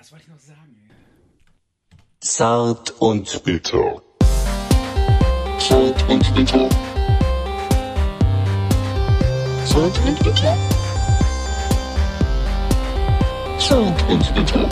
Was wollte ich noch sagen? ey? Zart und bitter. Zart und bitter. Zart und bitter. Zart und bitter.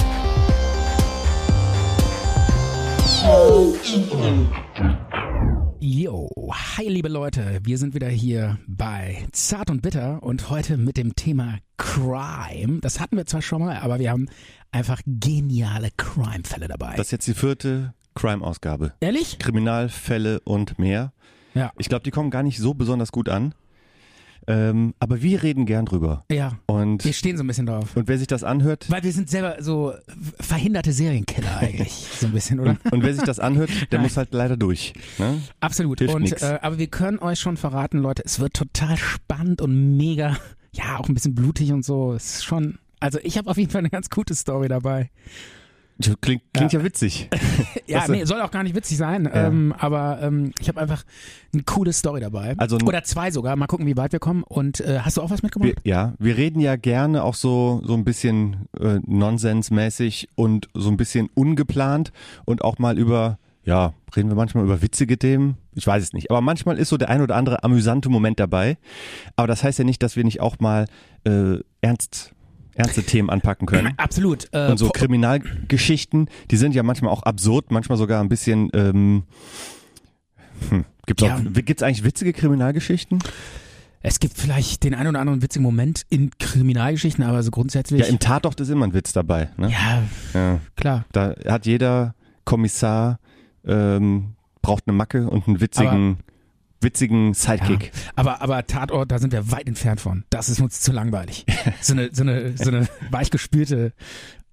Yo, hi liebe Leute, wir sind wieder hier bei Zart und Bitter und heute mit dem Thema Crime. Das hatten wir zwar schon mal, aber wir haben einfach geniale Crime-Fälle dabei. Das ist jetzt die vierte Crime-Ausgabe. Ehrlich? Kriminalfälle und mehr. Ja. Ich glaube, die kommen gar nicht so besonders gut an. Ähm, aber wir reden gern drüber. Ja. Und, Wir stehen so ein bisschen drauf. und wer sich das anhört, Weil wir sind selber so verhinderte Serienkiller eigentlich, so ein bisschen, oder? und, und wer sich das anhört, der muss halt leider durch. Ne? Absolut. Hilft und nix. äh, aber wir können euch schon verraten, Leute, es wird total spannend und mega, ja, auch ein bisschen blutig und so. Es ist schon, also ich habe auf jeden Fall eine ganz gute Story dabei. Klingt, klingt ja. witzig. Ja, nee, soll auch gar nicht witzig sein, ähm, aber ähm, ich habe einfach eine coole Story dabei. Also Oder zwei sogar. Mal gucken, wie weit wir kommen. Und äh, hast du auch was mitgebracht? Wir, ja, wir reden ja gerne auch so, so ein bisschen äh, nonsensmäßig und so ein bisschen ungeplant und auch mal über, ja, reden wir manchmal über witzige Themen? Ich weiß es nicht. Aber manchmal ist so der ein oder andere amüsante Moment dabei. Aber das heißt ja nicht, dass wir nicht auch mal äh, ernst, ernste Themen anpacken können. Absolut. Äh, Und so Kriminalgeschichten, die sind ja manchmal auch absurd, manchmal sogar ein bisschen. Ähm, hm, gibt's Ja. auch, gibt's eigentlich witzige Kriminalgeschichten? es gibt vielleicht den einen oder anderen witzigen Moment in Kriminalgeschichten, aber so grundsätzlich. Ja, im Tatort ist immer ein Witz dabei. Ne? ja Ja. klar. Da hat jeder Kommissar ähm, braucht eine Macke und einen witzigen, witzigen Sidekick. Aber, aber Tatort, da sind wir weit entfernt von. Das ist uns zu langweilig. So eine, so eine, so eine weichgespülte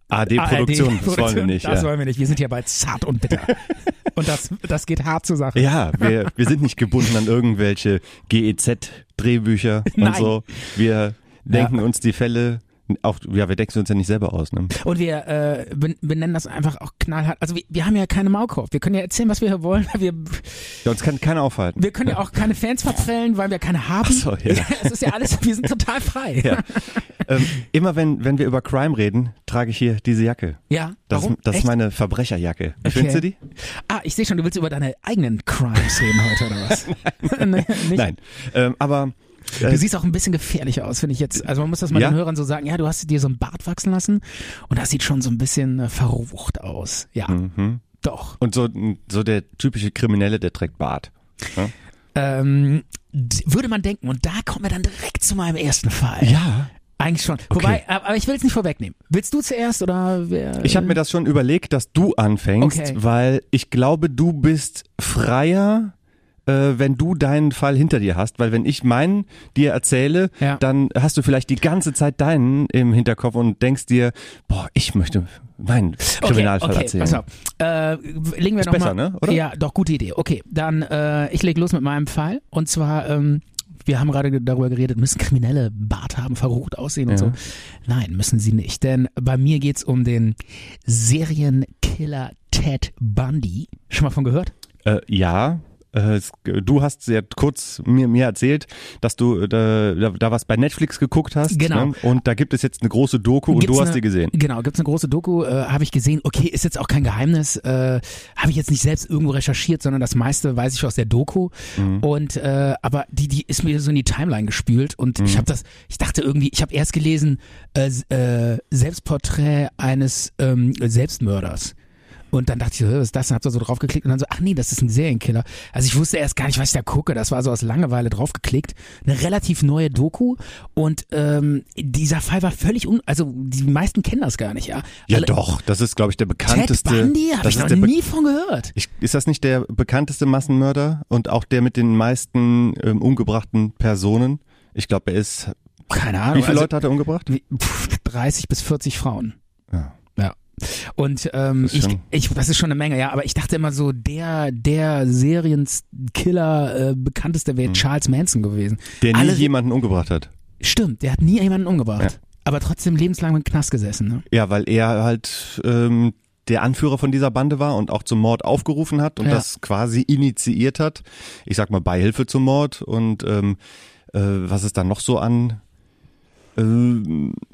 AD-Produktion, das wollen wir nicht. Das Ja. wollen wir nicht. Wir sind hier bei zart und bitter. und das, das geht hart zur Sache. ja, wir, wir sind nicht gebunden an irgendwelche GEZ-Drehbücher und so. Wir denken uns die Fälle, auch, ja, wir denken sie uns ja nicht selber aus. Ne? Und wir äh, ben- benennen das einfach auch knallhart. Also wir, wir haben ja keine Maulkorb. Wir können ja erzählen, was wir hier wollen. Wir, Ja, uns kann keiner aufhalten. wir können ja auch keine Fans verprellen, weil wir keine haben. Ach so, ja. Es ist ja alles, wir sind total frei. Ja. ähm, immer wenn, wenn wir über Crime reden, trage ich hier diese Jacke. Ja, Das, warum? ist, das ist meine Verbrecherjacke. Okay. findest du die? Ah, ich sehe schon, du willst über deine eigenen Crimes reden heute, oder was? nee, nicht? Nein. Ähm, aber Du äh, siehst auch ein bisschen gefährlich aus, finde ich jetzt. Also man muss das mal Ja? den Hörern so sagen. Ja, du hast dir so ein Bart wachsen lassen und das sieht schon so ein bisschen äh, verrucht aus. Ja, mhm. doch. Und so, so der typische Kriminelle, der trägt Bart. Ähm, d- würde man denken. Und da kommen wir dann direkt zu meinem ersten Fall. Ja. Eigentlich schon. Wobei, aber aber ich will es nicht vorwegnehmen. Willst du zuerst oder wer? Ich habe mir das schon überlegt, dass du anfängst, Okay. weil ich glaube, du bist freier, äh, wenn du deinen Fall hinter dir hast. Weil wenn ich meinen dir erzähle, Ja. dann hast du vielleicht die ganze Zeit deinen im Hinterkopf und denkst dir, boah, ich möchte meinen Kriminalfall okay, erzählen. Pass auf. Äh, legen wir Ist noch besser, mal, ne? Oder? Ja, doch, gute Idee. Okay, dann äh, ich leg los mit meinem Fall. Und zwar, ähm, wir haben gerade darüber geredet, müssen Kriminelle Bart haben, verrucht aussehen und Ja. so. Nein, müssen sie nicht. Denn bei mir geht's um den Serienkiller Ted Bundy. Schon mal von gehört? Äh, ja. Äh, es- Du hast sehr kurz mir, mir erzählt, dass du äh, da, da was bei Netflix geguckt hast. Genau. Ne? Und da gibt es jetzt eine große Doku und Gibt's du hast eine, die gesehen. Genau, gibt's eine große Doku, äh, habe ich gesehen. Okay, ist jetzt auch kein Geheimnis, äh, habe ich jetzt nicht selbst irgendwo recherchiert, sondern das meiste weiß ich aus der Doku. Mhm. Und äh, aber die die ist mir so in die Timeline gespült und Mhm. ich habe das, ich dachte irgendwie, ich habe erst gelesen äh, äh, Selbstporträt eines ähm, Selbstmörders. Und dann dachte ich so, was ist das? Und hab da so draufgeklickt und dann so, ach nee, das ist ein Serienkiller. Also ich wusste erst gar nicht, was ich da gucke. Das war so aus Langeweile draufgeklickt. Eine relativ neue Doku. Und ähm, dieser Fall war völlig un... Also die meisten kennen das gar nicht, ja. Ja Alle- doch, das ist glaube ich der Ted bekannteste. Bundy? Habe das ich ist noch nie von gehört. ich, ist das nicht der bekannteste Massenmörder und auch der mit den meisten ähm, umgebrachten Personen? Ich glaube, er ist. Keine Ahnung. Wie viele also, Leute hat er umgebracht? wie- pff, 30 bis 40 Frauen. Ja. Und ähm, Das ist ich, schon- ich, das ist schon eine Menge, ja, aber ich dachte immer so, der, der Serienkiller, äh, bekannteste wäre Charles Manson gewesen. Der nie Alle- jemanden umgebracht hat. Stimmt, der hat nie jemanden umgebracht. Ja. Aber trotzdem lebenslang im Knast gesessen, ne? Ja, weil er halt ähm, der Anführer von dieser Bande war und auch zum Mord aufgerufen hat und Ja. das quasi initiiert hat. Ich sag mal Beihilfe zum Mord und ähm, äh, was ist da noch so an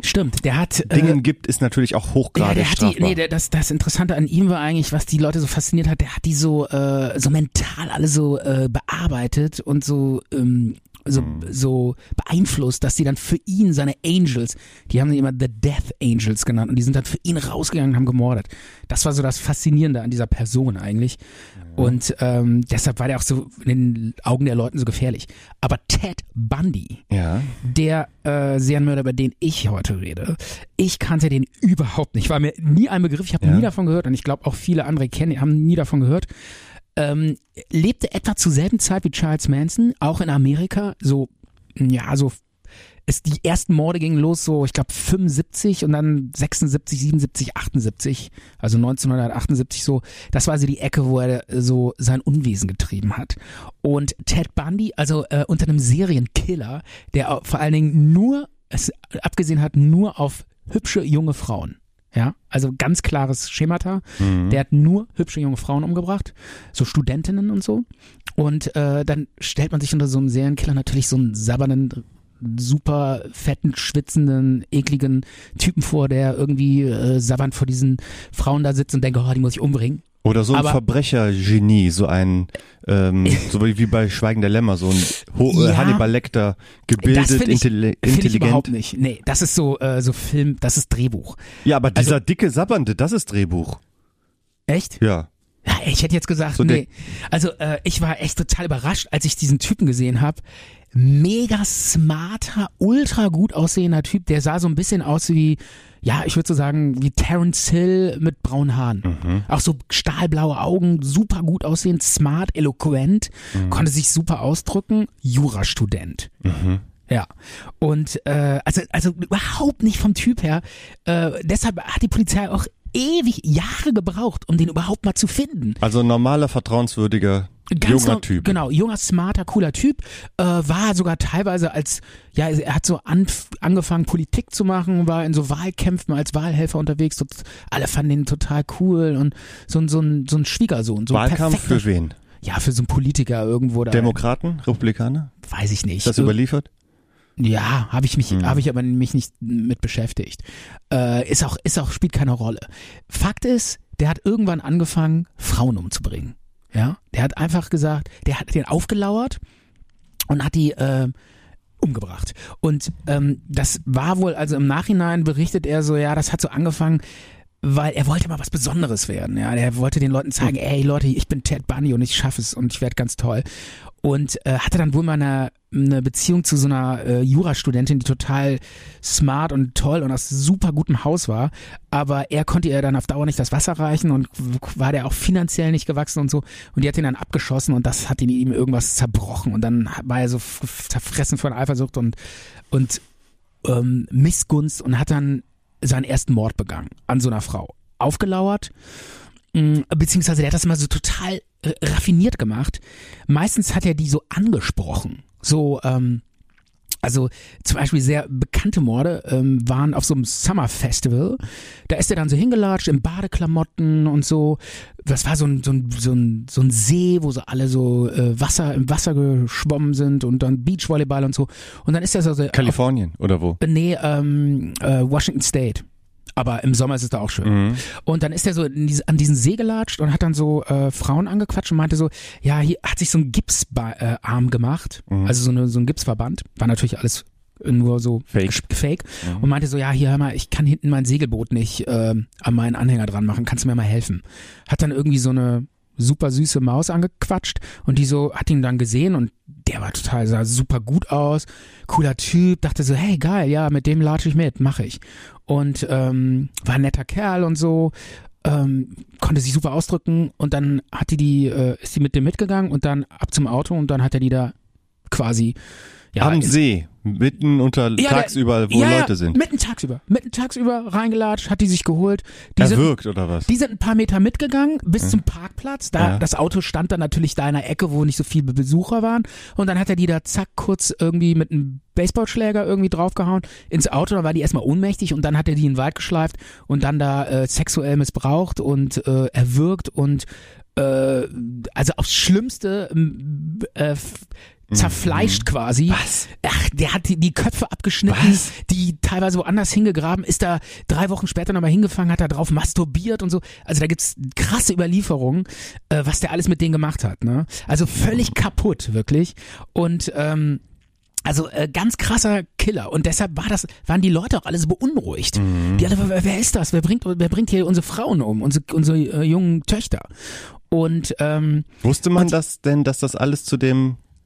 Stimmt, der hat. äh, Dingen gibt, ist natürlich auch Ja, hochgradig der hat die, strafbar. nee, der, das, das Interessante an ihm war eigentlich, was die Leute so fasziniert hat, der hat die so, äh, so mental alle so äh, bearbeitet und so, ähm, so, Hm. so beeinflusst, dass die dann für ihn seine Angels, die haben die immer The Death Angels genannt und die sind dann für ihn rausgegangen und haben gemordet. Das war so das Faszinierende an dieser Person eigentlich. Und ähm, deshalb war der auch so in den Augen der Leuten so gefährlich. Aber Ted Bundy, ja. der äh, Serienmörder, über den ich heute rede, ich kannte den überhaupt nicht. War mir nie ein Begriff, ich habe Ja. nie davon gehört und ich glaube auch viele andere kennen, haben nie davon gehört. Ähm, lebte etwa zur selben Zeit wie Charles Manson, auch in Amerika, so, ja, so ist die ersten Morde gingen los so, ich glaube 75 und dann 76, 77, 78, also 1978 so. Das war so die Ecke, wo er so sein Unwesen getrieben hat. Und Ted Bundy, also äh, unter einem Serienkiller, der vor allen Dingen nur, es abgesehen hat, nur auf hübsche junge Frauen. Ja, also ganz klares Schemata. Der hat nur hübsche junge Frauen umgebracht, so Studentinnen und so. Und äh, dann stellt man sich unter so einem Serienkiller natürlich so einen sabbernden, super fetten, schwitzenden, ekligen Typen vor, der irgendwie äh, sabbernd vor diesen Frauen da sitzt und denkt, oh, die muss ich umbringen. Oder so ein Verbrechergenie, so ein, ähm, so wie bei Schweigen der Lämmer, so ein Ho äh, Ja. Hannibal Lecter, gebildet, ich, intelli find ich intelligent. überhaupt nicht. Nee, das ist so, äh, so Film, das ist Drehbuch. Ja, aber dieser Also- dicke Sabbernde, das ist Drehbuch. Echt? Ja. Ja, ich hätte jetzt gesagt, So nee. Also äh, ich war echt total überrascht, als ich diesen Typen gesehen habe. Mega smarter, ultra gut aussehender Typ. Der sah so ein bisschen aus wie, ja, ich würde so sagen, wie Terence Hill mit braunen Haaren. Auch so stahlblaue Augen, super gut aussehend, smart, eloquent, konnte sich super ausdrücken. Jurastudent. Ja. Und äh, also, also überhaupt nicht vom Typ her. Äh, deshalb hat die Polizei auch ewig Jahre gebraucht, um den überhaupt mal zu finden. Also ein normaler, vertrauenswürdiger, Ganz junger no- Typ. Genau, junger, smarter, cooler Typ. Äh, war sogar teilweise als, ja, er hat so an, angefangen, Politik zu machen, war in so Wahlkämpfen als Wahlhelfer unterwegs. Und alle fanden ihn total cool und so, ein- so, ein, so ein Schwiegersohn. So Wahlkampf für wen? Ja, für so einen Politiker irgendwo da. Demokraten? Republikaner? weiß ich nicht. Ist das überliefert? Ja, habe ich mich, Mhm. habe ich aber mich nicht mit beschäftigt. Äh, ist auch, ist auch, spielt keine Rolle. Fakt ist, der hat irgendwann angefangen, Frauen umzubringen. Ja, der hat einfach gesagt, der hat den aufgelauert und hat die äh, umgebracht. Und ähm, das war wohl, also im Nachhinein berichtet er so, ja, das hat so angefangen, weil er wollte mal was Besonderes werden. Ja, er wollte den Leuten zeigen, ey Leute, ich bin Ted Bundy und ich schaffe es und ich werde ganz toll. Und äh, hatte dann wohl mal eine, eine Beziehung zu so einer äh, Jurastudentin, die total smart und toll und aus super gutem Haus war. Aber er konnte ihr dann auf Dauer nicht das Wasser reichen und war der auch finanziell nicht gewachsen und so. Und die hat ihn dann abgeschossen und das hat in ihm irgendwas zerbrochen. Und dann war er so zerfressen von Eifersucht und, und ähm, Missgunst und hat dann seinen ersten Mord begangen an so einer Frau. Aufgelauert, mh, beziehungsweise der hat das mal so total raffiniert gemacht. Meistens hat er die so angesprochen. So, ähm, also zum Beispiel sehr bekannte Morde ähm, waren auf so einem Summer Festival. Da ist er dann so hingelatscht in Badeklamotten und so. Das war so ein, so ein, so ein, so ein See, wo so alle so äh, Wasser im Wasser geschwommen sind und dann Beachvolleyball und so. Und dann ist er so, so auf, Kalifornien oder wo? nee, ähm, äh, Washington State. Aber im Sommer ist es da auch schön. Mhm. Und dann ist er so diese, an diesen See gelatscht und hat dann so äh, Frauen angequatscht und meinte so, ja, hier hat sich so ein Gipsarm äh, gemacht, Mhm. also so, eine, so ein Gipsverband, war natürlich alles nur so Fake. fake und meinte so, ja, hier hör mal, ich kann hinten mein Segelboot nicht äh, an meinen Anhänger dran machen, kannst du mir mal helfen? Hat dann irgendwie so eine super süße Maus angequatscht und die so hat ihn dann gesehen und der war total sah super gut aus, cooler Typ, dachte so, hey geil, ja, mit dem latsche ich mit, mache ich. Und ähm, war ein netter Kerl und so, ähm, konnte sich super ausdrücken und dann hat die die äh, ist die mit dem mitgegangen und dann ab zum Auto und dann hat er die da quasi ja, Am See, mitten unter Ja, tagsüber, wo ja, Leute sind. Mitten tagsüber. Mitten tagsüber reingelatscht, hat die sich geholt. Die sind, Erwürgt oder was? die sind ein paar Meter mitgegangen bis zum Parkplatz. Da das Auto stand dann natürlich da in der Ecke, wo nicht so viele Besucher waren. Und dann hat er die da zack kurz irgendwie mit einem Baseballschläger irgendwie draufgehauen ins Auto. Da war die erstmal ohnmächtig und dann hat er die in den Wald geschleift und dann da äh, sexuell missbraucht und äh, erwürgt und äh, also aufs Schlimmste äh, zerfleischt quasi. Was? Ach, der hat die, die Köpfe abgeschnitten, Was? die teilweise woanders hingegraben, ist da drei Wochen später nochmal hingefangen, hat da drauf masturbiert und so. Also da gibt's krasse Überlieferungen, äh, was der alles mit denen gemacht hat. Ne? Also völlig kaputt, wirklich. Und ähm, also äh, ganz krasser Killer und deshalb war das, waren die Leute auch alle so beunruhigt. Die alle, wer, wer ist das? Wer bringt, wer bringt hier unsere Frauen um, unsere, unsere äh, jungen Töchter? Und ähm, Wusste man das denn, dass das alles zu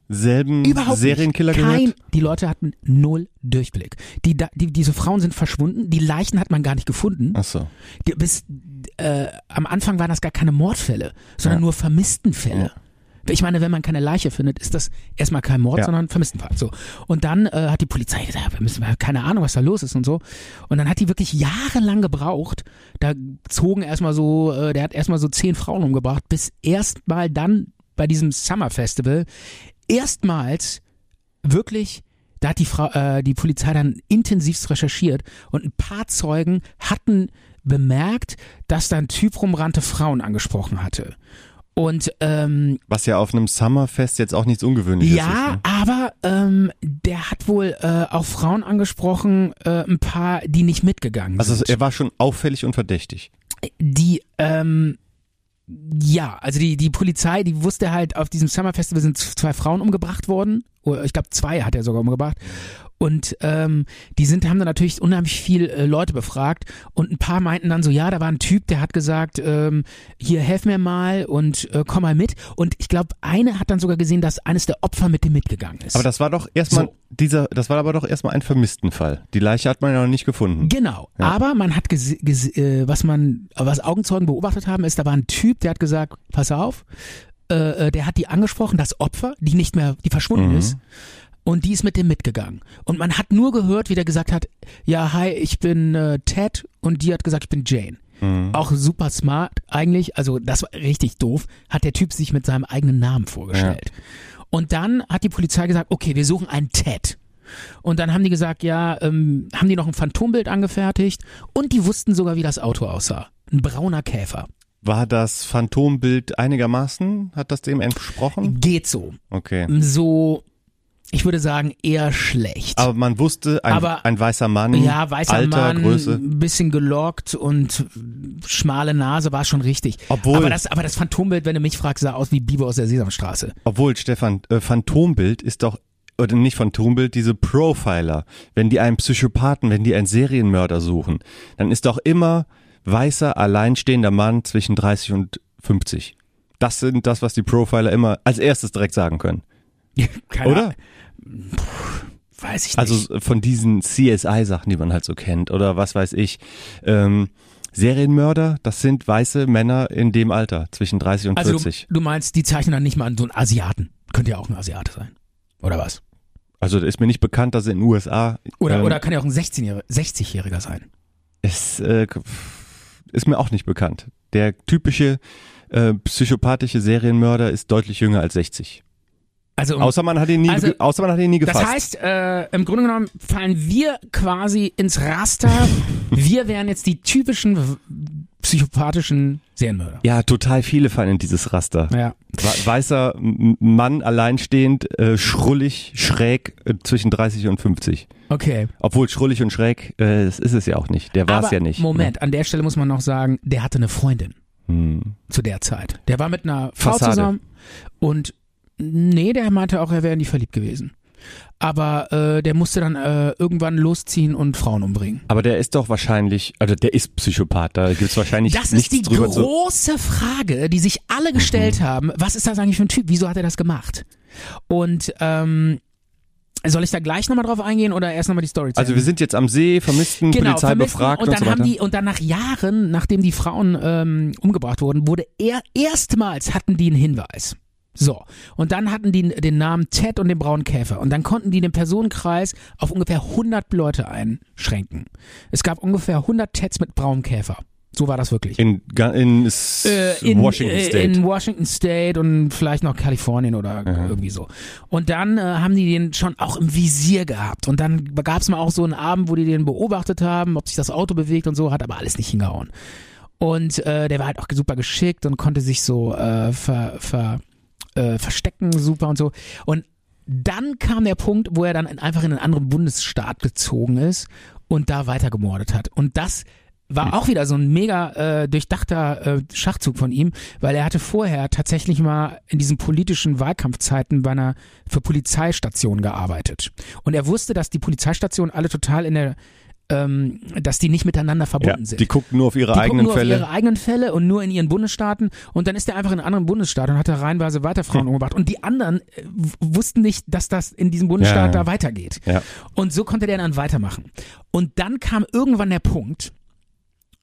demselben überhaupt Serienkiller nicht. Kein, gehört? Die Leute hatten null Durchblick. Die, die, diese Frauen sind verschwunden, die Leichen hat man gar nicht gefunden. Ach so. Die, bis äh, am Anfang waren das gar keine Mordfälle, sondern Ja. nur Vermisstenfälle. Ich meine, wenn man keine Leiche findet, ist das erstmal kein Mord, Ja. sondern Vermisstenfall. So. Und dann äh, hat die Polizei gesagt, wir müssen, keine Ahnung, was da los ist und so. Und dann hat die wirklich jahrelang gebraucht. Da zogen erstmal so, äh, der hat erstmal so zehn Frauen umgebracht, bis erstmal dann bei diesem Summer Festival erstmals wirklich da hat die Frau, äh, die Polizei dann intensivst recherchiert und ein paar Zeugen hatten bemerkt, dass da ein Typ rumrannte, Frauen angesprochen hatte. Und ähm, Was ja auf einem Summerfest jetzt auch nichts Ungewöhnliches ja, ist. Ne? aber ähm, der hat wohl äh, auch Frauen angesprochen, äh, ein paar, die nicht mitgegangen Also sind. er war schon auffällig und verdächtig. die ähm, ja, also die, die Polizei, die wusste halt, auf diesem Summer Festival sind zwei Frauen umgebracht worden. Ich glaube, zwei hat er sogar umgebracht. Und ähm, die sind, haben dann natürlich unheimlich viel äh, Leute befragt und ein paar meinten dann so, ja, da war ein Typ, der hat gesagt, ähm, hier helf mir mal und äh, komm mal mit. Und ich glaube, eine hat dann sogar gesehen, dass eines der Opfer mit dem mitgegangen ist. Aber das war doch erstmal So. dieser, das war aber doch erstmal ein Vermisstenfall. Die Leiche hat man ja noch nicht gefunden. Genau, Ja. aber man hat äh, was man, was Augenzeugen beobachtet haben, ist, da war ein Typ, der hat gesagt, pass auf, äh, äh, der hat die angesprochen, das Opfer, die nicht mehr, die verschwunden Mhm. ist. Und die ist mit dem mitgegangen. Und man hat nur gehört, wie der gesagt hat, ja, hi, ich bin äh, Ted und die hat gesagt, ich bin Jane. Mhm. Auch super smart eigentlich, also das war richtig doof, hat der Typ sich mit seinem eigenen Namen vorgestellt. Und dann hat die Polizei gesagt, okay, wir suchen einen Ted. Und dann haben die gesagt, ja, ähm, haben die noch ein Phantombild angefertigt und die wussten sogar, wie das Auto aussah. Ein brauner Käfer. War das Phantombild einigermaßen? Hat das dem entsprochen? Geht so. Okay. So, ich würde sagen, eher schlecht. Aber man wusste, ein, Aber- ein weißer Mann, ja, weißer Alter, Mann, Größe. ein bisschen gelockt und schmale Nase war schon richtig. Obwohl- aber das, aber das Phantombild, wenn du mich fragst, sah aus wie Biber aus der Sesamstraße. Obwohl, Stefan, äh, Phantombild ist doch, oder nicht Phantombild, diese Profiler. Wenn die einen Psychopathen, wenn die einen Serienmörder suchen, dann ist doch immer weißer, alleinstehender Mann zwischen 30 und 50. Das sind das, was die Profiler immer als erstes direkt sagen können. Keine Oder? Ahnung. Weiß ich nicht. Also von diesen CSI-Sachen, die man halt so kennt, oder was weiß ich. Ähm, Serienmörder, das sind weiße Männer in dem Alter, zwischen 30 und Also du, 40. du meinst, die zeichnen dann nicht mal an so einen Asiaten. Könnte ja auch ein Asiate sein. Oder was? Also ist mir nicht bekannt, dass in den USA Oder, ähm, oder kann ja auch ein 16-Jähriger, 60-Jähriger sein. Es äh, ist mir auch nicht bekannt. Der typische äh, psychopathische Serienmörder ist deutlich jünger als 60. Also, Außer man hat ihn nie, Also, außer man hat ihn nie gefasst. das heißt, äh, im Grunde genommen fallen wir quasi ins Raster. wir wären jetzt die typischen psychopathischen Serienmörder. ja, total viele fallen in dieses Raster. Ja. We- Weißer Mann, alleinstehend, äh, schrullig, schräg, äh, zwischen 30 und 50. Okay. Obwohl schrullig und schräg, äh, das ist es ja auch nicht. Der war es ja nicht. Moment, an der Stelle muss man noch sagen, der hatte eine Freundin Hm. zu der Zeit. Der war mit einer Frau Fassade. zusammen und nee, der meinte auch, er wäre in die verliebt gewesen. Aber äh, der musste dann äh, irgendwann losziehen und Frauen umbringen. Aber der ist doch wahrscheinlich, also der ist Psychopath, da gibt's wahrscheinlich Das ist die drüber zu. große Frage, die sich alle Mhm. gestellt haben. Was ist das eigentlich für ein Typ? Wieso hat er das gemacht? Und ähm, soll ich da gleich nochmal drauf eingehen oder erst nochmal die Story Also wir sind jetzt am See, Vermissten, genau, Polizei vermissten. befragt und und, dann so weiter. haben die und dann nach Jahren, nachdem die Frauen ähm, umgebracht wurden, wurde er erstmals hatten die einen Hinweis. So, und dann hatten die den Namen Ted und den braunen Käfer. Und dann konnten die den Personenkreis auf ungefähr 100 Leute einschränken. Es gab ungefähr 100 Teds mit braunem Käfer. So war das wirklich. In, in, Äh, in, Washington äh, State. in Washington State und vielleicht noch Kalifornien oder irgendwie so. Und dann äh, haben die den schon auch im Visier gehabt. Und dann gab es mal auch so einen Abend, wo die den beobachtet haben, ob sich das Auto bewegt und so, hat aber alles nicht hingehauen. Und äh, der war halt auch super geschickt und konnte sich so äh, ver, ver, äh, verstecken, super und so. Und dann kam der Punkt, wo er dann einfach in einen anderen Bundesstaat gezogen ist und da weiter gemordet hat. Und das war auch wieder so ein mega äh, durchdachter äh, Schachzug von ihm, weil er hatte vorher tatsächlich mal in diesen politischen Wahlkampfzeiten bei einer für Polizeistationen gearbeitet. Und er wusste, dass die Polizeistationen alle total in der ähm, dass die nicht miteinander Ja, verbunden sind. die gucken nur auf ihre Die eigenen nur Fälle. auf ihre eigenen Fälle und nur in ihren Bundesstaaten und dann ist er einfach in einem anderen Bundesstaat und hat da reihenweise weiter Frauen umgebracht und die anderen äh, wussten nicht, dass das in diesem Bundesstaat Ja. da weitergeht. Ja. Und so konnte der dann weitermachen. Und dann kam irgendwann der Punkt,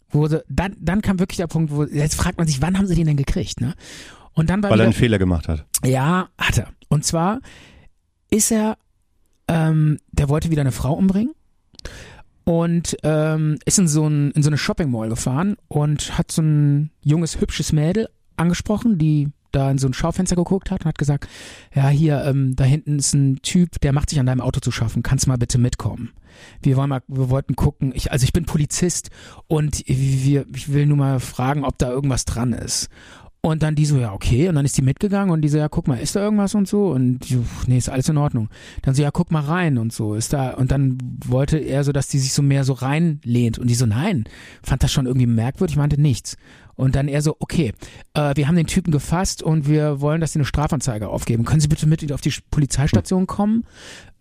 wo sie, dann, dann kam wirklich der Punkt, wo jetzt fragt man sich, wann haben sie den denn gekriegt, ne? Und dann war weil er wieder, einen Fehler gemacht hat. ja, hat er. Und zwar ist er, ähm, der wollte wieder eine Frau umbringen und ähm, ist in so, ein, in so eine Shopping Mall gefahren und hat so ein junges, hübsches Mädel angesprochen, die da in so ein Schaufenster geguckt hat und hat gesagt, ja, hier, ähm, da hinten ist ein Typ, der macht sich an deinem Auto zu schaffen, kannst mal bitte mitkommen. Wir wollen mal, wir wollten gucken, ich, also ich bin Polizist und wir, ich will nur mal fragen, ob da irgendwas dran ist. Und dann die so, ja, okay. Und dann ist die mitgegangen und die so, ja, guck mal, ist da irgendwas und so? Und die so, nee, ist alles in Ordnung. Dann so, ja, guck mal rein und so, ist da. Und dann wollte er so, dass die sich so mehr so reinlehnt. Und die so, nein, fand das schon irgendwie merkwürdig, meinte nichts. Und dann er so, okay, äh, wir haben den Typen gefasst und wir wollen, dass sie eine Strafanzeige aufgeben. Können Sie bitte mit auf die Polizeistation kommen?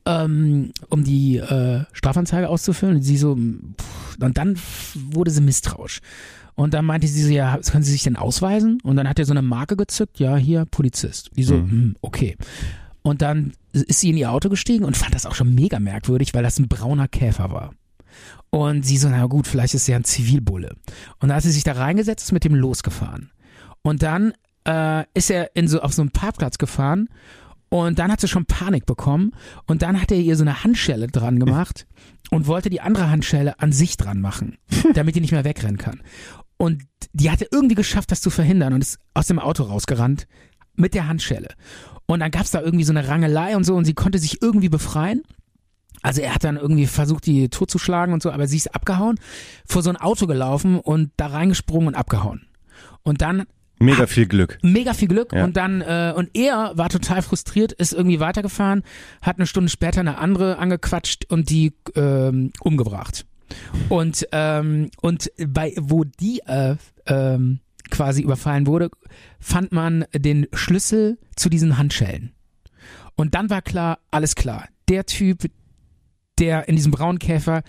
ähm, um die äh, Strafanzeige auszufüllen. Und sie so, pff, und dann wurde sie misstrauisch. Und dann meinte sie so, ja, können Sie sich denn ausweisen? Und dann hat er so eine Marke gezückt, ja, hier, Polizist. Die so, Mhm. hm, okay. Und dann ist sie in ihr Auto gestiegen und fand das auch schon mega merkwürdig, weil das ein brauner Käfer war. Und sie so, na gut, vielleicht ist er ein Zivilbulle. Und dann hat sie sich da reingesetzt, ist mit dem losgefahren. Und dann äh, ist er in so, auf so einen Parkplatz gefahren und dann hat sie schon Panik bekommen und dann hat er ihr so eine Handschelle dran gemacht und wollte die andere Handschelle an sich dran machen, damit die nicht mehr wegrennen kann. Und die hatte irgendwie geschafft, das zu verhindern und ist aus dem Auto rausgerannt mit der Handschelle. Und dann gab's da irgendwie so eine Rangelei und so und sie konnte sich irgendwie befreien. Also er hat dann irgendwie versucht, die totzuschlagen und so, aber sie ist abgehauen, vor so ein Auto gelaufen und da reingesprungen und abgehauen. Und dann Mega viel Glück. mega viel Glück Ja. und dann äh, und er war total frustriert, ist irgendwie weitergefahren, hat eine Stunde später eine andere angequatscht und die ähm, umgebracht. Und ähm, und bei wo die äh, ähm, quasi überfallen wurde, fand man den Schlüssel zu diesen Handschellen. Und dann war klar, alles klar. Der Typ, der in diesem braunen Käfer,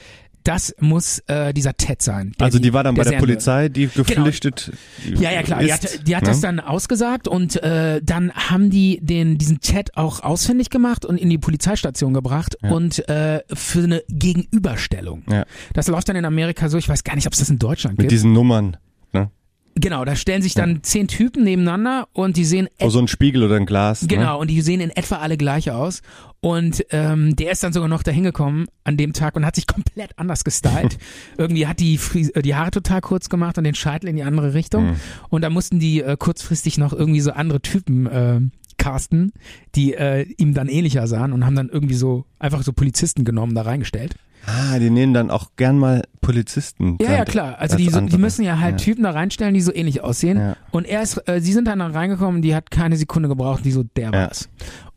das muss äh, dieser Ted sein. der Also die war dann bei der der Sam- Polizei, die geflüchtet ja, ja, klar. Die ist, hat, die hat ne? das dann ausgesagt und äh, dann haben die den diesen Chat auch ausfindig gemacht und in die Polizeistation gebracht Ja. und äh, für eine Gegenüberstellung. Ja. Das läuft dann in Amerika so, ich weiß gar nicht, ob es das in Deutschland Mit gibt. diesen Nummern. Ne? Genau, da stellen sich dann zehn Typen nebeneinander und die sehen Oh, so ein Spiegel oder ein Glas. Genau, und die sehen in etwa alle gleich aus. Und ähm, der ist dann sogar noch dahin gekommen an dem Tag und hat sich komplett anders gestylt. Irgendwie hat die, Fries äh, die Haare total kurz gemacht und den Scheitel in die andere Richtung. Mhm. Und da mussten die äh, kurzfristig noch irgendwie so andere Typen äh, casten, die äh, ihm dann ähnlicher sahen und haben dann irgendwie so einfach so Polizisten genommen, da reingestellt. Ah, die nehmen dann auch gern mal Polizisten. Ja, ja, klar. Also als die, so- die müssen ja halt Ja. Typen da reinstellen, die so ähnlich aussehen. Ja. Und er ist, äh, sie sind dann da reingekommen, die hat keine Sekunde gebraucht, die so, der Ja. war's.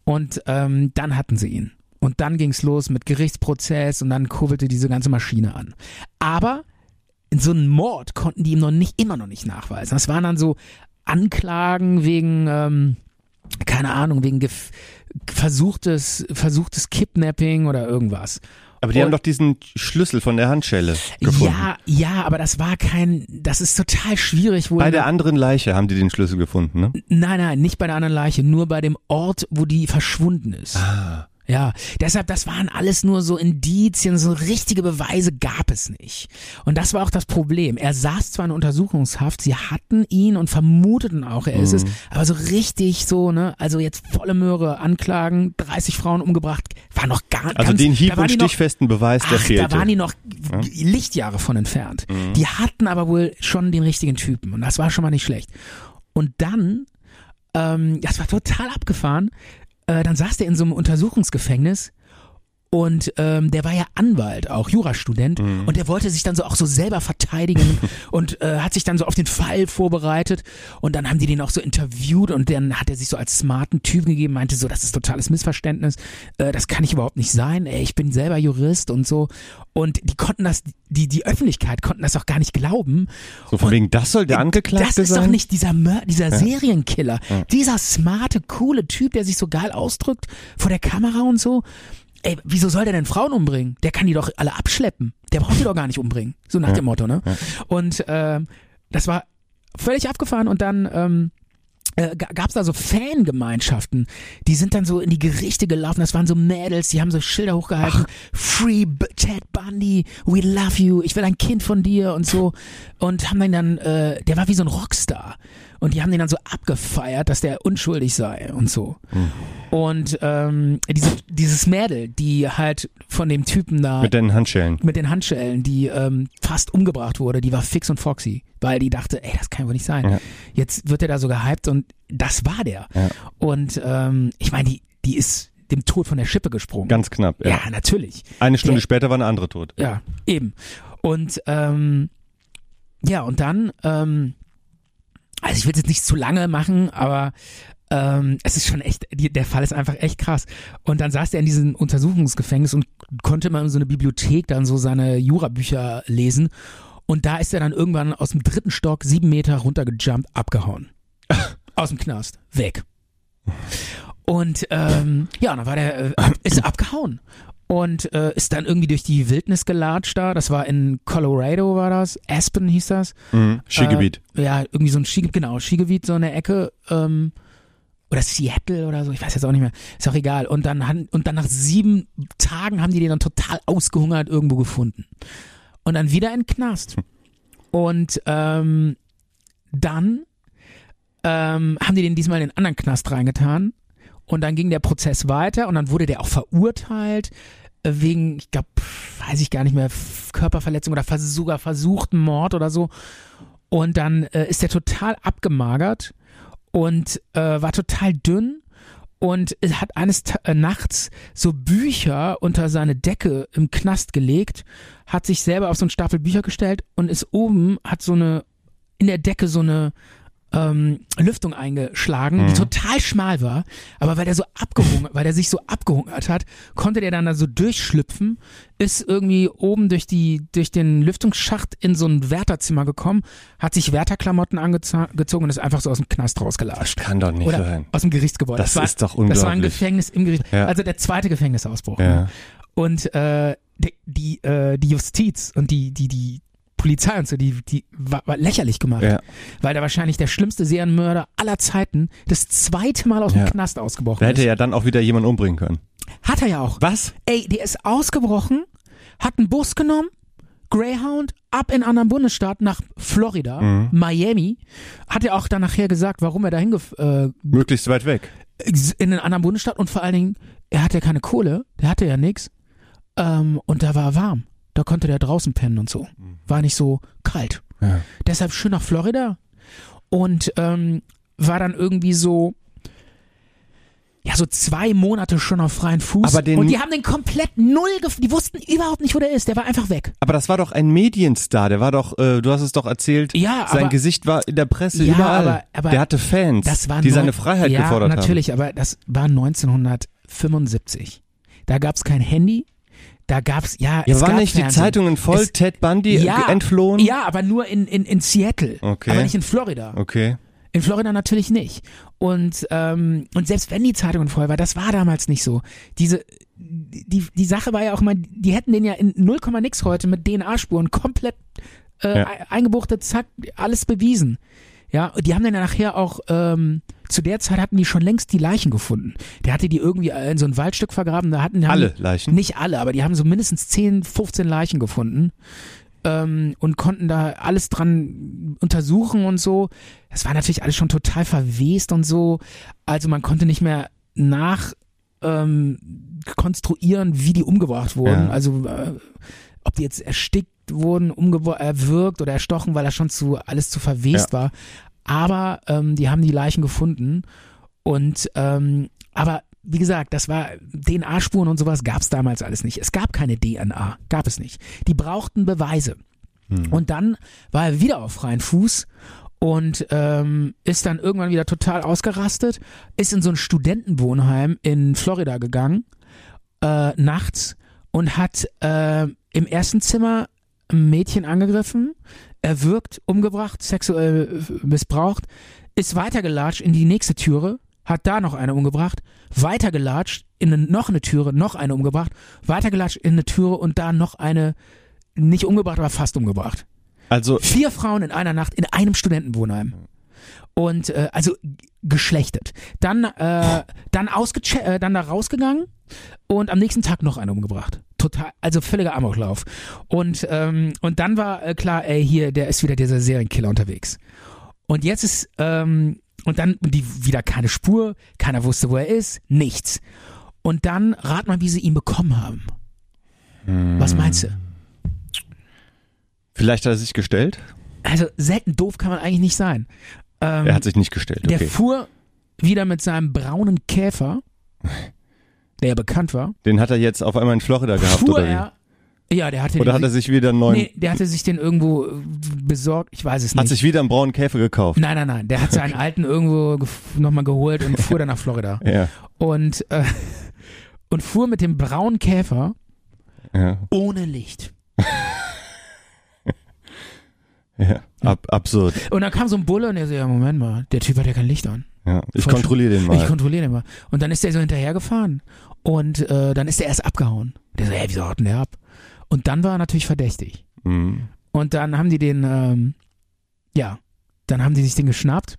Und ähm, dann hatten sie ihn. Und dann ging's los mit Gerichtsprozess und dann kurbelte diese ganze Maschine an. Aber in so einen Mord konnten die ihm noch nicht, immer noch nicht nachweisen. Das waren dann so Anklagen wegen, ähm, keine Ahnung, wegen gef versuchtes, versuchtes Kidnapping oder irgendwas. Aber die Und- haben doch diesen Schlüssel von der Handschelle gefunden. Ja, ja, aber das war kein, das ist total schwierig. Bei der anderen Leiche haben die den Schlüssel gefunden, ne? Nein, nein, nicht bei der anderen Leiche, nur bei dem Ort, wo die verschwunden ist. Ah. Ja, deshalb, das waren alles nur so Indizien, so richtige Beweise gab es nicht. Und das war auch das Problem. Er saß zwar in Untersuchungshaft, sie hatten ihn und vermuteten auch, er ist es, aber so richtig so, ne, also jetzt volle Möhre, Anklagen, 30 Frauen umgebracht, war noch gar Also ganz, den hieb- und noch- stichfesten Beweis, der Ach, fehlte. da waren die noch Lichtjahre von entfernt. Die hatten aber wohl schon den richtigen Typen und das war schon mal nicht schlecht. Und dann, ähm, das war total abgefahren, äh, dann saß der in so einem Untersuchungsgefängnis Und ähm, der war ja Anwalt, auch Jurastudent, und der wollte sich dann so auch so selber verteidigen und äh, hat sich dann so auf den Fall vorbereitet. Und dann haben die den auch so interviewt und dann hat er sich so als smarten Typen gegeben, meinte so, das ist totales Missverständnis, äh, das kann ich überhaupt nicht sein. Ey, ich bin selber Jurist und so. Und die konnten das, die die Öffentlichkeit konnten das auch gar nicht glauben. So von wegen, das soll der Angeklagte Das ist sein? doch nicht dieser Mör dieser Serienkiller, dieser smarte, coole Typ, der sich so geil ausdrückt vor der Kamera und so. Ey, wieso soll der denn Frauen umbringen? Der kann die doch alle abschleppen. Der braucht die doch gar nicht umbringen. So nach dem Motto, ne? Und ähm, das war völlig abgefahren und dann ähm, äh, gab es da so Fangemeinschaften, die sind dann so in die Gerichte gelaufen, das waren so Mädels, die haben so Schilder hochgehalten, Free B Ted Bundy, we love you, ich will ein Kind von dir und so. Und haben dann, äh, der war wie so ein Rockstar und die haben den dann so abgefeiert, dass der unschuldig sei und so. Und ähm, diese, dieses Mädel, die halt von dem Typen da Mit den Handschellen. mit den Handschellen, die ähm, fast umgebracht wurde, die war fix und foxy, weil die dachte, ey, das kann wohl nicht sein. Ja. Jetzt wird er da so gehypt und das war der. Ja. Und ähm, ich meine, die, die ist dem Tod von der Schippe gesprungen. Ganz knapp. Ja. ja. natürlich. Eine Stunde Der- später war eine andere tot. Ja, eben. Und ähm, ja, und dann, ähm, also ich will jetzt nicht zu lange machen, aber ähm, es ist schon echt, die, der Fall ist einfach echt krass. Und dann saß er in diesem Untersuchungsgefängnis und konnte mal in so eine Bibliothek dann so seine Jurabücher lesen. Und da ist er dann irgendwann aus dem dritten Stock sieben Meter runtergejumpt, abgehauen. Aus dem Knast. Weg. Und ähm, ja, dann war der, äh, ist abgehauen. Und äh, ist dann irgendwie durch die Wildnis gelatscht da. Das war in Colorado, war das. Aspen hieß das. Mhm. Skigebiet. Äh, ja, irgendwie so ein Skigebiet, genau, Skigebiet, so eine Ecke, ähm, oder Seattle oder so, ich weiß jetzt auch nicht mehr, ist auch egal. Und dann, und dann nach sieben Tagen haben die den dann total ausgehungert irgendwo gefunden. Und dann wieder in den Knast. Und ähm, dann ähm, haben die den diesmal in den anderen Knast reingetan. Und dann ging der Prozess weiter und dann wurde der auch verurteilt äh, wegen, ich glaube, weiß ich gar nicht mehr, Körperverletzung oder vers sogar versuchten Mord oder so. Und dann äh, ist er total abgemagert und äh, war total dünn und hat eines äh, Nachts so Bücher unter seine Decke im Knast gelegt, hat sich selber auf so einen Stapel Bücher gestellt und ist oben, hat so eine, in der Decke so eine ähm, Lüftung eingeschlagen, die total schmal war, aber weil der so abgehungert, weil der sich so abgehungert hat, konnte der dann da so durchschlüpfen, ist irgendwie oben durch die durch den Lüftungsschacht in so ein Wärterzimmer gekommen, hat sich Wärterklamotten angezogen und ist einfach so aus dem Knast rausgelatscht. Kann doch nicht Oder sein. aus dem Gerichtsgebäude. Das war, ist doch Das war ein unglaublich. Gefängnis im Gericht. Ja. Also der zweite Gefängnisausbruch. Ja. Ne? Und äh, die, die, äh, die Justiz und die, die, die Polizei und so, die, die war, war lächerlich gemacht. Ja. Weil da wahrscheinlich der schlimmste Serienmörder aller Zeiten das zweite Mal aus Ja. dem Knast ausgebrochen Da hätte ist. ja dann auch wieder jemand umbringen können. Hat er ja auch. Was? Ey, der ist ausgebrochen, hat einen Bus genommen, Greyhound, ab in einen anderen Bundesstaat nach Florida, Mhm. Miami. Hat er auch dann nachher gesagt, warum er dahin äh, Möglichst weit weg. in einen anderen Bundesstaat und vor allen Dingen, er hatte ja keine Kohle, der hatte ja nix ähm, und da war warm. Da konnte der draußen pennen und so. War nicht so kalt. Ja. Deshalb schön nach Florida und ähm, war dann irgendwie so ja, so zwei Monate schon auf freien Fuß. Aber den- und die haben den komplett null, die wussten überhaupt nicht, wo der ist. Der war einfach weg. Aber das war doch ein Medienstar. Der war doch, äh, du hast es doch erzählt. Ja, sein aber- Gesicht war in der Presse Ja, überall. aber- aber der hatte Fans, die seine Freiheit ja, gefordert haben. natürlich, aber das war 1975. Da gab's kein Handy. Da gab's ja, Ja, es waren nicht die Fernsehen. Zeitungen voll? Es, Ted Bundy ja, entflohen? Ja, aber nur in, in, in Seattle. Okay. Aber nicht in Florida. Okay. In Florida natürlich nicht. Und, ähm, und selbst wenn die Zeitungen voll war, das war damals nicht so. Diese, die, die Sache war ja auch mal, die hätten den ja in 0, nix heute mit DNA-Spuren komplett äh, Ja. eingebuchtet, zack, alles bewiesen. Ja, und die haben dann ja nachher auch, ähm, zu der Zeit hatten die schon längst die Leichen gefunden. Der hatte die irgendwie in so ein Waldstück vergraben, da hatten Alle die, Leichen? Nicht alle, aber die haben so mindestens 10, 15 Leichen gefunden ähm, und konnten da alles dran untersuchen und so. Das war natürlich alles schon total verwest und so. Also man konnte nicht mehr nach ähm, konstruieren, wie die umgebracht wurden. Ja. Also äh, ob die jetzt erstickt wurden, erwürgt oder erstochen, weil das schon zu alles zu verwest war. Aber ähm, die haben die Leichen gefunden und ähm, aber wie gesagt, das war DNA-Spuren und sowas gab es damals alles nicht. Es gab keine DNA, gab es nicht. Die brauchten Beweise. Und dann war er wieder auf freien Fuß und ähm, ist dann irgendwann wieder total ausgerastet, ist in so ein Studentenwohnheim in Florida gegangen, äh, nachts und hat äh, im ersten Zimmer ein Mädchen angegriffen, erwürgt, umgebracht, sexuell äh, missbraucht, ist weitergelatscht in die nächste Türe, hat da noch eine umgebracht, weitergelatscht in eine, noch eine Türe, noch eine umgebracht, weitergelatscht in eine Türe und da noch eine nicht umgebracht, aber fast umgebracht. Also Vier Frauen in einer Nacht in einem Studentenwohnheim. Und äh, also geschlechtet. Dann äh, dann ausgeche äh, dann da rausgegangen und am nächsten Tag noch eine umgebracht. Total, also völliger Amoklauf. Und ähm, und dann war äh, klar, ey, hier, der ist wieder dieser Serienkiller unterwegs. Und jetzt ist ähm, und dann die wieder keine Spur, keiner wusste, wo er ist, nichts. Und dann rat mal, wie sie ihn bekommen haben. Was meinst du? vielleicht hat er sich gestellt. Also selten doof kann man eigentlich nicht sein. Ähm, Er hat sich nicht gestellt. Der Okay. fuhr wieder mit seinem braunen Käfer, der ja bekannt war, Den hat er jetzt auf einmal in Florida gehabt fuhr oder wie? er. Ja, der hatte Oder den, hat er sich wieder einen neuen, nee, der hatte sich den irgendwo äh, besorgt, ich weiß es nicht. hat sich wieder einen braunen Käfer gekauft? nein, nein, nein, der hat seinen alten irgendwo nochmal geholt und fuhr dann nach Florida. Ja, Und, äh, und fuhr mit dem braunen Käfer ja, ohne Licht. ja. Ab, absurd. Und dann kam so ein Bulle und der so, ja, Moment mal, der Typ hat ja kein Licht an. Ja. Ich kontrolliere den Ich mal. kontrolliere den mal. Und dann ist der so hinterhergefahren. Und äh, dann ist der erst abgehauen. Der so, hey, wieso haut denn der ab? Und dann war er natürlich verdächtig. Mhm. Und dann haben die den, ähm, ja, dann haben die sich den geschnappt.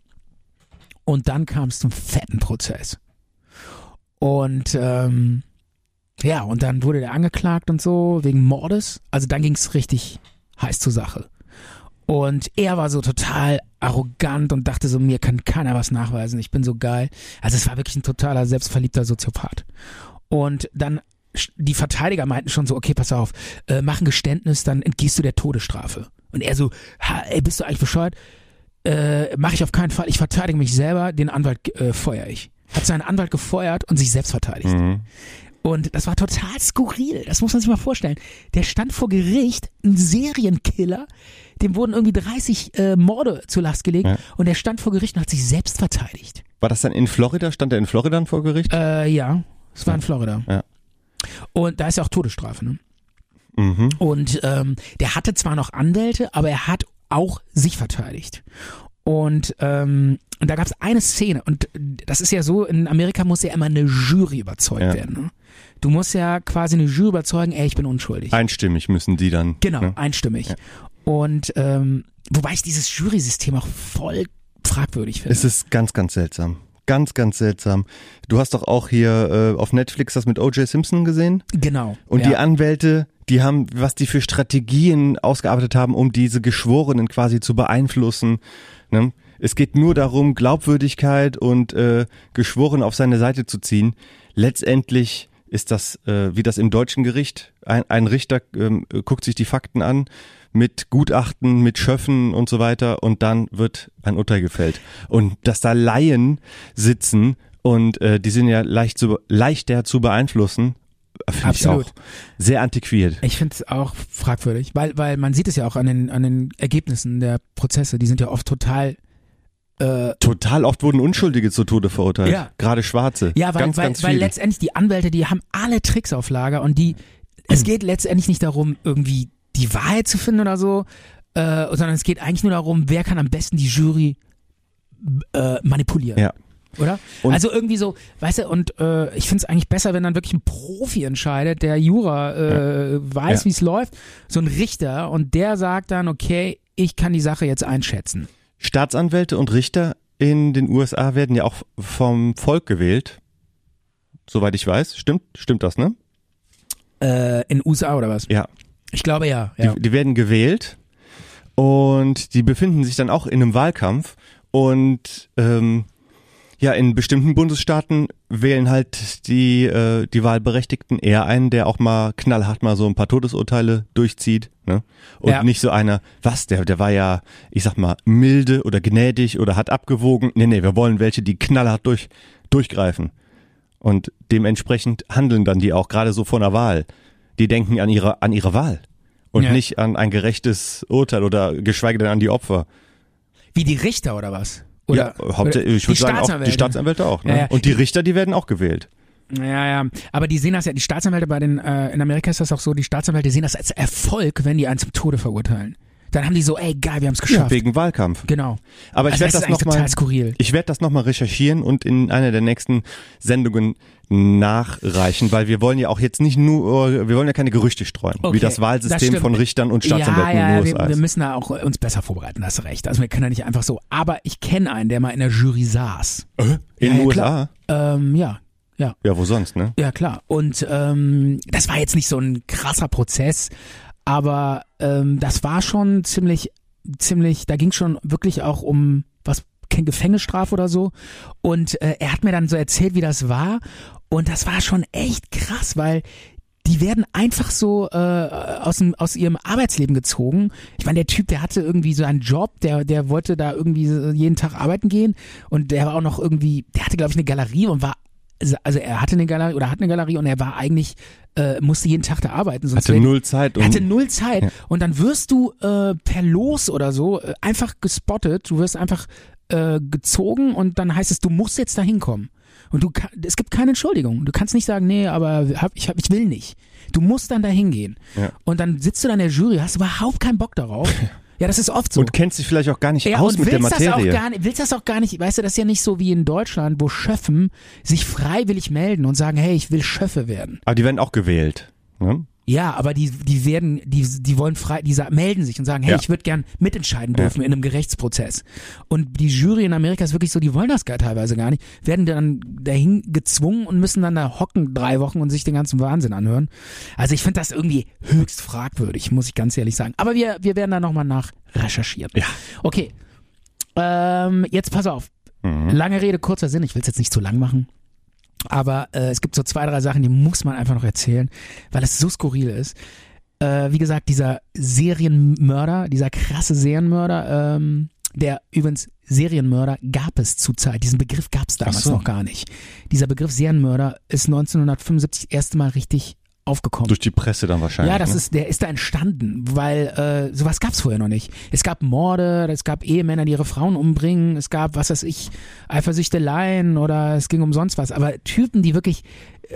Und dann kam es zum fetten Prozess. Und ähm, ja, und dann wurde der angeklagt und so wegen Mordes. Also dann ging es richtig heiß zur Sache. Und er war so total arrogant und dachte so, mir kann keiner was nachweisen, ich bin so geil. Also es war wirklich ein totaler selbstverliebter Soziopath. Und dann die Verteidiger meinten schon so, okay, pass auf, äh, mach ein Geständnis, dann entgehst du der Todesstrafe. Und er so, ha, ey, bist du eigentlich bescheuert? Äh, mach ich auf keinen Fall, ich verteidige mich selber, den Anwalt äh, feuer ich. Hat seinen Anwalt gefeuert und sich selbst verteidigt. Mhm. Und das war total skurril. Das muss man sich mal vorstellen. Der stand vor Gericht, ein Serienkiller, dem wurden irgendwie 30 äh, Morde zur Last gelegt Ja. und der stand vor Gericht und hat sich selbst verteidigt. War das dann in Florida? Stand er in Florida dann vor Gericht? Äh, ja, es war in Florida. Ja. Und da ist ja auch Todesstrafe, ne? Mhm. Und ähm, der hatte zwar noch Anwälte, aber er hat auch sich verteidigt. Und, ähm, und da gab es eine Szene, und das ist ja so, in Amerika muss ja immer eine Jury überzeugt Ja. werden. Ne? Du musst ja quasi eine Jury überzeugen, ey, ich bin unschuldig. Einstimmig müssen die dann. Genau, Ne? einstimmig. Ja. Und ähm, wobei ich dieses Jury-System auch voll fragwürdig finde. Es ist ganz, ganz seltsam. Ganz, ganz seltsam. Du hast doch auch hier äh, auf Netflix das mit O.J. Simpson gesehen? genau. Und ja. die Anwälte, die haben, was die für Strategien ausgearbeitet haben, um diese Geschworenen quasi zu beeinflussen. Ne? Es geht nur darum, Glaubwürdigkeit und äh, Geschworene auf seine Seite zu ziehen. Letztendlich ist das, äh, wie das im deutschen Gericht, ein, ein Richter ähm, guckt sich die Fakten an mit Gutachten, mit Schöffen und so weiter und dann wird ein Urteil gefällt. Und dass da Laien sitzen und äh, die sind ja leicht zu, leichter zu beeinflussen, finde ich auch sehr antiquiert. Ich finde es auch fragwürdig, weil, weil man sieht es ja auch an den, an den Ergebnissen der Prozesse, die sind ja oft total äh, Total oft wurden Unschuldige zu Tode verurteilt. Ja. Gerade Schwarze. Ja, weil, ganz, weil, ganz weil letztendlich die Anwälte, die haben alle Tricks auf Lager und die, es geht letztendlich nicht darum, irgendwie die Wahrheit zu finden oder so, äh, sondern es geht eigentlich nur darum, wer kann am besten die Jury äh, manipulieren. Ja. Oder? Und- also irgendwie so, weißt du, und äh, ich finde es eigentlich besser, wenn dann wirklich ein Profi entscheidet, der Jura äh, weiß, Ja. wie es läuft, so ein Richter und der sagt dann, okay, ich kann die Sache jetzt einschätzen. Staatsanwälte und Richter in den USA werden ja auch vom Volk gewählt. Soweit ich weiß. Stimmt, stimmt das, ne? Äh, in USA oder was? Ja. Ich glaube ja. ja. Die, die werden gewählt und die befinden sich dann auch in einem Wahlkampf und ähm, ja, in bestimmten Bundesstaaten wählen halt die, äh, die Wahlberechtigten eher einen, der auch mal knallhart mal so ein paar Todesurteile durchzieht. Ne? Und Ja. nicht so einer, was, der, der war ja, ich sag mal, milde oder gnädig oder hat abgewogen. Nee, nee, wir wollen welche, die knallhart durch, durchgreifen. Und dementsprechend handeln dann die auch gerade so vor einer Wahl. Die denken an ihre, an ihre Wahl. Und Ja. nicht an ein gerechtes Urteil oder geschweige denn an die Opfer. Wie die Richter oder was? Oder, ja, hauptsächlich, oder ich würde die sagen auch die Staatsanwälte. Staatsanwälte auch. Ne? Ja, ja. Und die Richter, die werden auch gewählt. Ja, ja. Aber die sehen das ja, die Staatsanwälte bei den, äh, in Amerika ist das auch so, die Staatsanwälte sehen das als Erfolg, wenn die einen zum Tode verurteilen. Dann haben die so, ey, geil, wir haben es Ja, geschafft. wegen Wahlkampf. genau. Aber ich Also werde das das nochmal. total skurril. Ich werde das nochmal recherchieren und in einer der nächsten Sendungen nachreichen, weil wir wollen ja auch jetzt nicht nur, wir wollen ja keine Gerüchte streuen, Okay, wie das das Wahlsystem stimmt. von Richtern und Staatsanwälten ja, ja, in den wir, USA wir ist. müssen da auch äh, uns besser vorbereiten, hast recht. Also wir können ja nicht einfach so. Aber ich kenne einen, der mal in der Jury saß. In Ja, den ja, USA? Ähm, ja, ja. Ja, wo sonst, ne? Ja, klar. Und ähm, das war jetzt nicht so ein krasser Prozess, aber ähm, das war schon ziemlich, ziemlich, da ging schon wirklich auch um was, kein Gefängnisstrafe oder so. Und äh, er hat mir dann so erzählt, wie das war. Und das war schon echt krass, weil die werden einfach so äh, aus, dem, aus ihrem Arbeitsleben gezogen. Ich meine, der Typ, der hatte irgendwie so einen Job, der, der wollte da irgendwie jeden Tag arbeiten gehen und der war auch noch irgendwie, der hatte, glaube ich, eine Galerie und war, also er hatte eine Galerie oder hat eine Galerie und er war eigentlich, äh, musste jeden Tag da arbeiten. Sonst Hatte wär- null Zeit. er Um, hatte null Zeit Ja. und dann wirst du äh, per Los oder so äh, einfach gespottet, du wirst einfach äh, gezogen und dann heißt es, du musst jetzt da hinkommen. Und du kann, es gibt keine Entschuldigung. Du kannst nicht sagen, nee, aber hab, ich, hab, ich will nicht. Du musst dann da hingehen. Ja. Und dann sitzt du da in der Jury, hast überhaupt keinen Bock darauf. Ja, das ist oft so. und kennst dich vielleicht auch gar nicht ja, aus mit der willst das auch Materie. gar nicht, willst das auch gar nicht, weißt du, das ist ja nicht so wie in Deutschland, wo Schöffen sich freiwillig melden und sagen, hey, ich will Schöffe werden. Aber die werden auch gewählt. Ne? Ja, aber die, die werden, die, die wollen frei, die melden sich und sagen, hey, Ja. ich würde gern mitentscheiden dürfen in einem Gerichtsprozess. Und die Jury in Amerika ist wirklich so, die wollen das gar teilweise gar nicht, werden dann dahin gezwungen und müssen dann da hocken drei Wochen und sich den ganzen Wahnsinn anhören. Also ich finde das irgendwie höchst fragwürdig, muss ich ganz ehrlich sagen. Aber wir, wir werden da nochmal nach recherchieren. Ja. Okay. Ähm, jetzt pass auf. Mhm. Lange Rede, kurzer Sinn. Ich will es jetzt nicht zu lang machen. Aber äh, es gibt so zwei, drei Sachen, die muss man einfach noch erzählen, weil es so skurril ist. Äh, wie gesagt, dieser Serienmörder, dieser krasse Serienmörder, ähm, der übrigens Serienmörder gab es zur Zeit. Diesen Begriff gab es damals so. noch gar nicht. Dieser Begriff Serienmörder ist 1975 das erste Mal richtig aufgekommen. Durch die Presse dann wahrscheinlich. Ja, das ne? ist, der ist da entstanden, weil äh, sowas gab's vorher noch nicht. Es gab Morde, es gab Ehemänner, die ihre Frauen umbringen, es gab, was weiß ich, Eifersüchteleien oder es ging um sonst was. Aber Typen, die wirklich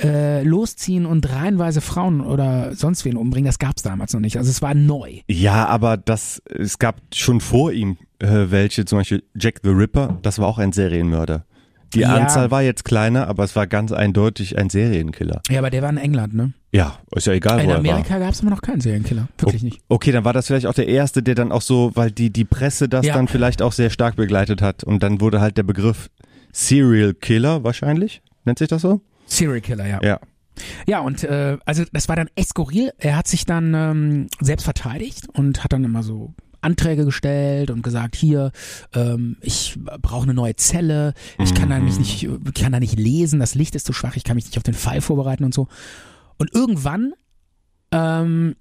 äh, losziehen und reihenweise Frauen oder sonst wen umbringen, das gab's damals noch nicht. Also es war neu. Ja, aber das, es gab schon vor ihm äh, welche, zum Beispiel Jack the Ripper, das war auch ein Serienmörder. Die Ja. Anzahl war jetzt kleiner, aber es war ganz eindeutig ein Serienkiller. Ja, aber der war in England, ne? Ja, ist ja egal, In wo er war. Amerika gab's immer noch keinen Serienkiller. Wirklich nicht. Okay, dann war das vielleicht auch der erste, der dann auch so, weil die, die Presse das Ja. dann vielleicht auch sehr stark begleitet hat. Und dann wurde halt der Begriff Serial Killer wahrscheinlich, nennt sich das so? Serial Killer, ja. Ja. Ja, und äh, also das war dann echt skurril. Er hat sich dann ähm, selbst verteidigt und hat dann immer so Anträge gestellt und gesagt, hier, ähm, ich brauche eine neue Zelle, ich kann da mich nicht, kann da nicht lesen, das Licht ist zu schwach, ich kann mich nicht auf den Fall vorbereiten und so. Und irgendwann ähm,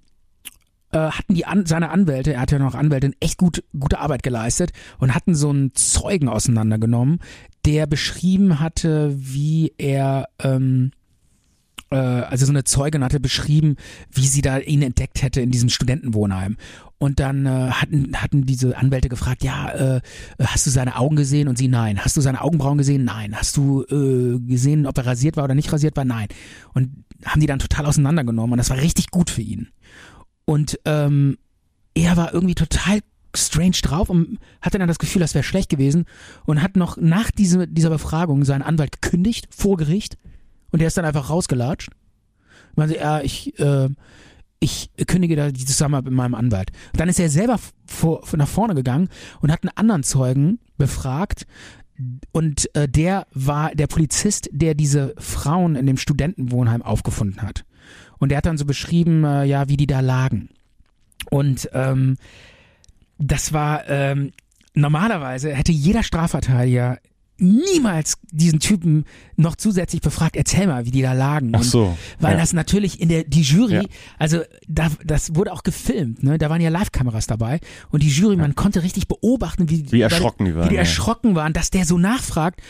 äh, hatten die An seine Anwälte, er hat ja noch Anwälte, echt gut, gute Arbeit geleistet und hatten so einen Zeugen auseinandergenommen, der beschrieben hatte, wie er ähm, äh, also so eine Zeugin hatte beschrieben, wie sie da ihn entdeckt hätte in diesem Studentenwohnheim. Und dann äh, hatten, hatten diese Anwälte gefragt, ja, äh, hast du seine Augen gesehen? Und sie, nein. Hast du seine Augenbrauen gesehen? Nein. Hast du äh, gesehen, ob er rasiert war oder nicht rasiert war? Nein. Und haben die dann total auseinandergenommen und das war richtig gut für ihn. Und ähm, er war irgendwie total strange drauf und hatte dann das Gefühl, das wäre schlecht gewesen und hat noch nach diese, dieser Befragung seinen Anwalt gekündigt vor Gericht und der ist dann einfach rausgelatscht. Meinte, ja, ich, äh, ich kündige da die Zusammenarbeit mit meinem Anwalt. Und dann ist er selber vor, nach vorne gegangen und hat einen anderen Zeugen befragt. Und äh, der war der Polizist, der diese Frauen in dem Studentenwohnheim aufgefunden hat. Und der hat dann so beschrieben, äh, ja, wie die da lagen. Und ähm, das war ähm, normalerweise hätte jeder Strafverteidiger niemals diesen Typen noch zusätzlich befragt, erzähl mal, wie die da lagen. Ach Und so. Weil ja. das natürlich in der, die Jury, Ja. also da, das wurde auch gefilmt, ne? Da waren ja Live-Kameras dabei und die Jury, man konnte richtig beobachten, wie, Wie erschrocken die waren, Wie die ja. erschrocken waren, dass der so nachfragt,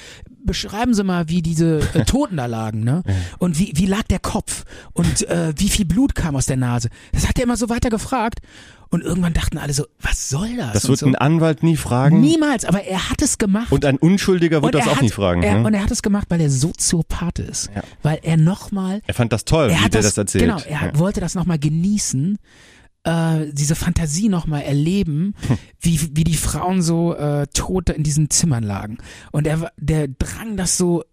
beschreiben Sie mal, wie diese äh, Toten da lagen, ne? Und wie, wie lag der Kopf und äh, wie viel Blut kam aus der Nase. Das hat er immer so weiter gefragt und irgendwann dachten alle so, was soll das? Das und wird so. ein Anwalt nie fragen. Niemals, aber er hat es gemacht. Und ein Unschuldiger wird Und das auch hat, nie fragen. Er, ne? Und er hat es gemacht, weil er Soziopath ist. Ja. Weil er nochmal Er fand das toll, er wie der das, das erzählt. Genau, er ja. wollte das nochmal genießen, äh, diese Fantasie nochmal erleben, Hm. wie, wie die Frauen so äh, tot in diesen Zimmern lagen. Und er, der Drang, das so,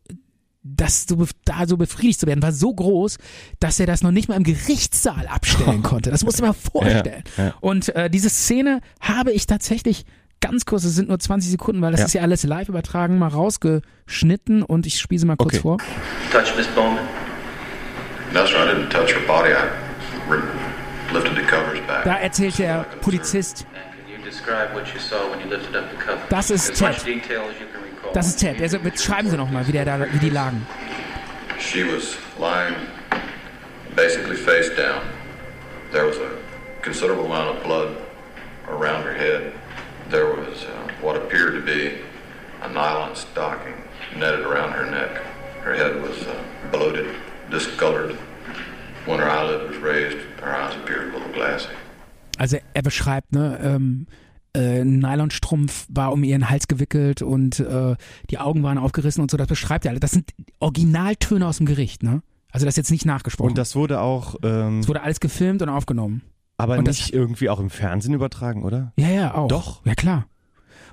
das so, da so befriedigt zu werden, war so groß, dass er das noch nicht mal im Gerichtssaal abstellen konnte. Das musst du dir mal vorstellen. Ja, ja. Und äh, diese Szene habe ich tatsächlich ganz kurz, es sind nur 20 Sekunden, weil das Ja. ist ja alles live übertragen, mal rausgeschnitten und ich spiele sie mal kurz Okay. vor. touch Miss Bowman? No, sir, I didn't touch her body. I lifted the covers back. Da erzählt der Polizist? Das ist Ted. das ist Ted. Also, jetzt schreiben Sie nochmal, wie, der da, wie die lagen. She was lying basically face down. There was a considerable amount of blood around her head. There was uh, what appeared to be a nylon stocking netted around her neck. Her head was uh, bloated, discolored. When her eyelid was raised, her eyes appeared a little glassy. Also er beschreibt, ne, ähm, äh, ein Nylonstrumpf war um ihren Hals gewickelt und äh, die Augen waren aufgerissen und so, das beschreibt er alle. Das sind Originaltöne aus dem Gericht, ne? Also das ist jetzt nicht nachgesprochen. Und das wurde auch, ähm, es wurde alles gefilmt und aufgenommen. Aber und das- nicht irgendwie auch im Fernsehen übertragen, oder? Ja, ja, auch. Doch. Ja, klar.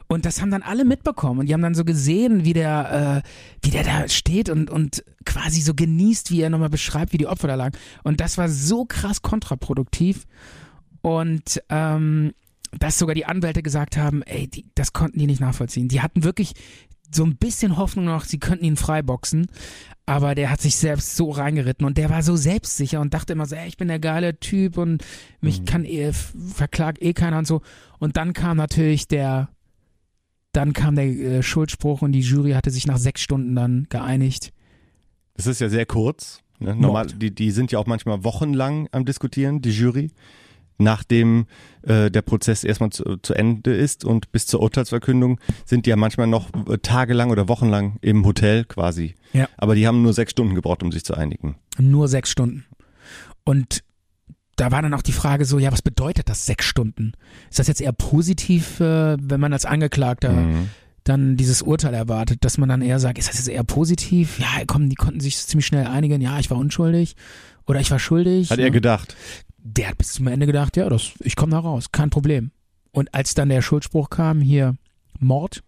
Und das haben dann alle mitbekommen und die haben dann so gesehen, wie der, äh, wie der da steht und, und quasi so genießt, wie er nochmal beschreibt, wie die Opfer da lagen. Und das war so krass kontraproduktiv. Und ähm, dass sogar die Anwälte gesagt haben, ey, die, das konnten die nicht nachvollziehen. Die hatten wirklich so ein bisschen Hoffnung noch, sie könnten ihn freiboxen. Aber der hat sich selbst so reingeritten und der war so selbstsicher und dachte immer so, ey, ich bin der geile Typ und mich kann eh, verklagt eh keiner und so. Und dann kam natürlich der, dann kam der äh, Schuldspruch und die Jury hatte sich nach sechs Stunden dann geeinigt. Das ist ja sehr kurz. Ne? Normal, die, die sind ja auch manchmal wochenlang am Diskutieren, die Jury. Nachdem äh, der Prozess erstmal zu, zu Ende ist und bis zur Urteilsverkündung sind die ja manchmal noch äh, tagelang oder wochenlang im Hotel quasi. Ja. Aber die haben nur sechs Stunden gebraucht, um sich zu einigen. Nur sechs Stunden. Und da war dann auch die Frage so, ja, was bedeutet das sechs Stunden? Ist das jetzt eher positiv, äh, wenn man als Angeklagter Mhm. dann dieses Urteil erwartet, dass man dann eher sagt, ist das jetzt eher positiv? Ja, komm, die konnten sich ziemlich schnell einigen, ja, ich war unschuldig oder ich war schuldig. Hat ne? er gedacht. Der hat bis zum Ende gedacht, ja, das, ich komme da raus, kein Problem. Und als dann der Schuldspruch kam, hier Mord,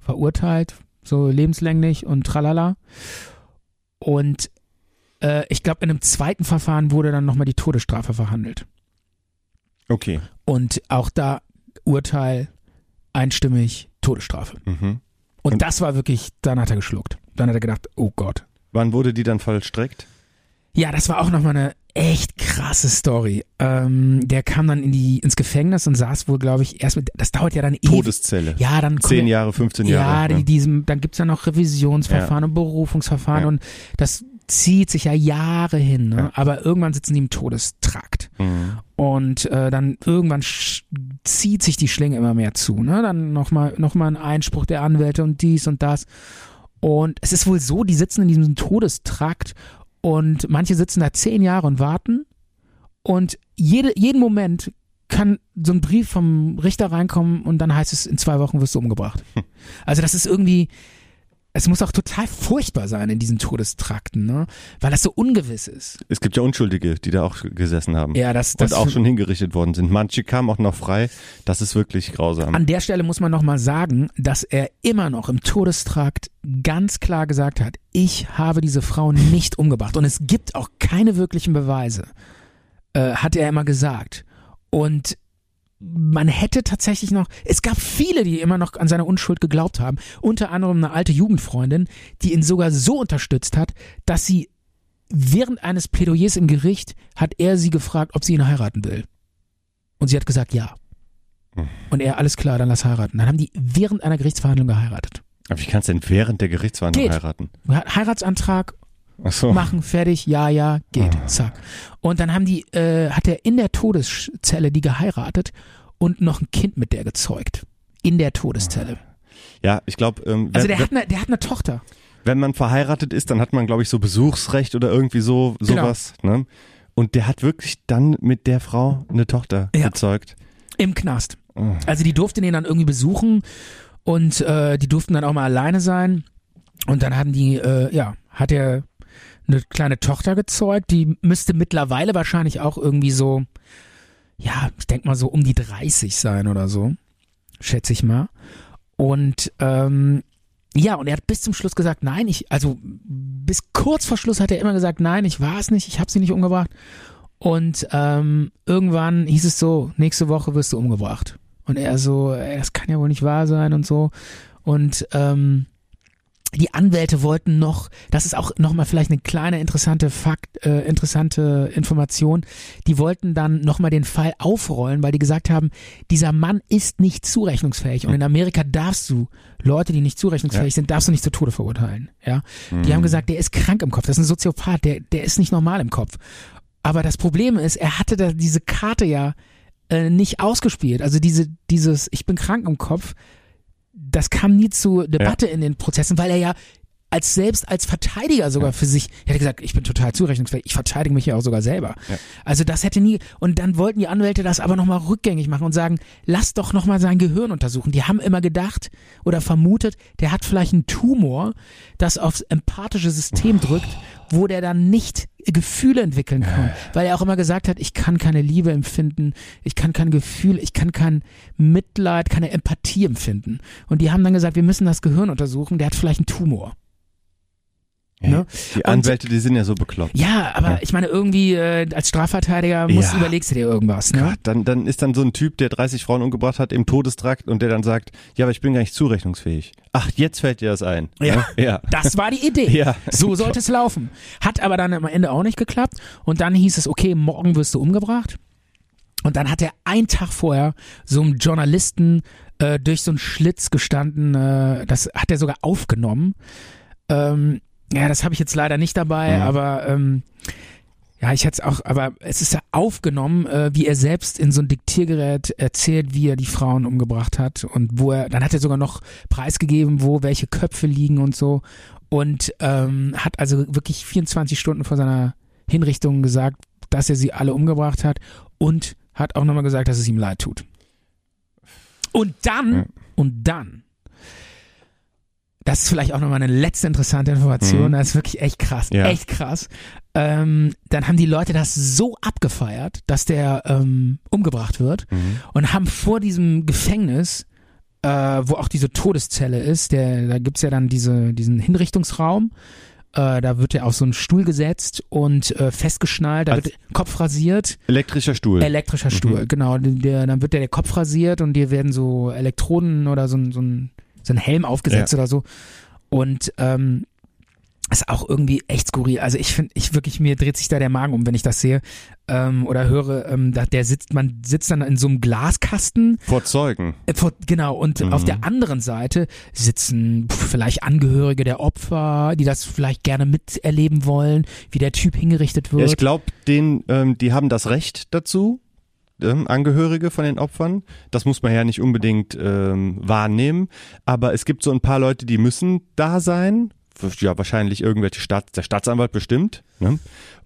verurteilt, so lebenslänglich und tralala. Und äh, ich glaube, in einem zweiten Verfahren wurde dann nochmal die Todesstrafe verhandelt. Okay. Und auch da Urteil einstimmig Todesstrafe. Mhm. Und, Und- das war wirklich, dann hat er geschluckt. Dann hat er gedacht, oh Gott. Wann wurde die dann vollstreckt? Ja, das war auch nochmal eine echt krasse Story. Ähm, der kam dann in die, ins Gefängnis und saß wohl, glaube ich, erst mit, das dauert ja dann ewig. Todeszelle. Ja, dann Zehn ja- Jahre, 15 Ja, Jahre. die, ne? diesem, dann gibt's ja noch Revisionsverfahren und Berufungsverfahren Ja. und das zieht sich ja Jahre hin, ne? Ja. aber irgendwann sitzen die im Todestrakt. Mhm. Und äh, dann irgendwann zieht sich die Schlinge immer mehr zu. Ne? Dann nochmal noch mal ein Einspruch der Anwälte und dies und das. Und es ist wohl so, die sitzen in diesem Todestrakt und manche sitzen da zehn Jahre und warten. Und jede, jeden Moment kann so ein Brief vom Richter reinkommen und dann heißt es, in zwei Wochen wirst du umgebracht. Also das ist irgendwie, es muss auch total furchtbar sein in diesen Todestrakten, ne? weil das so ungewiss ist. Es gibt ja Unschuldige, die da auch gesessen haben. Ja, das, das und auch schon hingerichtet worden sind. Manche kamen auch noch frei. Das ist wirklich grausam. An der Stelle muss man nochmal sagen, dass er immer noch im Todestrakt ganz klar gesagt hat, ich habe diese Frau nicht umgebracht und es gibt auch keine wirklichen Beweise, äh, hat er immer gesagt. Und man hätte tatsächlich noch, es gab viele, die immer noch an seine Unschuld geglaubt haben, unter anderem eine alte Jugendfreundin, die ihn sogar so unterstützt hat, dass sie während eines Plädoyers im Gericht hat er sie gefragt, ob sie ihn heiraten will. Und sie hat gesagt, ja. Und er, alles klar, dann lass heiraten. Dann haben die während einer Gerichtsverhandlung geheiratet. Aber wie kannst du denn während der Gerichtsverhandlung Geht. heiraten? Heiratsantrag so. machen, fertig, ja, ja, geht, Ah. zack. Und dann haben die, äh, hat er in der Todeszelle die geheiratet und noch ein Kind mit der gezeugt. In der Todeszelle. Ja, ich glaube, ähm, Also der hat eine, der hat eine Tochter. wenn man verheiratet ist, dann hat man, glaube ich, so Besuchsrecht oder irgendwie so Genau. sowas. Ne? Und der hat wirklich dann mit der Frau eine Tochter Ja. gezeugt. Im Knast. Oh. Also die durften ihn dann irgendwie besuchen und äh, die durften dann auch mal alleine sein. Und dann haben die, äh, ja, hat er eine kleine Tochter gezeugt, die müsste mittlerweile wahrscheinlich auch irgendwie so, ja, ich denke mal so um die 30 sein oder so, schätze ich mal. Und ähm, ja, und er hat bis zum Schluss gesagt, nein, ich, also bis kurz vor Schluss hat er immer gesagt, nein, ich war es nicht, ich habe sie nicht umgebracht. Und ähm, irgendwann hieß es so, nächste Woche wirst du umgebracht. Und er so, ey, das kann ja wohl nicht wahr sein und so. Und ähm, die Anwälte wollten noch, das ist auch nochmal vielleicht eine kleine interessante Fakt, äh, interessante Information, die wollten dann nochmal den Fall aufrollen, weil die gesagt haben, dieser Mann ist nicht zurechnungsfähig. Und in Amerika darfst du Leute, die nicht zurechnungsfähig sind, darfst du nicht zu Tode verurteilen. Ja, Die haben gesagt, der ist krank im Kopf, das ist ein Soziopath, der, der ist nicht normal im Kopf. Aber das Problem ist, er hatte da diese Karte ja äh, nicht ausgespielt. Also diese, dieses, ich bin krank im Kopf, das kam nie zur Debatte in den Prozessen, weil er ja als selbst als Verteidiger sogar für sich, er hätte gesagt, ich bin total zurechnungsfähig, ich verteidige mich ja auch sogar selber. Also das hätte nie, und dann wollten die Anwälte das aber nochmal rückgängig machen und sagen, lass doch nochmal sein Gehirn untersuchen. Die haben immer gedacht oder vermutet, der hat vielleicht einen Tumor, das aufs empathische System drückt, wo der dann nicht Gefühle entwickeln kann. Weil er auch immer gesagt hat, ich kann keine Liebe empfinden, ich kann kein Gefühl, ich kann kein Mitleid, keine Empathie empfinden. Und die haben dann gesagt, wir müssen das Gehirn untersuchen, der hat vielleicht einen Tumor. Ne? Die Und- Anwälte, die sind ja so bekloppt. Ja, aber Ja. ich meine, irgendwie äh, als Strafverteidiger musst, Ja. überlegst du dir irgendwas. Ne? Gott, dann, dann ist dann so ein Typ, der 30 Frauen umgebracht hat, im Todestrakt und der dann sagt, ja, aber ich bin gar nicht zurechnungsfähig. Ach, jetzt fällt dir das ein. Ja. Ne? Ja. Das war die Idee. Ja. So sollte es laufen. Hat aber dann am Ende auch nicht geklappt. Und dann hieß es, okay, morgen wirst du umgebracht. Und dann hat er einen Tag vorher so einem Journalisten äh, durch so einen Schlitz gestanden. Äh, das hat er sogar aufgenommen. Ähm, ja, das habe ich jetzt leider nicht dabei, Mhm. aber ähm, ja, ich hätte es auch, aber es ist ja aufgenommen, äh, wie er selbst in so ein Diktiergerät erzählt, wie er die Frauen umgebracht hat und wo er, dann hat er sogar noch preisgegeben, wo welche Köpfe liegen und so und ähm, hat also wirklich 24 Stunden vor seiner Hinrichtung gesagt, dass er sie alle umgebracht hat und hat auch nochmal gesagt, dass es ihm leid tut. Und dann, Ja. und dann, das ist vielleicht auch nochmal eine letzte interessante Information, Mhm. das ist wirklich echt krass, Ja. echt krass. Ähm, dann haben die Leute das so abgefeiert, dass der ähm, umgebracht wird Mhm. und haben vor diesem Gefängnis, äh, wo auch diese Todeszelle ist, der, da gibt's ja dann diese, diesen Hinrichtungsraum, äh, da wird ja auf so einen Stuhl gesetzt und äh, festgeschnallt, da Als- wird Kopf rasiert, Elektrischer Stuhl. elektrischer Stuhl, genau, der, dann wird der, der Kopf rasiert und dir werden so Elektroden oder so so ein, so ein Helm aufgesetzt oder so und ähm, ist auch irgendwie echt skurril. Also ich finde, ich wirklich, mir dreht sich da der Magen um, wenn ich das sehe ähm, oder höre, ähm, da, der sitzt, man sitzt dann in so einem Glaskasten Vor Zeugen. äh, vor- Genau, und Mhm. auf der anderen Seite sitzen pf, vielleicht Angehörige der Opfer, die das vielleicht gerne miterleben wollen, wie der Typ hingerichtet Ja, wird. ich glaube, den, ähm, die haben das Recht dazu, ähm, Angehörige von den Opfern. Das muss man ja nicht unbedingt ähm, wahrnehmen. Aber es gibt so ein paar Leute, die müssen da sein. Ja, wahrscheinlich irgendwelche Staats, der Staatsanwalt bestimmt. Ne?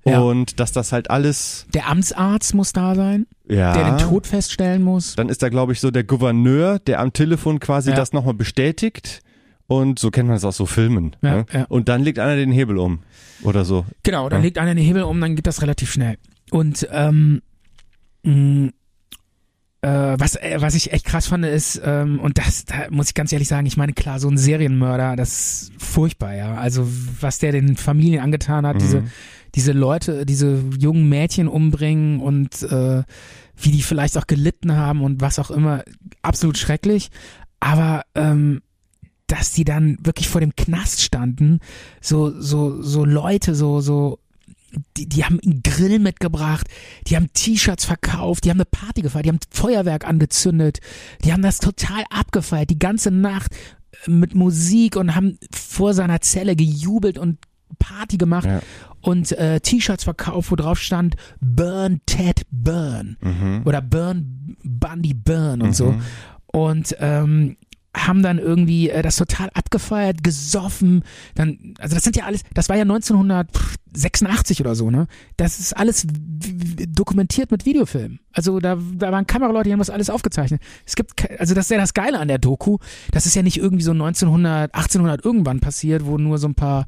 Ja. Und dass das halt alles, der Amtsarzt muss da sein, ja. der den Tod feststellen muss. Dann ist da, glaube ich, so der Gouverneur, der am Telefon quasi Ja. das nochmal bestätigt. Und so kennt man es aus so Filmen. Ja, ne? ja. Und dann legt einer den Hebel um. Oder so. Genau, dann Ja. legt einer den Hebel um, dann geht das relativ schnell. Und ähm, mh, äh, was, äh, was ich echt krass fand, ist, ähm, und das, da muss ich ganz ehrlich sagen, ich meine, klar, so ein Serienmörder, das ist furchtbar, ja. Also was der den Familien angetan hat, Mhm. diese, diese Leute, diese jungen Mädchen umbringen und äh, wie die vielleicht auch gelitten haben und was auch immer, absolut schrecklich. Aber ähm, dass die dann wirklich vor dem Knast standen, so, so, so Leute, so, so, die, die haben einen Grill mitgebracht, die haben T-Shirts verkauft, die haben eine Party gefeiert, die haben Feuerwerk angezündet, die haben das total abgefeiert, die ganze Nacht mit Musik und haben vor seiner Zelle gejubelt und Party gemacht Ja. und äh, T-Shirts verkauft, wo drauf stand Burn Ted Burn Mhm. oder Burn Bundy Burn und so. Und ähm, haben dann irgendwie äh, das total abgefeiert, gesoffen. Dann, also das sind ja alles, das war ja 1986 oder so, ne? Das ist alles dokumentiert mit Videofilmen. Also da, da waren Kameraleute, die haben das alles aufgezeichnet. Es gibt, also das ist ja das Geile an der Doku. Das ist ja nicht irgendwie so 1900, 1800 irgendwann passiert, wo nur so ein paar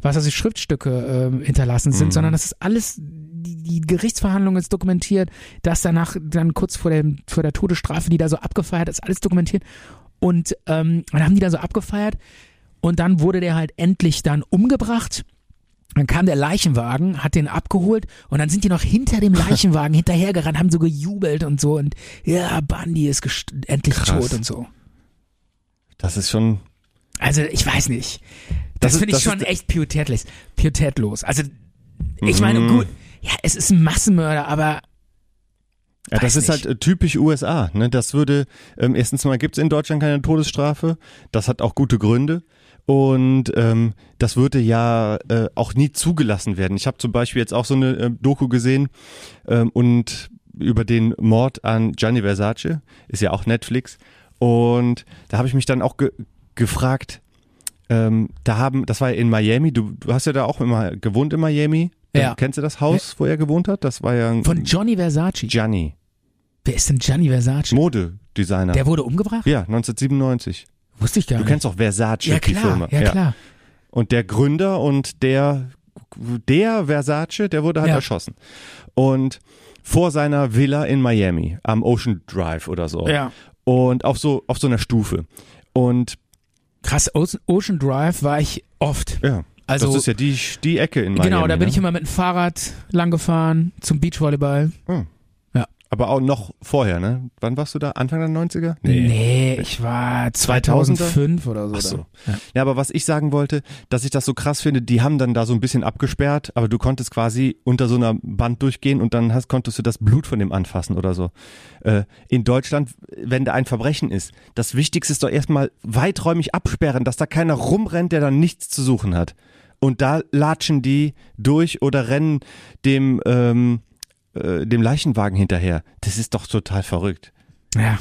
was weiß ich, Schriftstücke ähm, hinterlassen sind, sondern das ist alles, die, Gerichtsverhandlung ist dokumentiert, das danach dann kurz vor, dem, vor der Todesstrafe, die da so abgefeiert ist, alles dokumentiert. Und ähm, dann haben die da so abgefeiert und dann wurde der halt endlich dann umgebracht. Dann kam der Leichenwagen, hat den abgeholt und dann sind die noch hinter dem Leichenwagen hinterhergerannt, haben so gejubelt und so und ja, Bundy ist gest- endlich Krass. tot und so. Das ist schon. Also ich weiß nicht. Das Das, finde ich das schon echt pietätlos. pietätlos. Also ich meine, Mhm. gut, ja, es ist ein Massenmörder, aber Ja, das ist halt äh, typisch USA. Ne? Das würde, ähm, erstens mal gibt's in Deutschland keine Todesstrafe. Das hat auch gute Gründe. Und ähm, das würde ja äh, auch nie zugelassen werden. Ich habe zum Beispiel jetzt auch so eine äh, Doku gesehen ähm, und über den Mord an Gianni Versace, ist ja auch Netflix. Und da habe ich mich dann auch ge gefragt, ähm, da haben, das war ja in Miami, du, du hast ja da auch immer gewohnt in Miami. Ja. Kennst du das Haus, wo er gewohnt hat? Das war ja ein von Johnny Versace. Gianni. Wer ist denn Gianni Versace? Modedesigner. Der wurde umgebracht? ja, 1997. Wusste ich gar Du nicht. kennst auch Versace, ja die klar, Firma. ja, klar. Und der Gründer und der, der Versace, der wurde halt Ja. erschossen. Und vor seiner Villa in Miami am Ocean Drive oder so. Ja. Und auf so, auf so einer Stufe. Und Krass, Ocean Drive war ich oft. ja, Also das ist ja die, die Ecke in Miami. genau, da bin ne? ich immer mit dem Fahrrad lang gefahren zum Beachvolleyball. Aber auch noch vorher, ne? Wann warst du da? Anfang der 90er? Nee, ich war 2005 oder so. Ach so. Ja. Ja, aber was ich sagen wollte, dass ich das so krass finde, die haben dann da so ein bisschen abgesperrt, aber du konntest quasi unter so einer Band durchgehen und dann hast, konntest du das Blut von dem anfassen oder so. Äh, in Deutschland, wenn da ein Verbrechen ist, das Wichtigste ist doch erstmal weiträumig absperren, dass da keiner rumrennt, der dann nichts zu suchen hat. Und da latschen die durch oder rennen dem, ähm, äh, dem Leichenwagen hinterher. Das ist doch total verrückt. ja.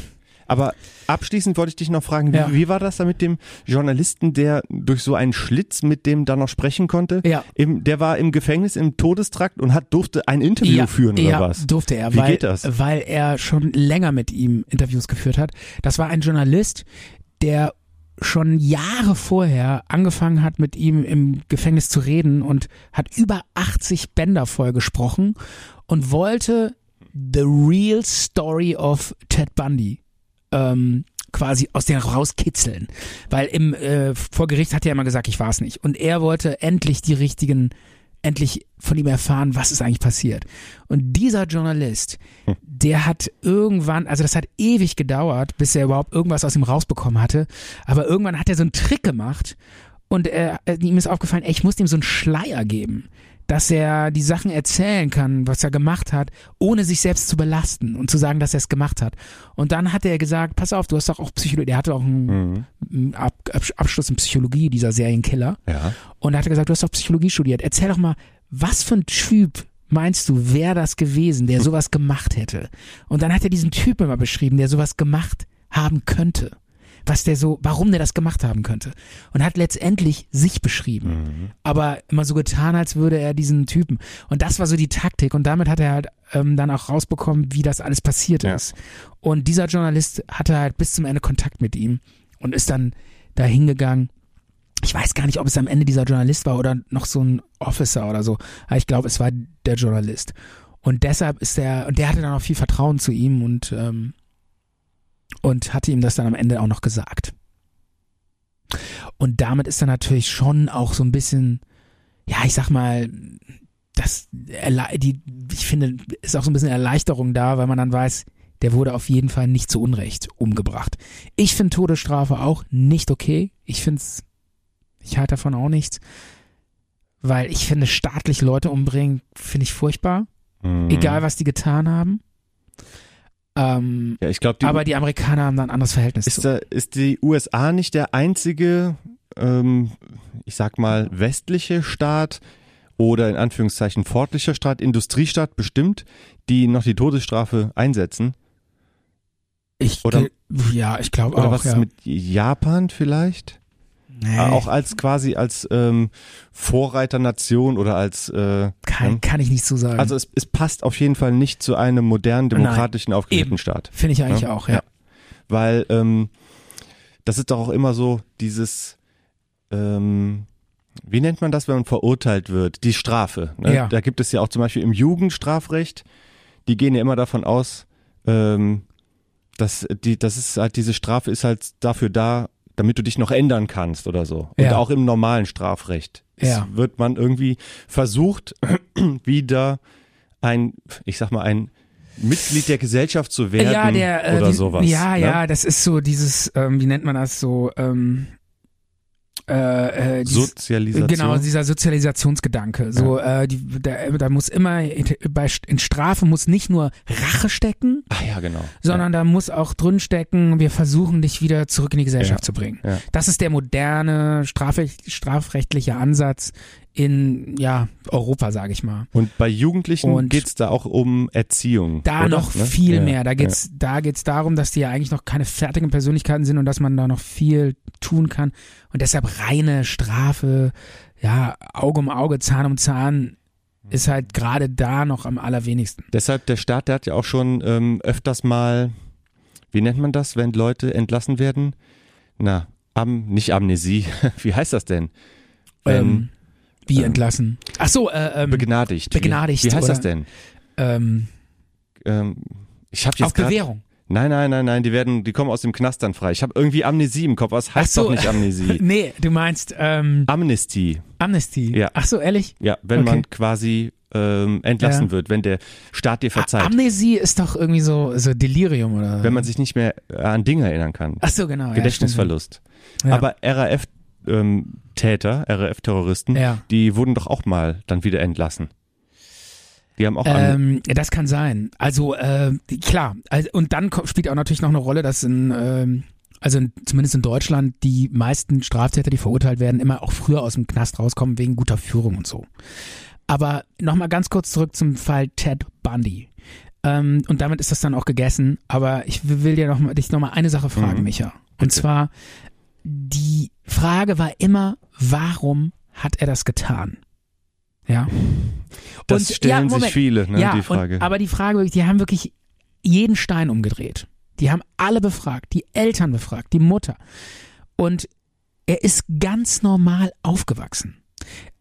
Aber abschließend wollte ich dich noch fragen, wie, Ja. wie war das da mit dem Journalisten, der durch so einen Schlitz mit dem da noch sprechen konnte? Ja. Im, der war im Gefängnis im Todestrakt und hat durfte ein Interview führen oder ja, was? durfte er, Wie weil, geht das? weil er schon länger mit ihm Interviews geführt hat. Das war ein Journalist, der schon Jahre vorher angefangen hat, mit ihm im Gefängnis zu reden und hat über 80 Bänder voll gesprochen und wollte the real story of Ted Bundy ähm, quasi aus denen rauskitzeln. Weil im äh, vor Gericht hat er immer gesagt, ich war es nicht. Und er wollte endlich die richtigen, endlich von ihm erfahren, was ist eigentlich passiert. Und dieser Journalist, der hat irgendwann, also das hat ewig gedauert, bis er überhaupt irgendwas aus ihm rausbekommen hatte. Aber irgendwann hat er so einen Trick gemacht und er, ihm ist aufgefallen, ey, ich muss ihm so einen Schleier geben, dass er die Sachen erzählen kann, was er gemacht hat, ohne sich selbst zu belasten und zu sagen, dass er es gemacht hat. Und dann hat er gesagt, pass auf, du hast doch auch Psychologie, der hatte auch einen, einen Ab Ab Abschluss in Psychologie, dieser Serienkiller. Ja. Und da hat er gesagt, du hast doch Psychologie studiert. Erzähl doch mal, was für ein Typ meinst du, wäre das gewesen, der sowas gemacht hätte? Und dann hat er diesen Typen immer beschrieben, der sowas gemacht haben könnte. Was der so, warum der das gemacht haben könnte. Und hat letztendlich sich beschrieben. Aber immer so getan, als würde er diesen Typen. Und das war so die Taktik. Und damit hat er halt ähm, dann auch rausbekommen, wie das alles passiert Ja. ist. Und dieser Journalist hatte halt bis zum Ende Kontakt mit ihm und ist dann da hingegangen ich weiß gar nicht, ob es am Ende dieser Journalist war oder noch so ein Officer oder so. Aber ich glaube, es war der Journalist. Und deshalb ist der, und der hatte dann auch viel Vertrauen zu ihm und, ähm, und hatte ihm das dann am Ende auch noch gesagt. Und damit ist dann natürlich schon auch so ein bisschen, ja, ich sag mal, das, die, ich finde, ist auch so ein bisschen Erleichterung da, weil man dann weiß, der wurde auf jeden Fall nicht zu Unrecht umgebracht. Ich finde Todesstrafe auch nicht okay. Ich finde es ich halte davon auch nichts, weil ich finde, staatlich Leute umbringen, finde ich furchtbar, Mhm. egal was die getan haben. Ähm, Ja, ich glaube, die, aber die Amerikaner haben da ein anderes Verhältnis ist, da, ist die USA nicht der einzige, ähm, ich sag mal, westliche Staat oder in Anführungszeichen fortlicher Staat, Industriestaat bestimmt, die noch die Todesstrafe einsetzen? Ich, oder- ja, ich glaube Oder auch. was ja. ist mit Japan vielleicht? Nee, Auch als quasi als ähm, Vorreiternation oder als äh, kann, ja. kann ich nicht so sagen. also es, es passt auf jeden Fall nicht zu einem modernen, demokratischen, aufgeklärten Eben. Staat. Finde ich eigentlich Ja, auch, ja. ja. Weil ähm, das ist doch auch immer so dieses, ähm, wie nennt man das, wenn man verurteilt wird? Die Strafe. Ne? Ja. Da gibt es ja auch zum Beispiel im Jugendstrafrecht, die gehen ja immer davon aus, ähm, dass die, das ist halt diese Strafe ist halt dafür da, damit du dich noch ändern kannst oder so. Und Ja. auch im normalen Strafrecht Ja. wird man irgendwie versucht, wieder ein, ich sag mal, ein Mitglied der Gesellschaft zu werden ja, der, äh, oder wie, sowas. Ja, ne? ja, das ist so dieses, ähm, wie nennt man das so, ähm, äh, äh, dieses, Sozialisation. Genau, dieser Sozialisationsgedanke. So, äh, die, da, da muss immer bei, in Strafe muss nicht nur Rache stecken, Ach ja, genau. sondern da muss auch drin stecken, wir versuchen dich wieder zurück in die Gesellschaft Ja. zu bringen. Ja. Das ist der moderne strafrecht, strafrechtliche Ansatz in ja Europa, sage ich mal. Und bei Jugendlichen Und- geht's da auch um Erziehung. Da oder? noch Ne? viel ja. mehr. Da geht's, da geht's darum, dass die ja eigentlich noch keine fertigen Persönlichkeiten sind und dass man da noch viel tun kann. Und deshalb reine Strafe, ja, Auge um Auge, Zahn um Zahn, ist halt gerade da noch am allerwenigsten. Deshalb, der Staat, der hat ja auch schon ähm, öfters mal, wie nennt man das, wenn Leute entlassen werden? Na, am, nicht Amnesie, wie heißt das denn? Ähm, wie ähm, entlassen? Ach so, äh, ähm, Begnadigt. begnadigt Wie, wie heißt oder- das denn? ähm, Ähm, ich habe auf jetzt grad, Bewährung. Nein, nein, nein, nein, die werden, die kommen aus dem Knast dann frei. Ich habe irgendwie Amnesie im Kopf. Was heißt so. doch nicht Amnesie? Nee, du meinst ähm, Amnesty. Amnesty. Ja. Ach so, ehrlich? Ja, wenn Okay. man quasi ähm, entlassen Ja. wird, wenn der Staat dir verzeiht. Amnesie ist doch irgendwie so, so Delirium oder? wenn man sich nicht mehr an Dinge erinnern kann. Ach so, genau. Gedächtnisverlust. Ja, Aber RAF-Täter, RAF-Terroristen, Ja. die wurden doch auch mal dann wieder entlassen. Die haben auch Ähm, das kann sein. Also äh, klar. Also, und dann spielt auch natürlich noch eine Rolle, dass in ähm, also in, zumindest in Deutschland die meisten Straftäter, die verurteilt werden, immer auch früher aus dem Knast rauskommen wegen guter Führung und so. Aber nochmal ganz kurz zurück zum Fall Ted Bundy. Ähm, und damit ist das dann auch gegessen. Aber ich will dir noch mal, dich nochmal eine Sache fragen, Mhm. Micha. Und zwar, die Frage war immer, warum hat er das getan? Ja. das und- stellen ja, sich viele, ne, ja, die Frage. Und, aber die Frage, die haben wirklich jeden Stein umgedreht. Die haben alle befragt, die Eltern befragt, die Mutter. Und er ist ganz normal aufgewachsen.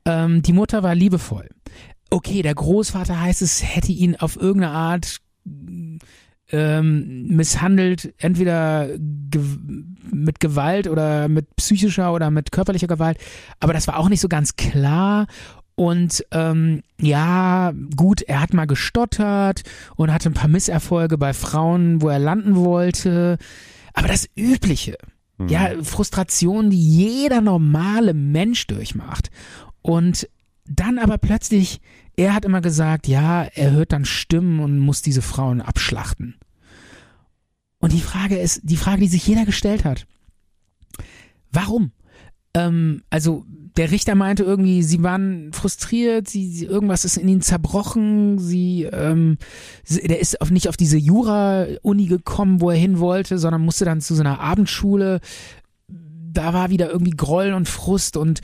Ähm, die Mutter war liebevoll. Okay, der Großvater heißt es, hätte ihn auf irgendeine Art ähm, misshandelt, entweder ge mit Gewalt oder mit psychischer oder mit körperlicher Gewalt. Aber das war auch nicht so ganz klar. Und ähm, ja, gut, er hat mal gestottert und hatte ein paar Misserfolge bei Frauen, wo er landen wollte. Aber das Übliche, Mhm. ja, Frustration, die jeder normale Mensch durchmacht. Und dann aber plötzlich, er hat immer gesagt, ja, er hört dann Stimmen und muss diese Frauen abschlachten. Und die Frage ist, die Frage, die sich jeder gestellt hat, warum? Ähm, also der Richter meinte irgendwie, sie waren frustriert, sie, sie irgendwas ist in ihnen zerbrochen, sie, ähm, sie der ist auf, nicht auf diese Jura-Uni gekommen, wo er hin wollte, sondern musste dann zu so Abendschule. Da war wieder irgendwie Groll und Frust und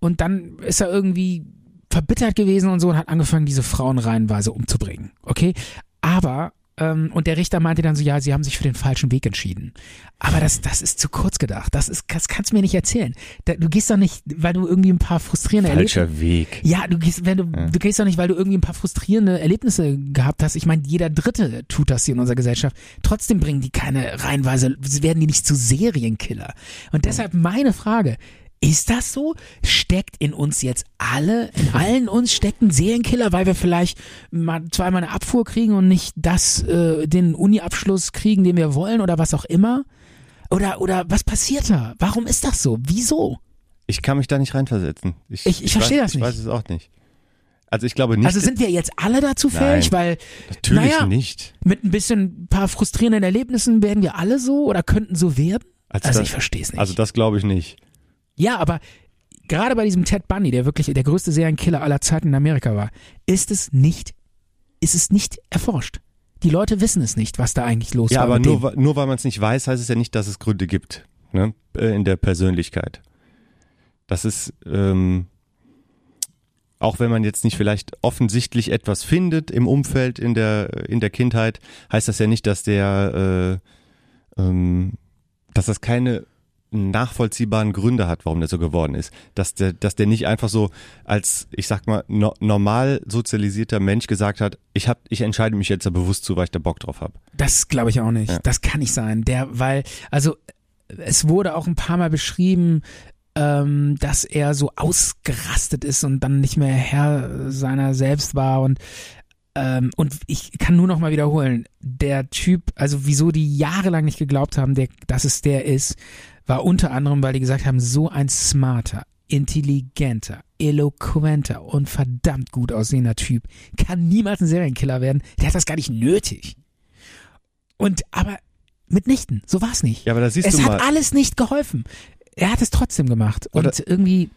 und dann ist er irgendwie verbittert gewesen und so und hat angefangen, diese Frauen reihenweise umzubringen. Okay, aber ähm, und der Richter meinte dann so, ja, sie haben sich für den falschen Weg entschieden. Aber das, das ist zu kurz gedacht. Das ist, das kannst du mir nicht erzählen. Du gehst doch nicht, weil du irgendwie ein paar frustrierende Erlebnisse. Falscher Weg. Ja, du gehst, wenn du, du gehst doch nicht, weil du irgendwie ein paar frustrierende Erlebnisse gehabt hast. Ich meine, jeder Dritte tut das hier in unserer Gesellschaft. Trotzdem bringen die keine reihenweise, werden die nicht zu Serienkiller. Und deshalb meine Frage. Ist das so? Steckt in uns jetzt alle, in allen uns steckt ein Serienkiller, weil wir vielleicht mal zweimal eine Abfuhr kriegen und nicht das, äh, den Uni-Abschluss kriegen, den wir wollen oder was auch immer? Oder, oder was passiert da? Warum ist das so? Wieso? Ich kann mich da nicht reinversetzen. Ich, Ich- ich verstehe weiß, das Ich nicht. weiß es auch nicht. Also ich glaube nicht. Also sind wir jetzt alle dazu fähig, Nein, weil natürlich naja, nicht. mit ein bisschen ein paar frustrierenden Erlebnissen werden wir alle so oder könnten so werden? Also, das- ich verstehe es nicht. Also das glaube ich nicht. Ja, aber gerade bei diesem Ted Bundy, der wirklich der größte Serienkiller aller Zeiten in Amerika war, ist es nicht, ist es nicht erforscht. Die Leute wissen es nicht, was da eigentlich los Ja, war. aber nur, nur weil man es nicht weiß, heißt es ja nicht, dass es Gründe gibt ne? äh, in der Persönlichkeit. Das ist, ähm, auch wenn man jetzt nicht vielleicht offensichtlich etwas findet im Umfeld, in der, in der Kindheit, heißt das ja nicht, dass der, äh, ähm, dass das keine nachvollziehbaren Gründe hat, warum der so geworden ist. Dass der, dass der nicht einfach so als, ich sag mal, no, normal sozialisierter Mensch gesagt hat, ich hab, ich entscheide mich jetzt da bewusst zu, weil ich da Bock drauf habe. Das glaube ich auch nicht. Ja. Das kann nicht sein. Der, weil, also es wurde auch ein paar Mal beschrieben, ähm, dass er so ausgerastet ist und dann nicht mehr Herr seiner selbst war und ähm, und ich kann nur noch mal wiederholen, der Typ, also wieso die jahrelang nicht geglaubt haben, der, dass es der ist, war unter anderem, weil die gesagt haben, so ein smarter, intelligenter, eloquenter und verdammt gut aussehender Typ kann niemals ein Serienkiller werden. Der hat das gar nicht nötig. Und aber mitnichten, so war es nicht. Ja, aber da siehst es du hat mal. alles nicht geholfen. Er hat es trotzdem gemacht. Und Oder- irgendwie,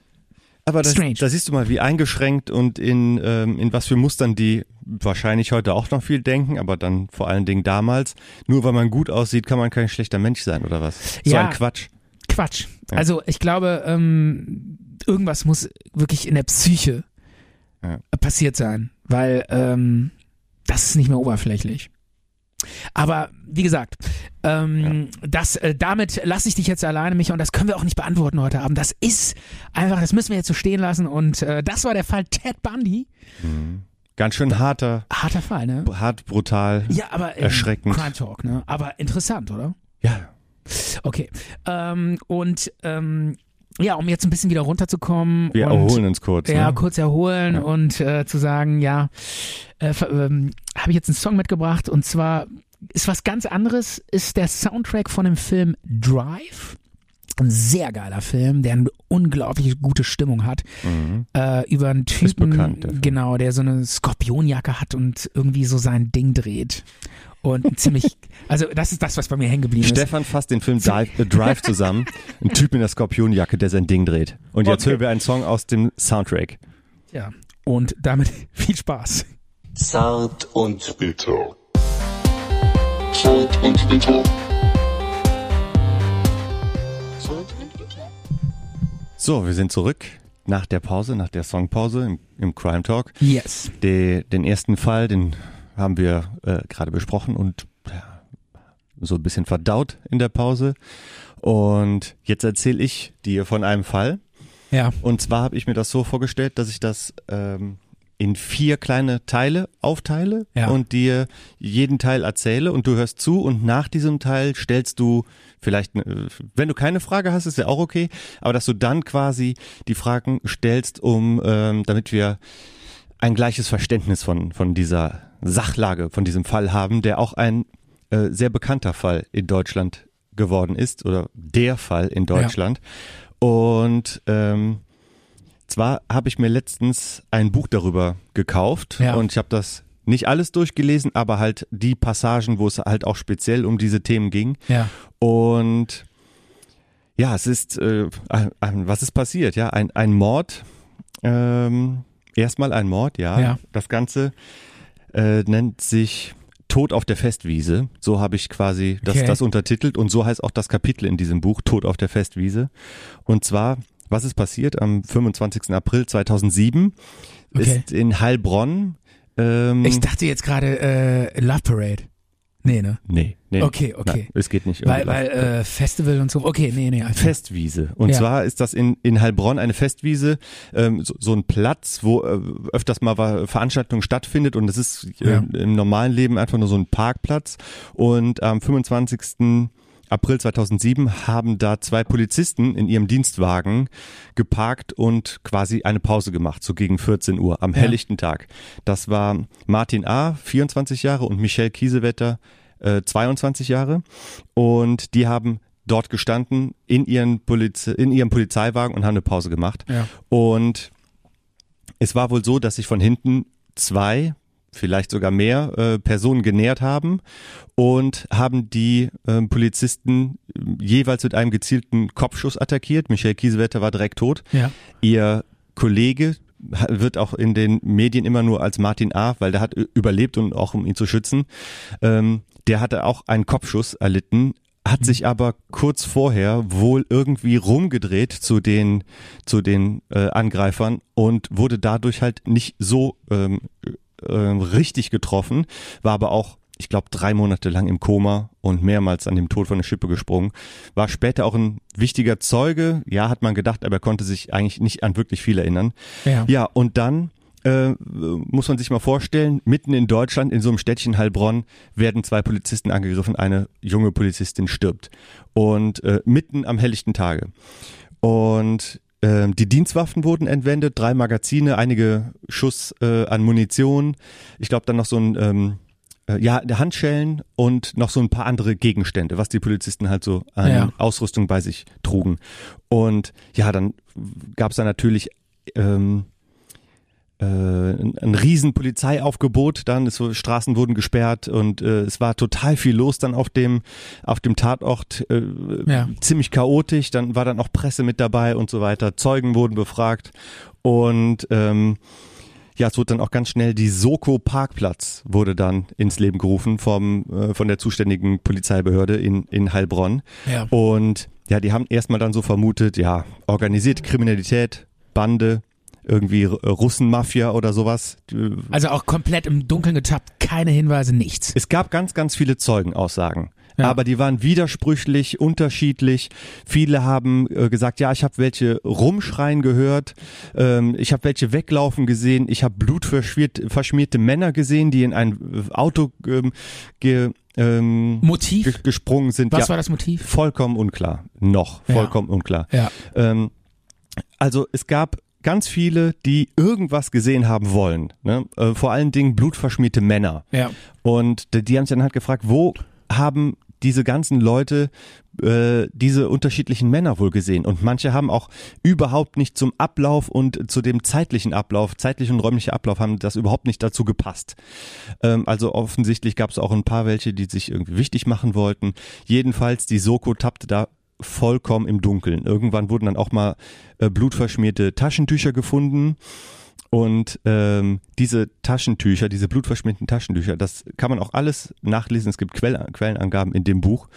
Aber das, Strange. da siehst du mal, wie eingeschränkt und in, ähm, in was für Mustern die wahrscheinlich heute auch noch viel denken, aber dann vor allen Dingen damals. Nur weil man gut aussieht, kann man kein schlechter Mensch sein oder was? So Ja. ein Quatsch. Quatsch. Ja. Also ich glaube, ähm, irgendwas muss wirklich in der Psyche Ja. passiert sein, weil ähm, das ist nicht mehr oberflächlich. Aber wie gesagt, ähm, das, äh, damit lasse ich dich jetzt alleine, Micha, und das können wir auch nicht beantworten heute Abend. Das ist einfach, das müssen wir jetzt so stehen lassen. Und äh, das war der Fall Ted Bundy. Ganz schön harter, Harter Fall, ne? hart, brutal. Ja, aber ähm, Erschreckend. Crime Talk, ne? Aber interessant, oder? Ja. Okay. Ähm, und ähm, ja, um jetzt ein bisschen wieder runterzukommen. Wir und, erholen uns kurz. Ja, ne? kurz erholen Ja. und äh, zu sagen, ja, äh, ähm, habe ich jetzt einen Song mitgebracht und zwar ist was ganz anderes, ist der Soundtrack von dem Film Drive. Ein sehr geiler Film, der eine unglaublich gute Stimmung hat. Mhm. Äh, über einen Typen, bekannt, der genau, der so eine Skorpionjacke hat und irgendwie so sein Ding dreht. Und ein ziemlich, also das ist das, was bei mir hängen geblieben ist. Stefan fasst den Film Dive, äh, Drive zusammen. Ein Typ in der Skorpionjacke, der sein Ding dreht. Und jetzt Okay. hören wir einen Song aus dem Soundtrack. Ja. Und damit viel Spaß. Zart und bitter. Zart und bitter. Zart und bitter. So, wir sind zurück nach der Pause, nach der Songpause im, im Crime Talk. Yes. De, den ersten Fall, den haben wir äh, gerade besprochen und ja, so ein bisschen verdaut in der Pause. Und jetzt erzähle ich dir von einem Fall. Ja. Und zwar habe ich mir das so vorgestellt, dass ich das ähm, in vier kleine Teile aufteile Ja. und dir jeden Teil erzähle und du hörst zu und nach diesem Teil stellst du vielleicht, ne- wenn du keine Frage hast, ist ja auch okay, aber dass du dann quasi die Fragen stellst, um ähm, damit wir ein gleiches Verständnis von, von dieser Sachlage, von diesem Fall haben, der auch ein äh, sehr bekannter Fall in Deutschland geworden ist oder der Fall in Deutschland. Und ähm, zwar habe ich mir letztens ein Buch darüber gekauft Ja. und ich habe das nicht alles durchgelesen, aber halt die Passagen, wo es halt auch speziell um diese Themen ging. Ja. Und ja, es ist, äh, ein, ein, was ist passiert? Ja, ein, ein Mord. Ähm, erstmal ein Mord, ja. Ja. Das Ganze äh, nennt sich Tod auf der Festwiese. So habe ich quasi das, Okay. das untertitelt und so heißt auch das Kapitel in diesem Buch, Tod auf der Festwiese. Und zwar, was ist passiert am 25. April 2007? Okay. Ist in Heilbronn. Ähm, Ich dachte jetzt gerade äh, Love Parade. Nee, ne? nee, nee. Okay, okay. Nein, es geht nicht. Weil, weil äh, Festival und so. Okay, nee, nee. Alter. Festwiese. Und Ja. zwar ist das in, in Heilbronn eine Festwiese, ähm, so, so ein Platz, wo äh, öfters mal Veranstaltungen stattfindet und es ist äh, Ja. im normalen Leben einfach nur so ein Parkplatz. Und am 25. April 2007 haben da zwei Polizisten in ihrem Dienstwagen geparkt und quasi eine Pause gemacht, so gegen 14 Uhr am Ja. helllichten Tag. Das war Martin A., 24 Jahre und Michelle Kiesewetter, äh, 22 Jahre. Und die haben dort gestanden in, ihren Poliz in ihrem Polizeiwagen und haben eine Pause gemacht. Ja. Und es war wohl so, dass sich von hinten zwei, vielleicht sogar mehr äh, Personen genähert haben und haben die ähm, Polizisten äh, jeweils mit einem gezielten Kopfschuss attackiert. Michael Kiesewetter war direkt tot. Ja. Ihr Kollege wird auch in den Medien immer nur als Martin A., weil der hat ü- überlebt und auch um ihn zu schützen. Ähm, der hatte auch einen Kopfschuss erlitten, hat sich aber kurz vorher wohl irgendwie rumgedreht zu den zu den äh, Angreifern und wurde dadurch halt nicht so ähm, äh, richtig getroffen, war aber auch ich glaube, drei Monate lang im Koma und mehrmals an dem Tod von der Schippe gesprungen. War später auch ein wichtiger Zeuge. Ja, hat man gedacht, aber er konnte sich eigentlich nicht an wirklich viel erinnern. Ja. Ja, und dann äh, muss man sich mal vorstellen, mitten in Deutschland, in so einem Städtchen Heilbronn, werden zwei Polizisten angegriffen, eine junge Polizistin stirbt. Und äh, mitten am helllichten Tage. Und ähm, die Dienstwaffen wurden entwendet, drei Magazine, einige Schuss äh, an Munition, ich glaube dann noch so ein ähm, äh, ja, Handschellen und noch so ein paar andere Gegenstände, was die Polizisten halt so an Ja. Ausrüstung bei sich trugen. Und ja, dann gab es da natürlich ähm, äh, ein, ein riesen Polizeiaufgebot dann, wurde- Straßen wurden gesperrt und äh, es war total viel los dann auf dem auf dem Tatort, äh, Ja. ziemlich chaotisch, dann war dann auch Presse mit dabei und so weiter, Zeugen wurden befragt und ähm, ja, es wurde dann auch ganz schnell die Soko Parkplatz wurde dann ins Leben gerufen vom äh, von der zuständigen Polizeibehörde in in Heilbronn Ja. und ja, die haben erstmal dann so vermutet, ja, organisierte Kriminalität, Bande, irgendwie R- Russenmafia oder sowas. Äh, Also auch komplett im Dunkeln getappt, keine Hinweise, nichts. Es gab ganz, ganz viele Zeugenaussagen. Ja. Aber die waren widersprüchlich, unterschiedlich. Viele haben äh, gesagt, ja, ich habe welche rumschreien gehört, ähm, ich habe welche weglaufen gesehen, ich habe blutverschmierte verschmierte Männer gesehen, die in ein Auto ähm, ge, ähm, Motiv? ge gesprungen sind. Was ja, war das Motiv? Vollkommen unklar. Noch Ja. vollkommen unklar. Ja. Ähm, also es gab ganz viele, die irgendwas gesehen haben wollen. Ne? Äh, vor allen Dingen blutverschmierte Männer. Ja. Und die, die haben sich dann halt gefragt, wo haben diese ganzen Leute äh, diese unterschiedlichen Männer wohl gesehen? Und manche haben auch überhaupt nicht zum Ablauf und zu dem zeitlichen Ablauf, zeitlich und räumlicher Ablauf, haben das überhaupt nicht dazu gepasst. Ähm, also offensichtlich gab es auch ein paar welche, die sich irgendwie wichtig machen wollten. Jedenfalls, die Soko tappte da vollkommen im Dunkeln. Irgendwann wurden dann auch mal äh, blutverschmierte Taschentücher gefunden. Und ähm, diese Taschentücher, diese blutverschmierten Taschentücher, das kann man auch alles nachlesen. Es gibt Quell Quellenangaben in dem Buch.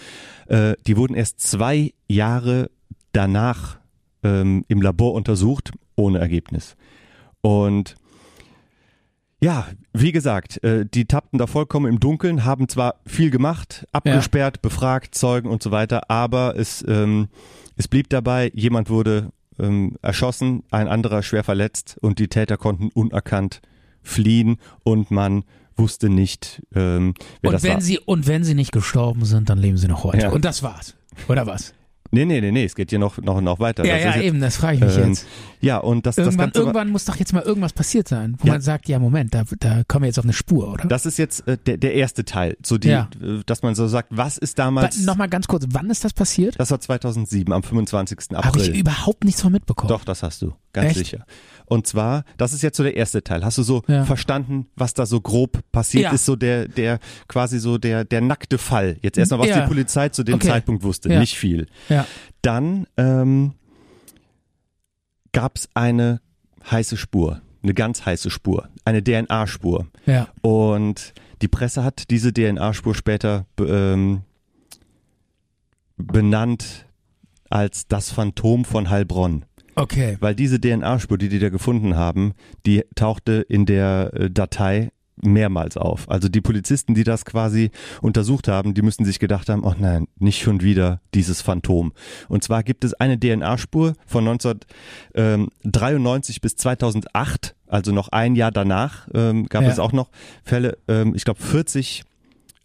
Äh, die wurden erst zwei Jahre danach ähm, im Labor untersucht, ohne Ergebnis. Und ja, wie gesagt, äh, die tappten da vollkommen im Dunkeln, haben zwar viel gemacht, abgesperrt, befragt, Zeugen und so weiter, aber es, ähm, es blieb dabei, jemand wurde ähm, erschossen, ein anderer schwer verletzt und die Täter konnten unerkannt fliehen und man wusste nicht, ähm, wer Und das wenn war. sie und wenn sie nicht gestorben sind, dann leben sie noch heute. Ja. Und das war's. Oder was? Nee, nee, nee, nee, es geht hier noch, noch, noch weiter. ja, Das ja, jetzt, eben, das frage ich mich ähm, jetzt. Ja, und das, das Irgendwann, Ganze war- irgendwann muss doch jetzt mal irgendwas passiert sein, wo Ja. man sagt, ja, Moment, da, da kommen wir jetzt auf eine Spur, oder? Das ist jetzt äh, der, der erste Teil, so die, Ja. äh, dass man so sagt, was ist damals? Nochmal ganz kurz, wann ist das passiert? Das war 2007, am 25. Habe April. ich überhaupt nichts von mitbekommen. Doch, das hast du, ganz Echt? sicher. Und zwar, das ist jetzt so der erste Teil. Hast du so Ja. verstanden, was da so grob passiert Ja. ist? So der, der quasi so der der nackte Fall. Jetzt erstmal, was Ja. die Polizei zu dem Okay. Zeitpunkt wusste, nicht viel. Ja. Dann ähm, gab es eine heiße Spur, eine ganz heiße Spur, eine DNA-Spur. Ja. Und die Presse hat diese DNA-Spur später ähm, benannt als das Phantom von Heilbronn. Okay. Weil diese DNA-Spur, die die da gefunden haben, die tauchte in der äh, Datei mehrmals auf. Also die Polizisten, die das quasi untersucht haben, die müssen sich gedacht haben, oh nein, nicht schon wieder dieses Phantom. Und zwar gibt es eine DNA-Spur von 1993 bis 2008, also noch ein Jahr danach, ähm, gab Ja. es auch noch Fälle, ähm, ich glaube 40,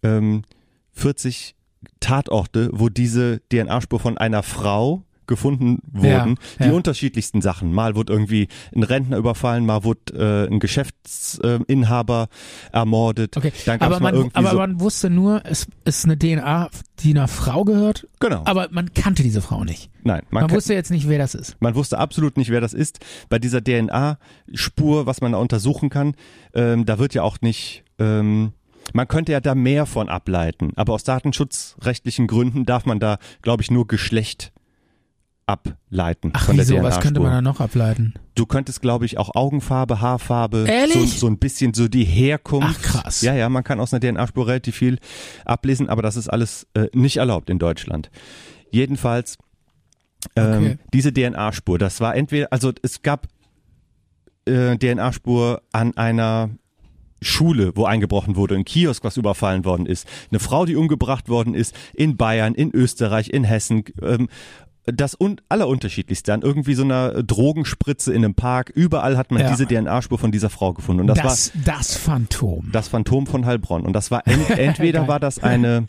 ähm, 40 Tatorte, wo diese DNA-Spur von einer Frau gefunden wurden, Ja, die ja. unterschiedlichsten Sachen. Mal wurde irgendwie ein Rentner überfallen, mal wurde äh, ein Geschäftsinhaber ermordet. Okay, aber, man, aber so, man wusste nur, es ist eine DNA, die einer Frau gehört, genau. aber man kannte diese Frau nicht. Nein, man, Man, wusste jetzt nicht, wer das ist. man wusste absolut nicht, wer das ist. Bei dieser DNA-Spur, was man da untersuchen kann, ähm, da wird ja auch nicht, ähm, man könnte ja da mehr von ableiten, aber aus datenschutzrechtlichen Gründen darf man da, glaube ich, nur Geschlecht ableiten Ach, von der wieso? Was könnte man da noch ableiten? Du könntest, glaube ich, auch Augenfarbe, Haarfarbe, so, so ein bisschen so die Herkunft. Ach, krass. Ja, ja, man kann aus einer DNA-Spur relativ viel ablesen, aber das ist alles äh, nicht erlaubt in Deutschland. Jedenfalls ähm, Okay. diese DNA-Spur, das war entweder, also es gab äh, DNA-Spur an einer Schule, wo eingebrochen wurde, ein Kiosk, was überfallen worden ist, eine Frau, die umgebracht worden ist, in Bayern, in Österreich, in Hessen, ähm, das un allerunterschiedlichste an irgendwie so einer Drogenspritze in einem Park, überall hat man Ja. diese DNA-Spur von dieser Frau gefunden und das, war das, das Phantom. das Phantom von Heilbronn. Und das war ent entweder war das eine,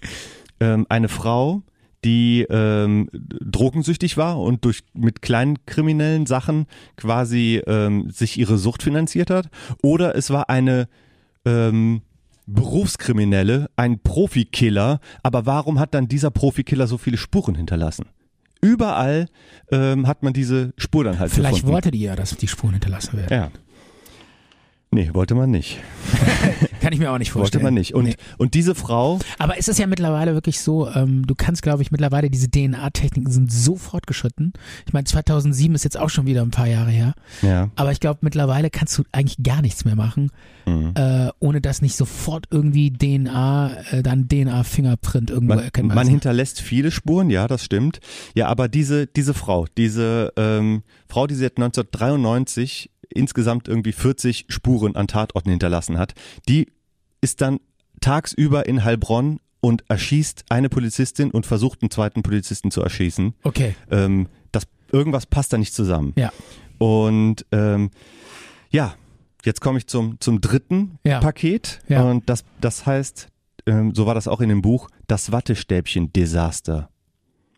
ähm, eine Frau, die ähm, drogensüchtig war und durch mit kleinen kriminellen Sachen quasi ähm, sich ihre Sucht finanziert hat, oder es war eine ähm, Berufskriminelle, ein Profikiller, aber warum hat dann dieser Profikiller so viele Spuren hinterlassen? Überall ähm, hat man diese Spur dann halt Vielleicht gefunden. wollte die ja, dass die Spuren hinterlassen werden. ja. Nee, wollte man nicht. Kann ich mir auch nicht Wollte vorstellen. man nicht. Und, Nee. und diese Frau, Aber ist es ja mittlerweile wirklich so, ähm, du kannst, glaube ich, mittlerweile, diese DNA-Techniken sind so fortgeschritten. Ich meine, 2007 ist jetzt auch schon wieder ein paar Jahre her. ja, Aber ich glaube, mittlerweile kannst du eigentlich gar nichts mehr machen, mhm. äh, ohne dass nicht sofort irgendwie DNA, äh, dann DNA-Fingerprint irgendwo man, erkennbar man ist. hinterlässt viele Spuren, ja, das stimmt. Ja, aber diese, diese Frau, diese ähm, Frau, die seit 1993 insgesamt irgendwie 40 Spuren an Tatorten hinterlassen hat, die ist dann tagsüber in Heilbronn und erschießt eine Polizistin und versucht einen zweiten Polizisten zu erschießen. Okay, Ähm, das, irgendwas passt da nicht zusammen. ja. Und ähm, ja, jetzt komme ich zum, zum dritten Ja. Paket. Ja. Und das, das heißt, ähm, so war das auch in dem Buch, das Wattestäbchen-Desaster.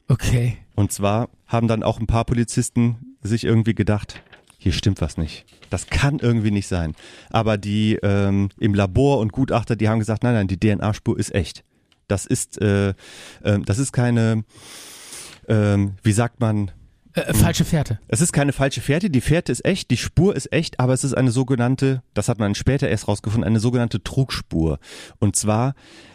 Okay. Und zwar haben dann auch ein paar Polizisten sich irgendwie gedacht, hier stimmt was nicht. Das kann irgendwie nicht sein. Aber die ähm, im Labor und Gutachter, die haben gesagt, nein, nein, die DNA-Spur ist echt. Das ist, äh, ähm, das ist keine, ähm, wie sagt man, Äh, falsche Fährte. es ist keine falsche Fährte, die Fährte ist echt, die Spur ist echt, aber es ist eine sogenannte, das hat man später erst rausgefunden, eine sogenannte Trugspur. Und zwar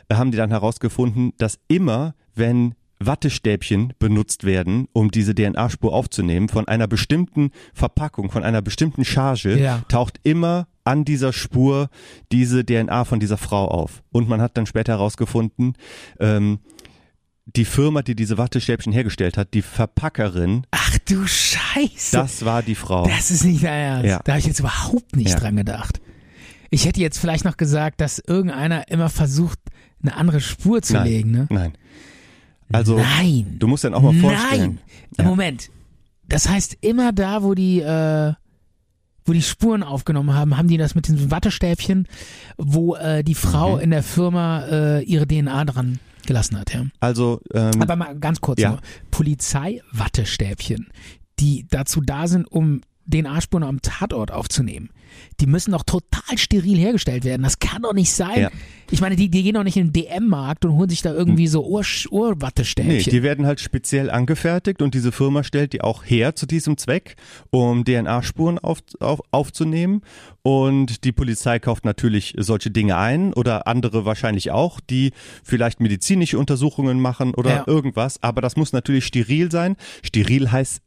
äh, haben die dann herausgefunden, dass immer, wenn Wattestäbchen benutzt werden, um diese DNA-Spur aufzunehmen, von einer bestimmten Verpackung, von einer bestimmten Charge, Ja. taucht immer an dieser Spur diese DNA von dieser Frau auf. Und man hat dann später herausgefunden, ähm, die Firma, die diese Wattestäbchen hergestellt hat, die Verpackerin, Ach du Scheiße. das war die Frau. Das ist nicht dein Ernst. Ja. Da habe ich jetzt überhaupt nicht Ja. dran gedacht. Ich hätte jetzt vielleicht noch gesagt, dass irgendeiner immer versucht, eine andere Spur zu Nein. legen. Ne? Nein. Also, Nein. du musst dir auch mal vorstellen. Nein. Ja. Moment. Das heißt, immer da, wo die, äh, wo die Spuren aufgenommen haben, haben die das mit diesen Wattestäbchen, wo äh, die Frau Mhm. in der Firma äh, ihre DNA dran gelassen hat. Ja. Also, ähm, Aber mal ganz kurz Ja. Polizei-Wattestäbchen, die dazu da sind, um DNA-Spuren am Tatort aufzunehmen, die müssen doch total steril hergestellt werden. Das kann doch nicht sein. Ja. Ich meine, die, die gehen doch nicht in den DM-Markt und holen sich da irgendwie so Ohr, nee, die werden halt speziell angefertigt und diese Firma stellt die auch her zu diesem Zweck, um DNA-Spuren auf, auf, aufzunehmen. Und die Polizei kauft natürlich solche Dinge ein oder andere wahrscheinlich auch, die vielleicht medizinische Untersuchungen machen oder Ja. irgendwas. Aber das muss natürlich steril sein. Steril heißt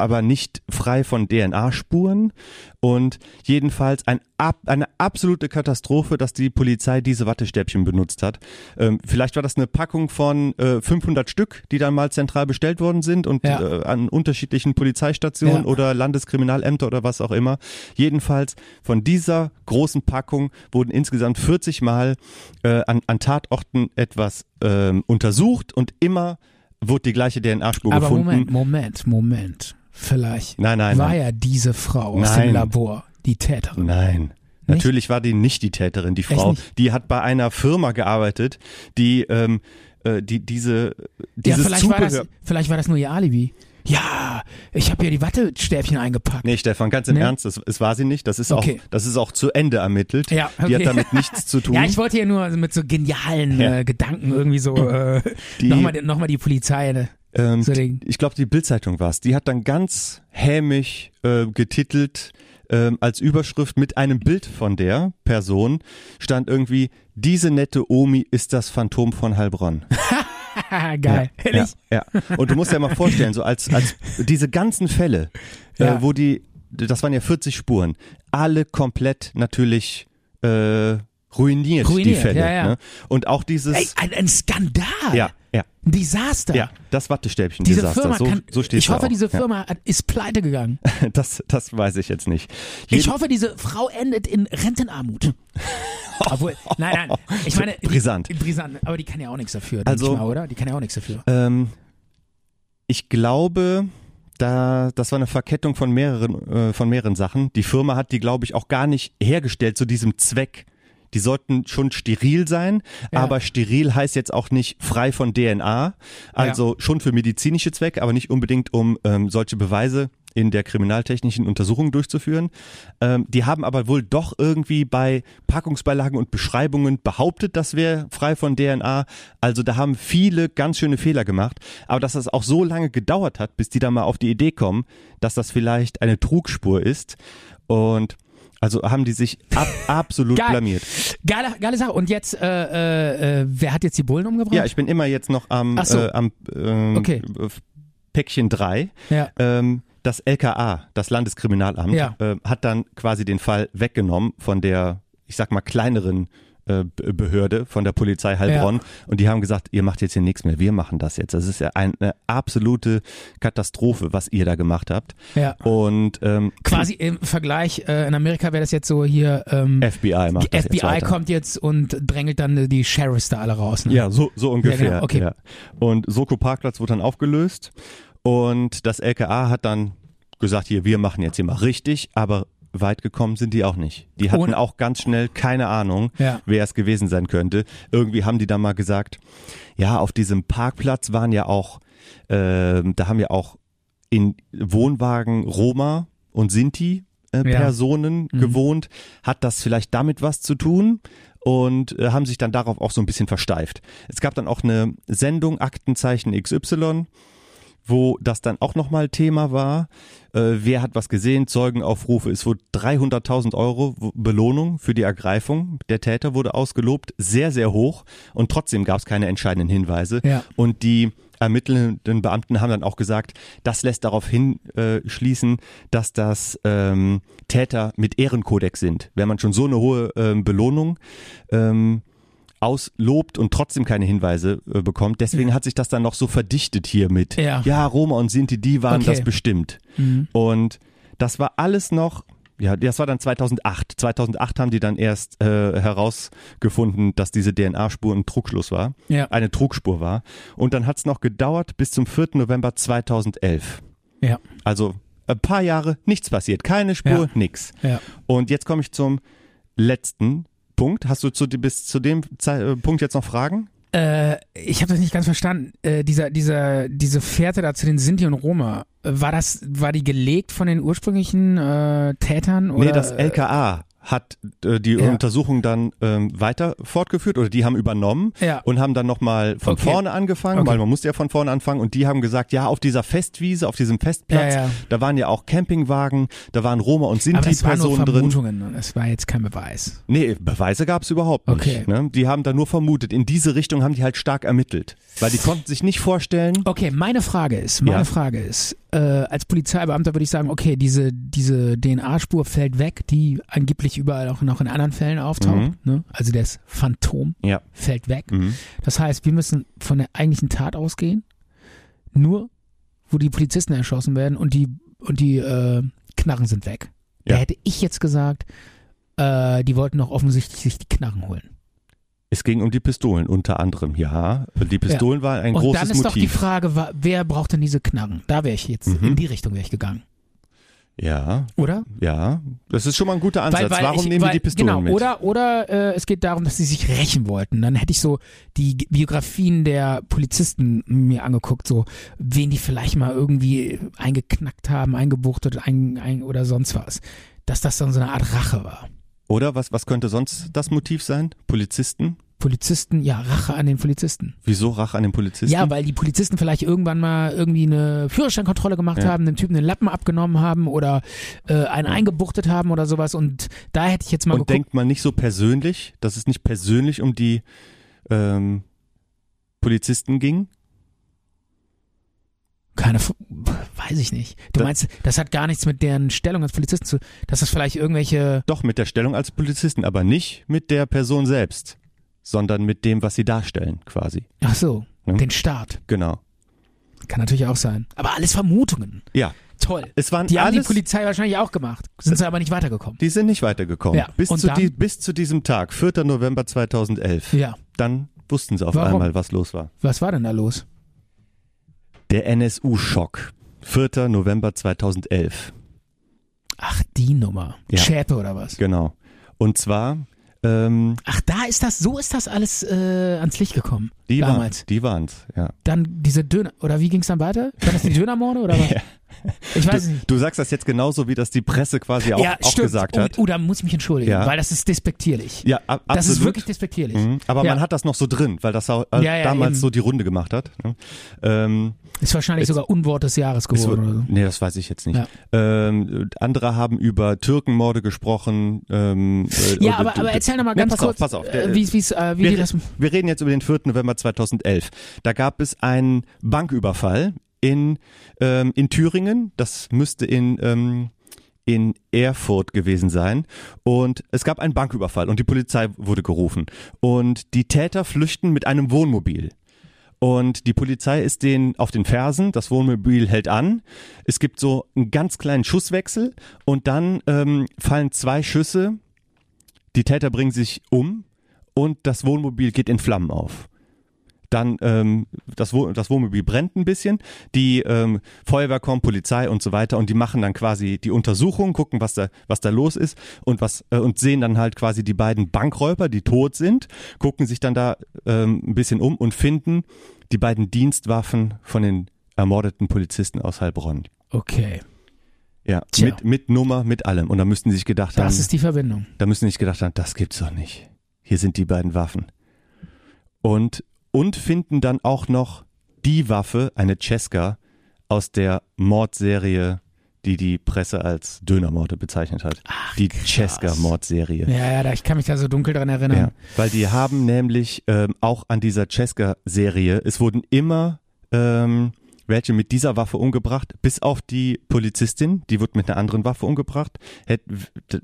aber nicht frei von DNA-Spuren und jedenfalls ein, ab, eine absolute Katastrophe, dass die Polizei diese Wattestäbchen benutzt hat. Ähm, vielleicht war das eine Packung von äh, 500 Stück, die dann mal zentral bestellt worden sind und Ja. äh, an unterschiedlichen Polizeistationen Ja. oder Landeskriminalämter oder was auch immer. Jedenfalls von dieser großen Packung wurden insgesamt 40 Mal äh, an, an Tatorten etwas ähm, untersucht und immer wurde die gleiche DNA-Spur gefunden. Moment, Moment, Moment. Vielleicht Nein, nein, war nein. ja diese Frau aus Nein. dem Labor die Täterin. Nein. Natürlich war die nicht die Täterin, die Frau. Die hat bei einer Firma gearbeitet, die ähm, äh, die diese dieses ja, vielleicht war, Zubehör. das, vielleicht war das nur ihr Alibi. Ja, ich habe hier die Wattestäbchen eingepackt. Nee, Stefan, ganz im Nee? Ernst, das, es war sie nicht. Das ist Okay. auch, das ist auch zu Ende ermittelt. Ja, Die hat okay. damit nichts zu tun. Ja, ich wollte hier nur mit so genialen Ja. äh, Gedanken irgendwie so äh, nochmal noch mal die Polizei. Ne? Ähm, Ding. ich glaube, die Bildzeitung war es. Die hat dann ganz hämisch äh, getitelt ähm, als Überschrift mit einem Bild von der Person stand irgendwie: Diese nette Omi ist das Phantom von Heilbronn. Geil. Ja, Ehrlich? ja. Und du musst dir mal vorstellen, so als, als diese ganzen Fälle, Ja. äh, wo die, das waren ja 40 Spuren, alle komplett natürlich äh, ruiniert, die Ruiniert, Fälle. ja, ja. Ne? Und auch dieses, Ey, ein, ein Skandal. ja, ja, Ein Desaster. ja, das Wattestäbchen Diese Desaster. Firma so, kann, so steht ich hoffe, auch. diese Ja. Firma hat, ist pleite gegangen. Das, das weiß ich jetzt nicht. Ich Jeden- hoffe, diese Frau endet in Rentenarmut. Obwohl, nein, nein, ich meine, Brisant. brisant, aber die kann ja auch nichts dafür, Also- ich mal, oder? Die kann ja auch nichts dafür. Ähm, ich glaube, da, das war eine Verkettung von mehreren, äh, von mehreren Sachen. Die Firma hat die, glaube ich, auch gar nicht hergestellt zu diesem Zweck. Die sollten schon steril sein, Ja. aber steril heißt jetzt auch nicht frei von DNA. Also schon für medizinische Zwecke, aber nicht unbedingt, um ähm, solche Beweise in der kriminaltechnischen Untersuchung durchzuführen. Ähm, die haben aber wohl doch irgendwie bei Packungsbeilagen und Beschreibungen behauptet, das wäre frei von DNA. Also da haben viele ganz schöne Fehler gemacht. Aber dass das auch so lange gedauert hat, bis die da mal auf die Idee kommen, dass das vielleicht eine Trugspur ist. Und also haben die sich ab, absolut Geil. blamiert. Geile, geile Sache. Und jetzt, äh, äh, äh, wer hat jetzt die Bullen umgebracht? Ja, ich bin immer jetzt noch am, so. äh, am ähm, Okay. Päckchen 3. ja. Ähm, das LKA, das Landeskriminalamt, Ja. äh, hat dann quasi den Fall weggenommen von der, ich sag mal, kleineren äh, Behörde, von der Polizei Heilbronn. Und die haben gesagt, ihr macht jetzt hier nichts mehr, wir machen das jetzt. Das ist ja eine absolute Katastrophe, was ihr da gemacht habt. ja. Und ähm, Quasi im Vergleich, äh, in Amerika wäre das jetzt so hier, ähm, FBI macht die das jetzt FBI weiter. kommt jetzt und drängelt dann die Sheriffs da alle raus. Ne? Ja, so, so ungefähr. Ja, genau, okay. ja. Und Soko Parkplatz wurde dann aufgelöst und das LKA hat dann gesagt, hier, wir machen jetzt hier mal richtig, aber weit gekommen sind die auch nicht. Die hatten Und- auch ganz schnell keine Ahnung, Ja. wer es gewesen sein könnte. Irgendwie haben die dann mal gesagt, ja, auf diesem Parkplatz waren ja auch, ähm, da haben ja auch in Wohnwagen Roma und Sinti äh, Ja. Personen Mhm. gewohnt. Hat das vielleicht damit was zu tun? Und äh, haben sich dann darauf auch so ein bisschen versteift. Es gab dann auch eine Sendung Aktenzeichen XY, wo das dann auch nochmal Thema war. Äh, wer hat was gesehen? Zeugenaufrufe. Es wurde 300.000 Euro Belohnung für die Ergreifung. Der Täter wurde ausgelobt, sehr, sehr hoch. Und trotzdem gab es keine entscheidenden Hinweise. Ja. Und die ermittelnden Beamten haben dann auch gesagt, das lässt darauf hinschließen, äh, dass das ähm, Täter mit Ehrenkodex sind. Wenn man schon so eine hohe ähm, Belohnung ähm, auslobt und trotzdem keine Hinweise äh, bekommt. Deswegen hat sich das dann noch so verdichtet hier mit. Ja. Roma und Sinti, die waren Okay. das bestimmt. Mhm. Und das war alles noch, ja, das war dann 2008. 2008 haben die dann erst äh, herausgefunden, dass diese DNA-Spur ein Trugschluss war, Ja. eine Trugspur war. Und dann hat es noch gedauert bis zum 4. November 2011. Ja. Also ein paar Jahre nichts passiert, keine Spur, Ja. nix. Ja. Und jetzt komme ich zum letzten Punkt. Hast du zu, bis zu dem äh, Punkt jetzt noch Fragen? Äh, ich habe das nicht ganz verstanden. Äh, dieser, dieser, diese Fährte da zu den Sinti und Roma, äh, war das, war die gelegt von den ursprünglichen äh, Tätern? Oder? nee, das LKA hat äh, die Ja. Untersuchung dann ähm, weiter fortgeführt oder die haben übernommen Ja. und haben dann nochmal von Okay. vorne angefangen, Okay. weil man musste ja von vorne anfangen und die haben gesagt, ja, auf dieser Festwiese, auf diesem Festplatz, Ja, da waren ja auch Campingwagen, da waren Roma und Sinti-Personen drin. Vermutungen und es war jetzt kein Beweis. Nee, Beweise gab es überhaupt nicht. Okay. Ne? Die haben da nur vermutet. In diese Richtung haben die halt stark ermittelt. Weil die konnten sich nicht vorstellen. Okay, meine Frage ist, meine. Frage ist, äh, als Polizeibeamter würde ich sagen, okay, diese, diese DNA-Spur fällt weg, die angeblich überall auch noch in anderen Fällen auftaucht. Mhm. Ne? Also das Phantom Ja. fällt weg. Mhm. Das heißt, wir müssen von der eigentlichen Tat ausgehen, nur wo die Polizisten erschossen werden und die, und die äh, Knarren sind weg. Da Ja. hätte ich jetzt gesagt, äh, die wollten doch offensichtlich sich die Knarren holen. Es ging um die Pistolen unter anderem, ja. Die Pistolen waren ein und großes dann ist doch die Motiv. Frage, wer braucht denn diese Knarren? Da wäre ich jetzt, Mhm. in die Richtung wäre ich gegangen. Ja, oder? ja. Das ist schon mal ein guter Ansatz. Warum ich- nehmen weil, die die Pistolen genau, mit? Oder, oder äh, es geht darum, dass sie sich rächen wollten. Dann hätte ich so die Biografien der Polizisten mir angeguckt, so wen die vielleicht mal irgendwie eingeknackt haben, eingebuchtet ein, ein, oder sonst was. Dass das dann so eine Art Rache war. Oder was, was könnte sonst das Motiv sein? Polizisten? Polizisten, ja, Rache an den Polizisten. Wieso Rache an den Polizisten? Ja, weil die Polizisten vielleicht irgendwann mal irgendwie eine Führerscheinkontrolle gemacht Ja. haben, dem Typen den Lappen abgenommen haben oder äh, einen eingebuchtet haben oder sowas. Und da hätte ich jetzt mal Und geguckt. denkt man nicht so persönlich, dass es nicht persönlich um die ähm, Polizisten ging? Keine, F- weiß ich nicht. Du Da- meinst, das hat gar nichts mit deren Stellung als Polizisten zu, dass das vielleicht irgendwelche, Doch, mit der Stellung als Polizisten, aber nicht mit der Person selbst, sondern mit dem, was sie darstellen, quasi. ach so, Ja. den Staat. Genau. Kann natürlich auch sein. Aber alles Vermutungen. Ja, Toll. es waren Die haben die alles, Polizei wahrscheinlich auch gemacht. Sind sie aber nicht weitergekommen. die sind nicht weitergekommen. Ja, Bis, zu dann? die, bis zu diesem Tag, 4. November 2011. Ja. Dann wussten sie auf Warum? einmal, was los war. Was war denn da los? Der NSU-Schock. 4. November 2011. Ach, die Nummer. Ja. Schäpe oder was? Genau. Und zwar, ähm, Ach, da ist das, so ist das alles äh, ans Licht gekommen. die waren damals. die waren's, ja. Dann diese Döner, oder wie ging's dann weiter? Waren das die Dönermorde oder was? Ja. Ich weiß es nicht. Du sagst das jetzt genauso, wie das die Presse quasi auch, ja, auch gesagt oh, hat. oh, da muss ich mich entschuldigen, Ja. weil das ist despektierlich. Ja, ab, Das absolut. ist wirklich despektierlich. Mhm. Aber Ja. man hat das noch so drin, weil das auch, äh, damals eben. so die Runde gemacht hat. ne? Ähm, Ist wahrscheinlich Es- sogar Unwort des Jahres es geworden. wird- oder so. nee, das weiß ich jetzt nicht. Ja. Ähm, andere haben über Türkenmorde gesprochen. Ähm, äh, Ja, aber, aber erzähl noch mal Ja, ganz pass kurz, auf, pass auf. Äh, wie, wie's, äh, wie wir, das. wir reden jetzt über den 4. November 2011. Da gab es einen Banküberfall in, ähm, in Thüringen. Das müsste in, ähm, in Erfurt gewesen sein. Und es gab einen Banküberfall und die Polizei wurde gerufen. Und die Täter flüchten mit einem Wohnmobil. Und die Polizei ist denen auf den Fersen, das Wohnmobil hält an. Es gibt so einen ganz kleinen Schusswechsel und dann ähm, fallen zwei Schüsse. Die Täter bringen sich um und das Wohnmobil geht in Flammen auf. Dann ähm, das, Wohn das Wohnmobil brennt ein bisschen, die ähm, Feuerwehr kommt, Polizei und so weiter und die machen dann quasi die Untersuchung, gucken, was da, was da los ist und was äh, und sehen dann halt quasi die beiden Bankräuber, die tot sind, gucken sich dann da ähm, ein bisschen um und finden die beiden Dienstwaffen von den ermordeten Polizisten aus Heilbronn. Okay, Ja, Tja. mit, mit Nummer, mit allem. Und da müssten sie sich gedacht haben, das ist die Verbindung. da müssen sie sich gedacht haben, das gibt's doch nicht. Hier sind die beiden Waffen. Und, und finden dann auch noch die Waffe, eine Cesca, aus der Mordserie, die die Presse als Dönermorde bezeichnet hat. die Cesca-Mordserie. Ja, ja, ich kann mich da so dunkel dran erinnern. Ja, weil die haben nämlich ähm, auch an dieser Cesca-Serie, es wurden immer ähm, welche mit dieser Waffe umgebracht, bis auf die Polizistin, die wird mit einer anderen Waffe umgebracht. Hätt,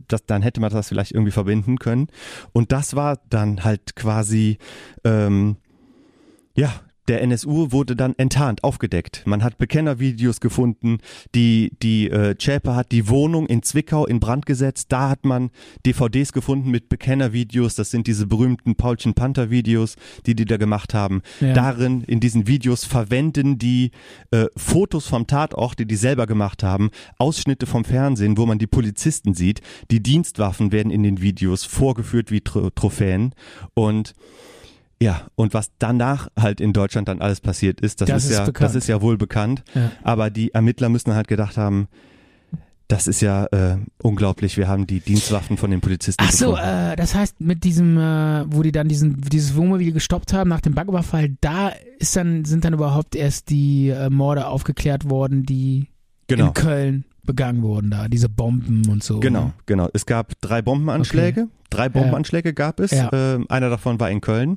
das, dann hätte man das vielleicht irgendwie verbinden können. Und das war dann halt quasi, ähm, ja, der NSU wurde dann enttarnt, aufgedeckt. Man hat Bekennervideos gefunden. Die, die äh, Zschäpe hat die Wohnung in Zwickau in Brand gesetzt. Da hat man DVDs gefunden mit Bekennervideos. Das sind diese berühmten Paulchen Panther Videos, die die da gemacht haben. Ja. Darin, in diesen Videos verwenden die äh, Fotos vom Tatort, die die selber gemacht haben, Ausschnitte vom Fernsehen, wo man die Polizisten sieht. Die Dienstwaffen werden in den Videos vorgeführt wie Tro Trophäen. Und ja, und was danach halt in Deutschland dann alles passiert ist, das, Das ist, ist ja, bekannt. das ist ja wohl bekannt. Ja. Aber die Ermittler müssen halt gedacht haben, das ist ja äh, unglaublich. Wir haben die Dienstwaffen von den Polizisten Ach so, äh, das heißt, mit diesem, äh, wo die dann diesen, dieses Wohnmobil gestoppt haben nach dem Banküberfall, da ist dann, sind dann überhaupt erst die äh, Morde aufgeklärt worden, die genau. in Köln begangen wurden da, diese Bomben und so. Genau, genau. Es gab drei Bombenanschläge. Drei Bombenanschläge gab es. Ja. Ähm, einer davon war in Köln.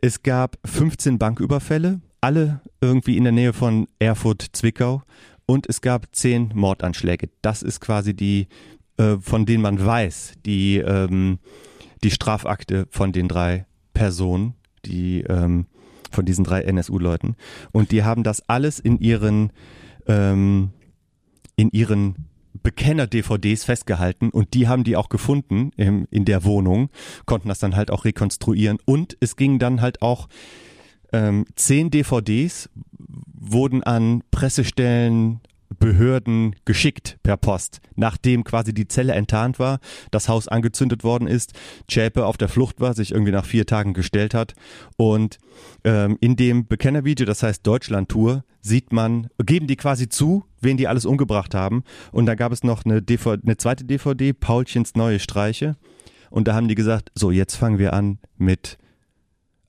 Es gab 15 Banküberfälle, alle irgendwie in der Nähe von Erfurt, Zwickau. Und es gab 10 Mordanschläge. Das ist quasi die, äh, von denen man weiß, die, ähm, die Strafakte von den drei Personen, die, ähm, von diesen drei NSU-Leuten. Und die haben das alles in ihren, ähm, in ihren Bekenner-DVDs festgehalten und die haben die auch gefunden im, in der Wohnung, konnten das dann halt auch rekonstruieren. Und es ging dann halt auch ähm, zehn DVDs wurden an Pressestellen, Behörden geschickt per Post, nachdem quasi die Zelle enttarnt war, das Haus angezündet worden ist, Zschäpe auf der Flucht war, sich irgendwie nach vier Tagen gestellt hat. Und ähm, in dem Bekennervideo, das heißt Deutschland-Tour, sieht man, geben die quasi zu, wen die alles umgebracht haben. Und da gab es noch eine, DVD, eine zweite DVD, Paulchens neue Streiche. Und da haben die gesagt, so jetzt fangen wir an mit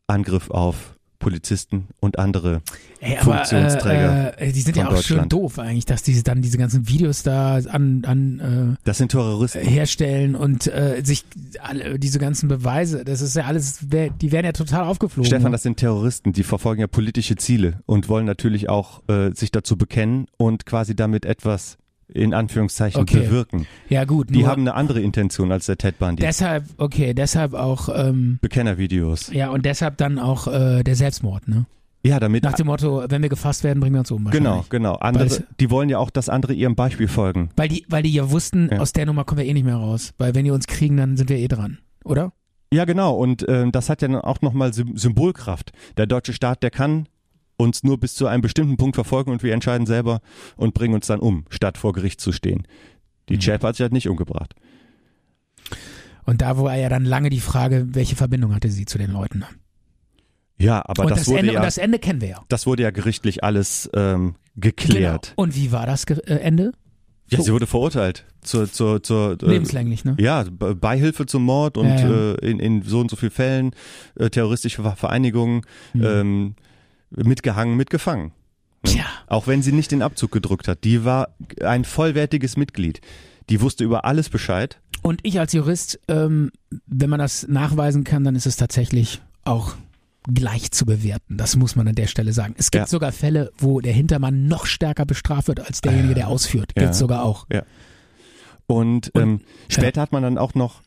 Angriff auf Polizisten und andere Ey, aber, Funktionsträger äh, äh, die sind ja auch schön doof eigentlich, dass die dann diese ganzen Videos da an, an Das sind äh, Terroristen. herstellen und äh, sich alle, diese ganzen Beweise, das ist ja alles, die werden ja total aufgeflogen. Stefan, das sind Terroristen, die verfolgen ja politische Ziele und wollen natürlich auch äh, sich dazu bekennen und quasi damit etwas in Anführungszeichen Okay. bewirken. ja gut, Die haben eine andere Intention als der Ted Bundy. deshalb, okay, deshalb auch, ähm, Bekennervideos. ja und deshalb dann auch äh, der Selbstmord, ne? Ja, damit Nach dem Motto, wenn wir gefasst werden, bringen wir uns um. genau, genau. Andere, es- die wollen ja auch, dass andere ihrem Beispiel folgen. Weil die, weil die ja wussten, Ja. aus der Nummer kommen wir eh nicht mehr raus. Weil wenn die uns kriegen, dann sind wir eh dran, oder? Ja, genau. Und ähm, das hat ja dann auch nochmal Sym Symbolkraft. Der deutsche Staat, der kann uns nur bis zu einem bestimmten Punkt verfolgen und wir entscheiden selber und bringen uns dann um, statt vor Gericht zu stehen. Die Mhm. Chap hat sich halt nicht umgebracht. Und da war ja dann lange die Frage, welche Verbindung hatte sie zu den Leuten. Ja, aber und das, das, wurde Ende, ja, und das Ende kennen wir ja. das wurde ja gerichtlich alles ähm, geklärt. Genau. Und wie war das Ge- äh, Ende? Ja, sie wurde verurteilt zur, zur, zur äh, Lebenslänglich, ne? Ja, Be- Beihilfe zum Mord und Ja, ja. Äh, in, in so und so vielen Fällen äh, terroristische Ver- Vereinigungen Mhm. ähm, mitgehangen, mitgefangen. Tja. Auch wenn sie nicht den Abzug gedrückt hat. Die war ein vollwertiges Mitglied. Die wusste über alles Bescheid. Und ich als Jurist, ähm, wenn man das nachweisen kann, dann ist es tatsächlich auch gleich zu bewerten. Das muss man an der Stelle sagen. Es gibt Ja. sogar Fälle, wo der Hintermann noch stärker bestraft wird als derjenige, der ausführt. Ja. Gibt's sogar auch. Und, Und- ähm, später hat man dann auch noch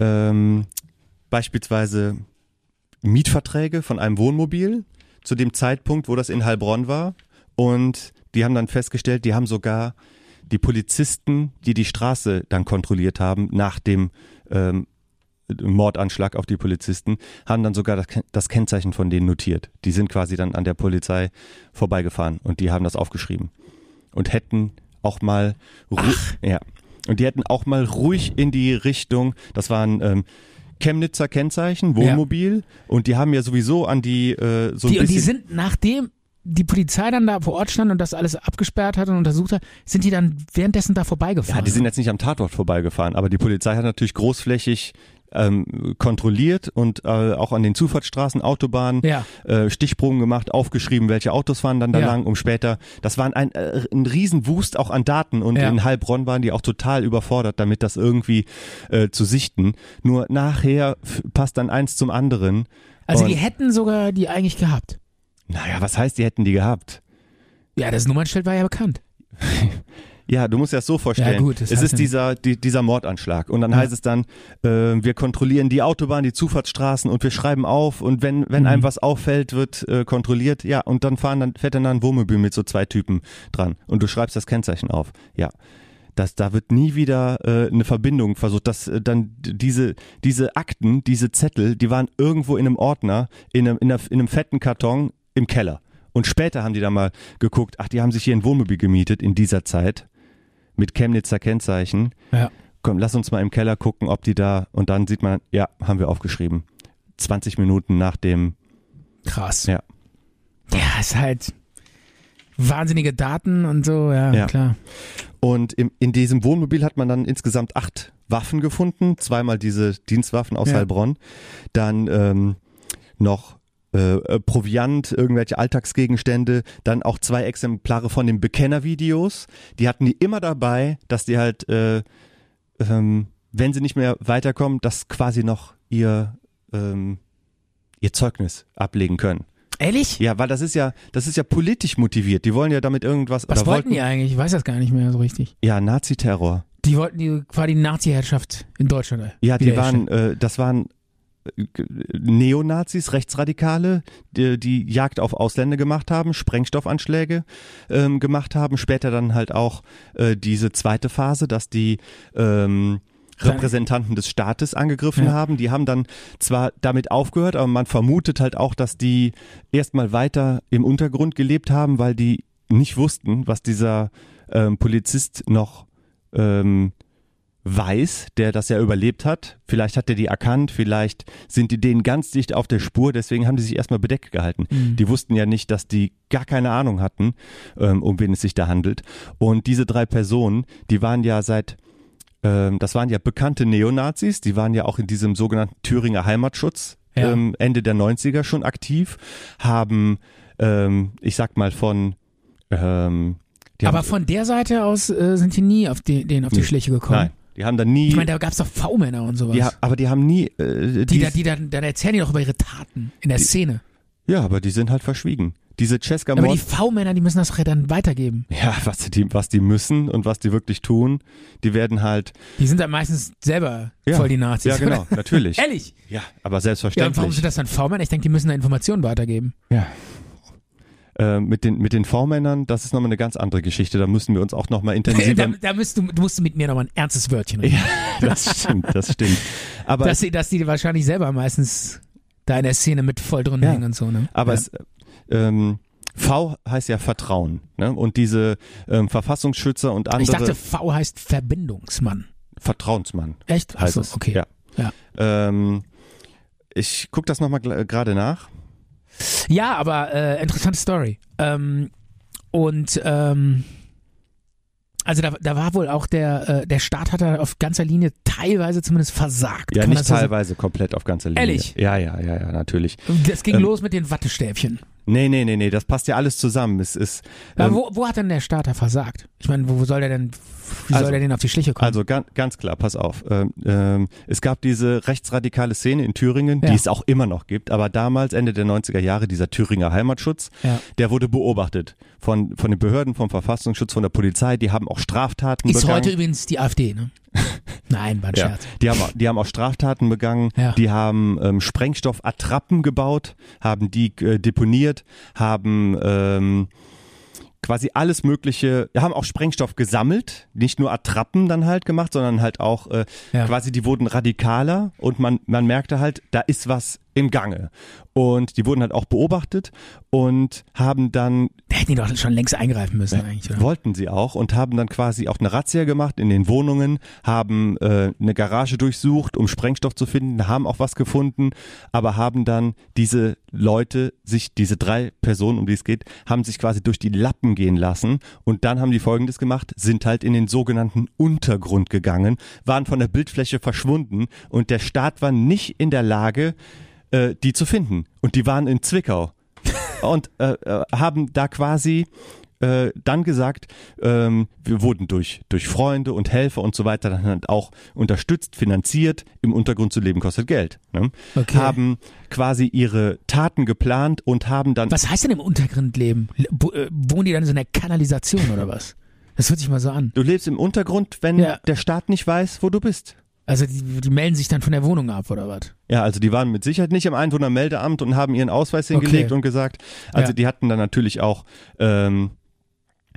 ähm, beispielsweise Mietverträge von einem Wohnmobil zu dem Zeitpunkt, wo das in Heilbronn war. Und die haben dann festgestellt, die haben sogar die Polizisten, die die Straße dann kontrolliert haben, nach dem ähm, Mordanschlag auf die Polizisten, haben dann sogar das, das Kennzeichen von denen notiert. Die sind quasi dann an der Polizei vorbeigefahren und die haben das aufgeschrieben. Und hätten auch mal ru- ja. Und die hätten auch mal ruhig in die Richtung, das waren ähm, Chemnitzer Kennzeichen, Wohnmobil, und die haben ja sowieso an die äh, so ein Die, bisschen. die sind, nachdem die Polizei dann da vor Ort stand und das alles abgesperrt hat und untersucht hat, sind die dann währenddessen da vorbeigefahren. Ja, die sind jetzt nicht am Tatort vorbeigefahren, aber die Polizei hat natürlich großflächig ähm, kontrolliert und äh, auch an den Zufahrtsstraßen, Autobahnen Ja. äh, Stichproben gemacht, aufgeschrieben, welche Autos fahren dann da Ja. lang, um später. Das war ein, äh, ein Riesenwust auch an Daten und Ja. in Heilbronn waren die auch total überfordert, damit das irgendwie äh, zu sichten. Nur nachher passt dann eins zum anderen. Also die hätten sogar die eigentlich gehabt. naja, was heißt, die hätten die gehabt? Ja, das Nummernschild war ja bekannt. Ja, du musst dir das so vorstellen. Ja, gut, es ist ja- dieser, die, dieser Mordanschlag. Und dann Ja. heißt es dann, äh, wir kontrollieren die Autobahn, die Zufahrtsstraßen und wir schreiben auf und wenn, wenn Mhm. einem was auffällt, wird äh, kontrolliert. Ja, und dann fahren dann, fährt dann da ein Wohnmobil mit so zwei Typen dran und du schreibst das Kennzeichen auf. Ja. Das, da wird nie wieder äh, eine Verbindung versucht, dass äh, dann diese, diese Akten, diese Zettel, die waren irgendwo in einem Ordner, in einem, in, einer, in einem fetten Karton im Keller. Und später haben die da mal geguckt, ach, die haben sich hier ein Wohnmobil gemietet in dieser Zeit mit Chemnitzer Kennzeichen. Ja. Komm, lass uns mal im Keller gucken, ob die da, und dann sieht man, ja, haben wir aufgeschrieben. 20 Minuten nach dem, Krass. Ja. Ja, ist halt wahnsinnige Daten und so, ja, Ja. klar. und im, in diesem Wohnmobil hat man dann insgesamt acht Waffen gefunden, zweimal diese Dienstwaffen aus Ja. Heilbronn, dann ähm, noch äh, äh, Proviant, irgendwelche Alltagsgegenstände, dann auch zwei Exemplare von den Bekennervideos. Die hatten die immer dabei, dass die halt, äh, ähm, wenn sie nicht mehr weiterkommen, das quasi noch ihr ähm, ihr Zeugnis ablegen können. Ehrlich? Ja, weil das ist ja, das ist ja politisch motiviert. Die wollen ja damit irgendwas. Was oder wollten die eigentlich? Ich weiß das gar nicht mehr so richtig. Ja, Nazi-Terror. Die wollten die quasi die Nazi-Herrschaft in Deutschland. äh, Ja, die waren, äh, das waren Neonazis, Rechtsradikale, die, die Jagd auf Ausländer gemacht haben, Sprengstoffanschläge ähm, gemacht haben, später dann halt auch äh, diese zweite Phase, dass die ähm, Repräsentanten des Staates angegriffen Ja. haben. Die haben dann zwar damit aufgehört, aber man vermutet halt auch, dass die erstmal weiter im Untergrund gelebt haben, weil die nicht wussten, was dieser ähm, Polizist noch ähm, weiß, der das ja überlebt hat. Vielleicht hat er die erkannt, vielleicht sind die denen ganz dicht auf der Spur, deswegen haben die sich erstmal bedeckt gehalten. Mhm. Die wussten ja nicht, dass die gar keine Ahnung hatten, ähm, um wen es sich da handelt. Und diese drei Personen, die waren ja seit ähm, das waren ja bekannte Neonazis, die waren ja auch in diesem sogenannten Thüringer Heimatschutz Ja. ähm, Ende der 90er schon aktiv, haben, ich sag mal, von Aber von der Seite aus äh, sind die nie auf die, denen auf die Nee. Schliche gekommen. Nein, die haben dann nie, Ich meine, da gab's doch V-Männer und sowas. die, aber die haben nie, äh, die, die, da, die dann, dann erzählen die doch über ihre Taten in der Szene. ja, aber die sind halt verschwiegen. Diese Cesca Aber die V-Männer, die müssen das doch dann weitergeben. ja, was die, was die müssen und was die wirklich tun, die werden halt, Die sind dann meistens selber ja, voll die Nazis. ja genau, natürlich. Ehrlich? Ja, aber Ja, und warum selbstverständlich. sind das dann V-Männer? Ich denke, die müssen da Informationen weitergeben. Ja. Äh, mit den, mit den V-Männern, das ist nochmal eine ganz andere Geschichte. Da müssen wir uns auch nochmal da, intensiver. da musst du, du musst mit mir nochmal ein ernstes Wörtchen reden. ja, das stimmt, das stimmt. Aber, dass, sie, dass die wahrscheinlich selber meistens da in der Szene mit voll drin Ja. hängen und so, ne? aber ja. es, ähm, V heißt ja Vertrauen. Ne? Und diese ähm, Verfassungsschützer und andere Ich dachte, V heißt Verbindungsmann. Vertrauensmann Echt? heißt Achso, es. okay. Ja. Ja. Ähm, ich gucke das nochmal gerade nach. Ja, aber äh, interessante Story. Ähm, und ähm, also da, da war wohl auch der, äh, der Staat hat da auf ganzer Linie teilweise zumindest versagt. Ja, Kann nicht das so teilweise komplett auf ganzer Linie. Ehrlich? Ja, ja, ja, ja, natürlich. Das ging Ähm, los mit den Wattestäbchen. Nee, nee, nee, nee, das passt ja alles zusammen. Es ist ähm, wo, wo hat denn der Staat da versagt? Ich meine, wo, wo soll der denn, wie Also- soll der denn auf die Schliche kommen? Also ganz, ganz klar, pass auf. Ähm, ähm, es gab diese rechtsradikale Szene in Thüringen, Ja. die es auch immer noch gibt, aber damals, Ende der 90er Jahre, dieser Thüringer Heimatschutz, Ja. der wurde beobachtet von, von den Behörden, vom Verfassungsschutz, von der Polizei, die haben auch Straftaten Ist begangen. heute übrigens die AfD, ne? Nein, war ein ja, Scherz. die haben, die haben auch Straftaten begangen, Ja. die haben ähm, Sprengstoffattrappen gebaut, haben die äh, deponiert, haben ähm, quasi alles Mögliche, haben auch Sprengstoff gesammelt, nicht nur Attrappen dann halt gemacht, sondern halt auch äh, Ja. quasi die wurden radikaler und man, man merkte halt, da ist was im Gange. Und die wurden halt auch beobachtet und haben dann Da hätten die doch schon längst eingreifen müssen eigentlich, oder? Wollten sie auch und haben dann quasi auch eine Razzia gemacht in den Wohnungen, haben äh, eine Garage durchsucht, um Sprengstoff zu finden, haben auch was gefunden, aber haben dann diese Leute, sich diese drei Personen, um die es geht, haben sich quasi durch die Lappen gehen lassen und dann haben die Folgendes gemacht, sind halt in den sogenannten Untergrund gegangen, waren von der Bildfläche verschwunden und der Staat war nicht in der Lage, äh, die zu finden und die waren in Zwickau und äh, äh, haben da quasi äh, dann gesagt, ähm, wir wurden durch, durch Freunde und Helfer und so weiter dann halt auch unterstützt, finanziert. Im Untergrund zu leben kostet Geld. Ne? Okay. Haben quasi ihre Taten geplant und haben dann Was heißt denn im Untergrund leben? Äh, Wohnen die dann so in der Kanalisation oder was? Das hört sich mal so an. Du lebst im Untergrund, wenn Ja. der Staat nicht weiß, wo du bist. Also die, die melden sich dann von der Wohnung ab oder was? Ja, also die waren mit Sicherheit nicht im Einwohnermeldeamt und haben ihren Ausweis hingelegt Okay. und gesagt, also Ja. die hatten dann natürlich auch, ähm,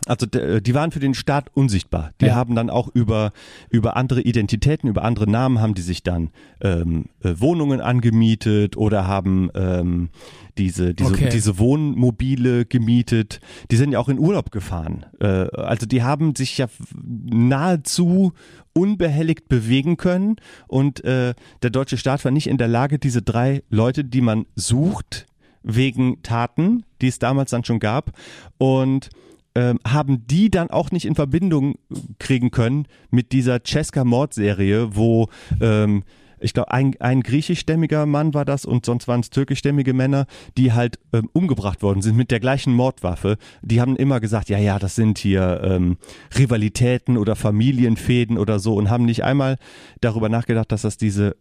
also d- die waren für den Staat unsichtbar. Die Ja. haben dann auch über über andere Identitäten, über andere Namen haben die sich dann ähm, äh, Wohnungen angemietet oder haben ähm, diese diese Okay. diese Wohnmobile gemietet. Die sind ja auch in Urlaub gefahren. Äh, also die haben sich ja nahezu unbehelligt bewegen können und äh, der deutsche Staat war nicht in der Lage, diese drei Leute, die man sucht, wegen Taten, die es damals dann schon gab und ähm, haben die dann auch nicht in Verbindung kriegen können mit dieser Cesca-Mordserie, wo ähm, ich glaube, ein, ein griechischstämmiger Mann war das und sonst waren es türkischstämmige Männer, die halt ähm, umgebracht worden sind mit der gleichen Mordwaffe. Die haben immer gesagt, ja, ja, das sind hier ähm, Rivalitäten oder Familienfäden oder so und haben nicht einmal darüber nachgedacht, dass das diese,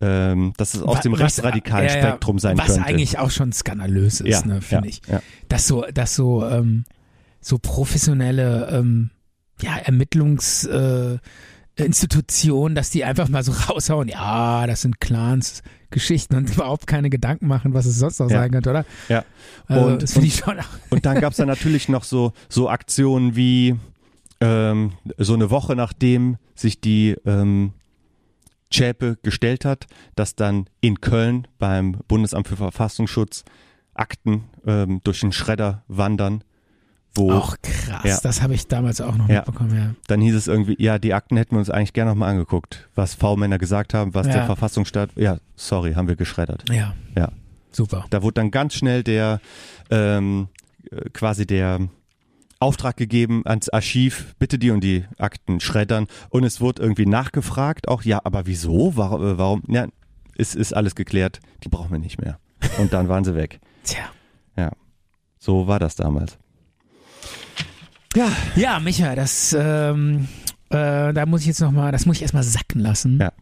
ähm, dass es aus Wa- dem was- rechtsradikalen ja, Spektrum sein was könnte. eigentlich auch schon skandalös ist, ja, ne, finde ja, ich. Ja. Dass so, dass so, ähm, so professionelle ähm, ja, Ermittlungs äh, Institutionen, dass die einfach mal so raushauen, ja, das sind Clans, Geschichten und überhaupt keine Gedanken machen, was es sonst noch Ja. sein könnte, oder? Ja. Also, Und- das ich schon. Und dann gab's dann natürlich noch so, so Aktionen wie ähm, so eine Woche nachdem sich die ähm, Zschäpe gestellt hat, dass dann in Köln beim Bundesamt für Verfassungsschutz Akten ähm, durch den Schredder wandern, wo Ach krass, Ja. das habe ich damals auch noch Ja. mitbekommen, ja. dann hieß es irgendwie, ja, die Akten hätten wir uns eigentlich gerne nochmal angeguckt, was V-Männer gesagt haben, was Ja. der Verfassungsstaat, ja, sorry, haben wir geschreddert. Ja, Ja. super. Da wurde dann ganz schnell der, ähm, äh, quasi der Auftrag gegeben ans Archiv, bitte die und die Akten schreddern. Und es wurde irgendwie nachgefragt, auch, ja, aber wieso? Warum? äh, warum? Ja, es ist alles geklärt, die brauchen wir nicht mehr. Und dann waren sie weg. Tja. So war das damals. Ja. Ja, Micha, das, ähm, äh, da muss ich jetzt nochmal, das muss ich erstmal sacken lassen. Ja.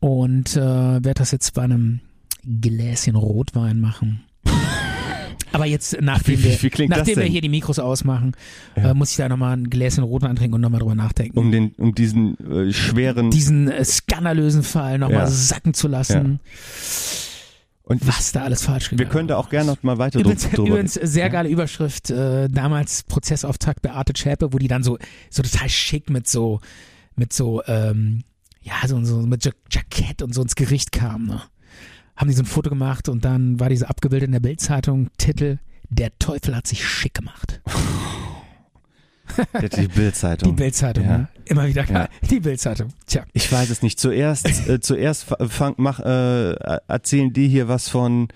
Und äh, werde das jetzt bei einem Gläschen Rotwein machen. Aber jetzt, nachdem, Wie- wie- wir, wie das nachdem wir hier die Mikros ausmachen, Ja. äh, muss ich da nochmal ein Gläschen Rotwein trinken und nochmal drüber nachdenken. Um den, um diesen äh, schweren diesen äh, skandalösen Fall nochmal Ja. sacken zu lassen, und was da alles falsch gegangen wir können da auch gerne noch mal weiter Übrigens, drüber. übrigens sehr geile Überschrift, äh, damals Prozessauftakt Beate Zschäpe, wo die dann so, so total schick mit so, mit so, ähm, ja, so, so mit ja Jackett und so ins Gericht kam, ne? Haben die so ein Foto gemacht und dann war diese abgebildet in der Bildzeitung, Titel, der Teufel hat sich schick gemacht. Die, Bildzeitung. Die Bildzeitung, Ja. ne? Immer wieder Ja. Die Bildzeitung. Tja. Ich weiß es nicht. Zuerst, äh, zuerst fa- fang, mach, äh, erzählen die hier was von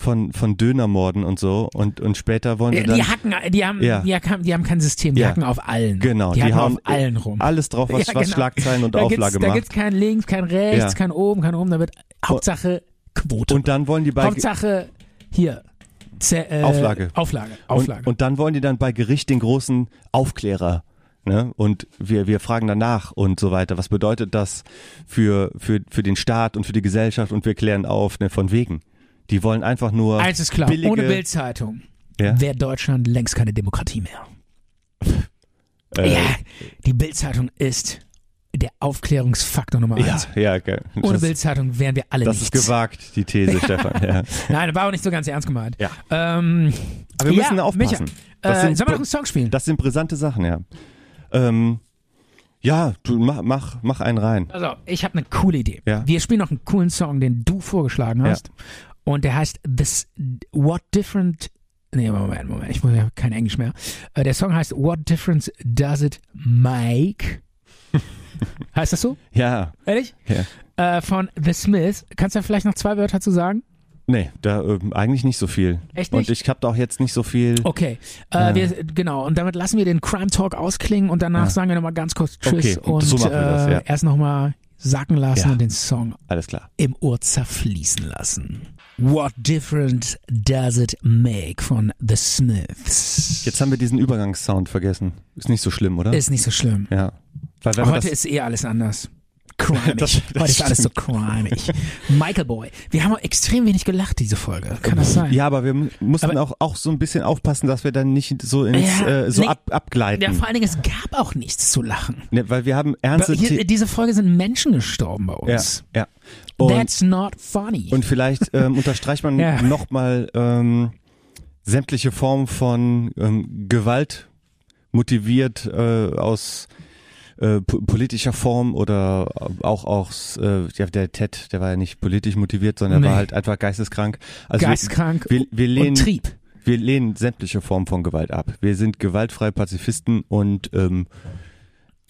von von Dönermorden und so und und später wollen sie Die, dann die hacken, die haben, Ja. die, haben, die haben kein System, die Ja. hacken auf allen. genau, die, die, hacken auf allen rum. alles drauf, was, Ja, was genau. Schlagzeilen und da Auflage gibt's, da macht. gibt's kein links, kein rechts, kein oben, kein oben, da wird Hauptsache Quote. Und dann wollen die bei Hauptsache hier Z äh, Auflage. Auflage. Auflage. Und, und dann wollen die dann bei Gericht den großen Aufklärer. Ne? Und wir, wir fragen danach und so weiter. Was bedeutet das für, für, für den Staat und für die Gesellschaft? Und wir klären auf, ne, von wegen. Die wollen einfach nur Eins ist klar, billige, ohne Bildzeitung Ja? wäre Deutschland längst keine Demokratie mehr. Äh, ja, die Bildzeitung ist der Aufklärungsfaktor Nummer ja, eins. ja, okay. Ohne das, Bildzeitung wären wir alle das nichts. ist gewagt, die These, Stefan. Ja. Nein, das war auch nicht so ganz ernst gemeint. Ja. Ähm, Aber wir ja, müssen aufpassen. Micha, Das äh, sind sollen wir noch einen Song spielen? Das sind brisante Sachen, ja. Ähm, ja, du mach, mach, mach einen rein. Also, ich habe eine coole Idee. Ja. Wir spielen noch einen coolen Song, den du vorgeschlagen hast. Und der heißt This What Different Nee, Moment, Moment, ich muss ja kein Englisch mehr. Äh, der Song heißt What Difference Does It Make? heißt das so? Ja, Ehrlich? ja. Äh, von The Smiths. Kannst du da vielleicht noch zwei Wörter zu sagen? Nee, da ähm, eigentlich nicht so viel. Echt Und nicht? ich habe da auch jetzt nicht so viel. Okay, äh, Ja. wir, genau. Und damit lassen wir den Crime Talk ausklingen und danach Ja. sagen wir nochmal ganz kurz Tschüss Okay, und so wir das, äh, ja. erst nochmal sacken lassen Ja. und den Song Alles klar. im Ohr zerfließen lassen. What difference does it make von The Smiths? Jetzt haben wir diesen Übergangssound vergessen. Ist nicht so schlimm, oder? ist nicht so schlimm. ja. Heute ist eh alles anders. Crimig. Das- das Heute ist alles so crimig. Michael Boy. Wir haben auch extrem wenig gelacht, diese Folge. Kann das sein? ja, aber wir mu- mussten Aber- auch, auch so ein bisschen aufpassen, dass wir dann nicht so ins, Ja, äh, so nee. ab, abgleiten. Ja, vor allen Dingen, es gab auch nichts zu lachen. ne, weil wir haben ernste Hier, diese Folge sind Menschen gestorben bei ja, uns. ja. Und, That's not funny. und vielleicht ähm, unterstreicht man Ja. nochmal ähm, sämtliche Formen von ähm, Gewalt motiviert äh, aus äh, po- politischer Form oder auch aus äh, ja, der Ted, der war ja nicht politisch motiviert, sondern Nee. war halt einfach geisteskrank. Also wir- Geistkrank wir, wir und lehnen Trieb. wir lehnen sämtliche Formen von Gewalt ab. Wir sind gewaltfreie Pazifisten und ähm,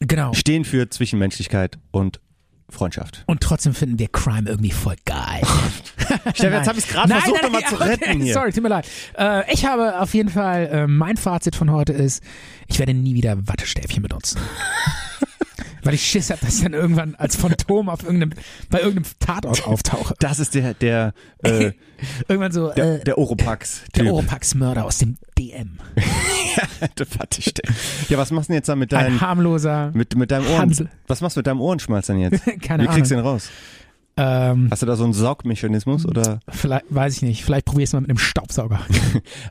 Genau. stehen für Zwischenmenschlichkeit und Freundschaft. Und trotzdem finden wir Crime irgendwie voll geil. Stefan, jetzt habe ich es gerade versucht, nochmal zu retten hier. Sorry, tut mir leid. Äh, ich habe auf jeden Fall, äh, mein Fazit von heute ist, ich werde nie wieder Wattestäbchen benutzen. Weil ich Schiss habe, dass ich dann irgendwann als Phantom auf irgendeinem, bei irgendeinem Tatort auftauche. Das ist der der äh, Irgendwann so, der, äh, der Oropax. der Oropax-Mörder aus dem DM. ja, was machst du denn jetzt da mit Ein deinem harmloser, mit mit deinem Ohren? Hansel. Was machst du mit deinem Ohrenschmalz denn jetzt? keine Wie kriegst du Ahnung. den raus? Ähm, Hast du da so einen Saugmechanismus oder? vielleicht, weiß ich nicht, vielleicht probier's mal mit einem Staubsauger.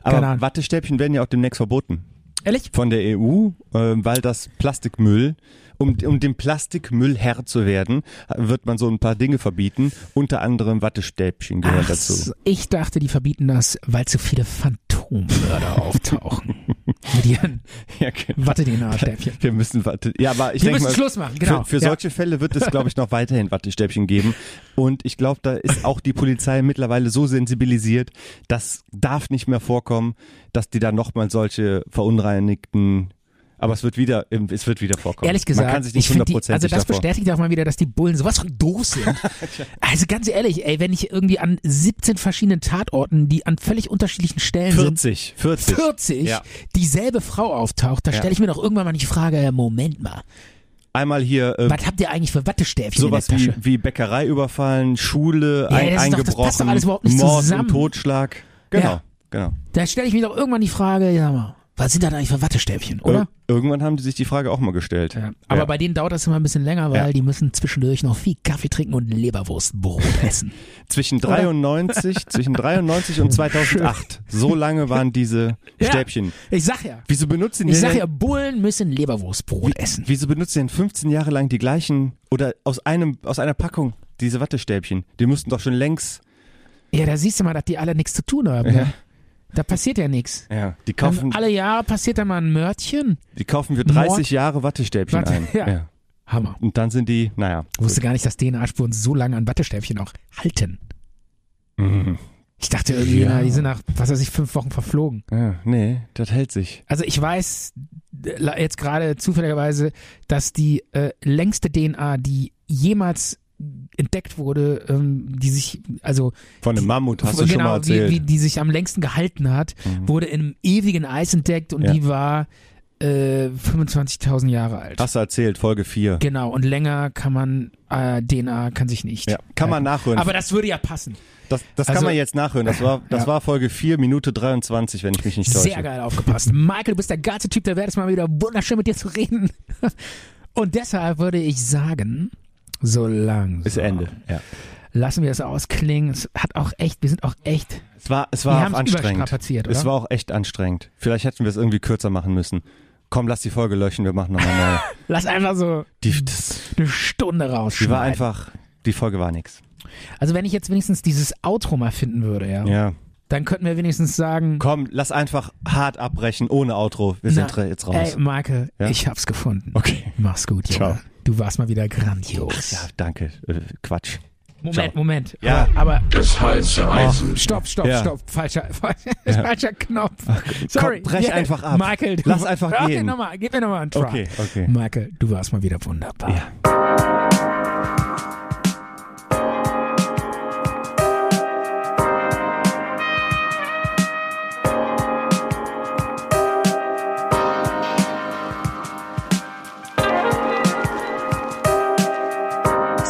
Aber Ahnung. Wattestäbchen werden ja auch demnächst verboten Ehrlich? von der EU, äh, weil das Plastikmüll Um, um dem Plastikmüll Herr zu werden, wird man so ein paar Dinge verbieten. Unter anderem Wattestäbchen gehören Ach, dazu. ich dachte, die verbieten das, weil zu viele Phantommörder auftauchen. Mit ihren Ja, genau. Watte-DNA-Stäbchen. Wir müssen Watte. Ja, aber ich Wir denke müssen mal, Schluss machen, genau. Für, für Ja. solche Fälle wird es, glaube ich, noch weiterhin Wattestäbchen geben. Und ich glaube, da ist auch die Polizei mittlerweile so sensibilisiert, das darf nicht mehr vorkommen, dass die da nochmal solche verunreinigten. Aber es wird wieder, es wird wieder vorkommen. Ehrlich gesagt, man kann sich ich nicht hundertprozentig also das davor. bestätigt auch mal wieder, dass die Bullen sowas von doof sind. also ganz ehrlich, ey, wenn ich irgendwie an 17 verschiedenen Tatorten, die an völlig unterschiedlichen Stellen sind, 40, 40. 40 Ja. dieselbe Frau auftaucht, da Ja. stelle ich mir doch irgendwann mal die Frage, Moment mal, Einmal hier äh, was habt ihr eigentlich für Wattestäbchen sowas in der wie, Tasche? wie Bäckerei überfallen, Schule Ja, ein, das ist doch- das passt doch eingebrochen, alles überhaupt nicht Mord zusammen. und Totschlag. Genau, Ja. genau. Da stelle ich mir doch irgendwann die Frage, ja mal, was sind da eigentlich für Wattestäbchen, oder? Ir irgendwann haben die sich die Frage auch mal gestellt. Ja. Aber Ja. bei denen dauert das immer ein bisschen länger, weil Ja. die müssen zwischendurch noch viel Kaffee trinken und Leberwurstbrot essen. Zwischen 93, zwischen 93 und 2008. So lange waren diese. Stäbchen. Ich sag ja. Wieso benutzen die Ich sag ja, Bullen müssen Leberwurstbrot essen. wieso benutzen denn 15 Jahre lang die gleichen oder aus einem aus einer Packung diese Wattestäbchen? Die müssten doch schon längst Ja, da siehst du mal, dass die alle nichts zu tun haben. Ne? Da passiert ja nichts. ja, die Dann kaufen Alle Jahre passiert da mal ein Mörtchen. die kaufen für 30 Mord. Jahre Wattestäbchen Watte- ein. ja. Hammer. Und dann sind die, naja. Ich wusste gar nicht, dass DNA-Spuren so lange an Wattestäbchen auch halten. Mhm. Ich dachte irgendwie, Ja. na, die sind nach, was weiß ich, fünf Wochen verflogen. Ja, nee, das hält sich. Also ich weiß äh, jetzt gerade zufälligerweise, dass die äh, längste DNA, die jemals entdeckt wurde, ähm, die sich, also Von einem Mammut hast du genau, schon mal erzählt. Wie, wie die sich am längsten gehalten hat, Mhm. wurde in einem ewigen Eis entdeckt und Ja. die war äh, 25.000 Jahre alt. Hast du erzählt, Folge 4. Genau, und länger kann man, äh, DNA kann sich nicht. Ja, kann man nachhören. Aber das würde ja passen. Das, das Also- kann man jetzt nachhören. Das war, das Ja. war Folge 4, Minute 23, wenn ich mich nicht täusche. Sehr geil aufgepasst. Michael, du bist der geilste Typ der Welt. Es mal wieder wunderschön mit dir zu reden. Und deshalb würde ich sagen, so langsam. Bis Ende. Ja. Lassen wir es ausklingen. Es hat auch echt, wir sind auch echt, Es war, es war auch anstrengend. Es war auch echt anstrengend. Vielleicht hätten wir es irgendwie kürzer machen müssen. Komm, lass die Folge löschen, wir machen nochmal neu. Lass einfach so Die, das, eine Stunde die rausschneiden. war einfach, die Folge war nix. Also wenn ich jetzt wenigstens dieses Outro mal finden würde, ja, Ja. dann könnten wir wenigstens sagen, Komm, lass einfach hart abbrechen, ohne Outro. Wir sind na, ra- jetzt raus. ey, Michael, Ja? ich hab's gefunden. Okay. Mach's gut, Junge. Ciao. Du warst mal wieder grandios. Ja, danke. Äh, Quatsch. Moment, ciao. Moment. Ja. Aber, aber Das heiße Eisen. stopp, stopp, Ja. stopp. Falscher, falscher Knopf. Sorry. brech einfach ab. Michael, du, Lass einfach okay, gehen. Nochmal, gib mir nochmal einen Try. Okay, okay. Michael, du warst mal wieder wunderbar. Ja.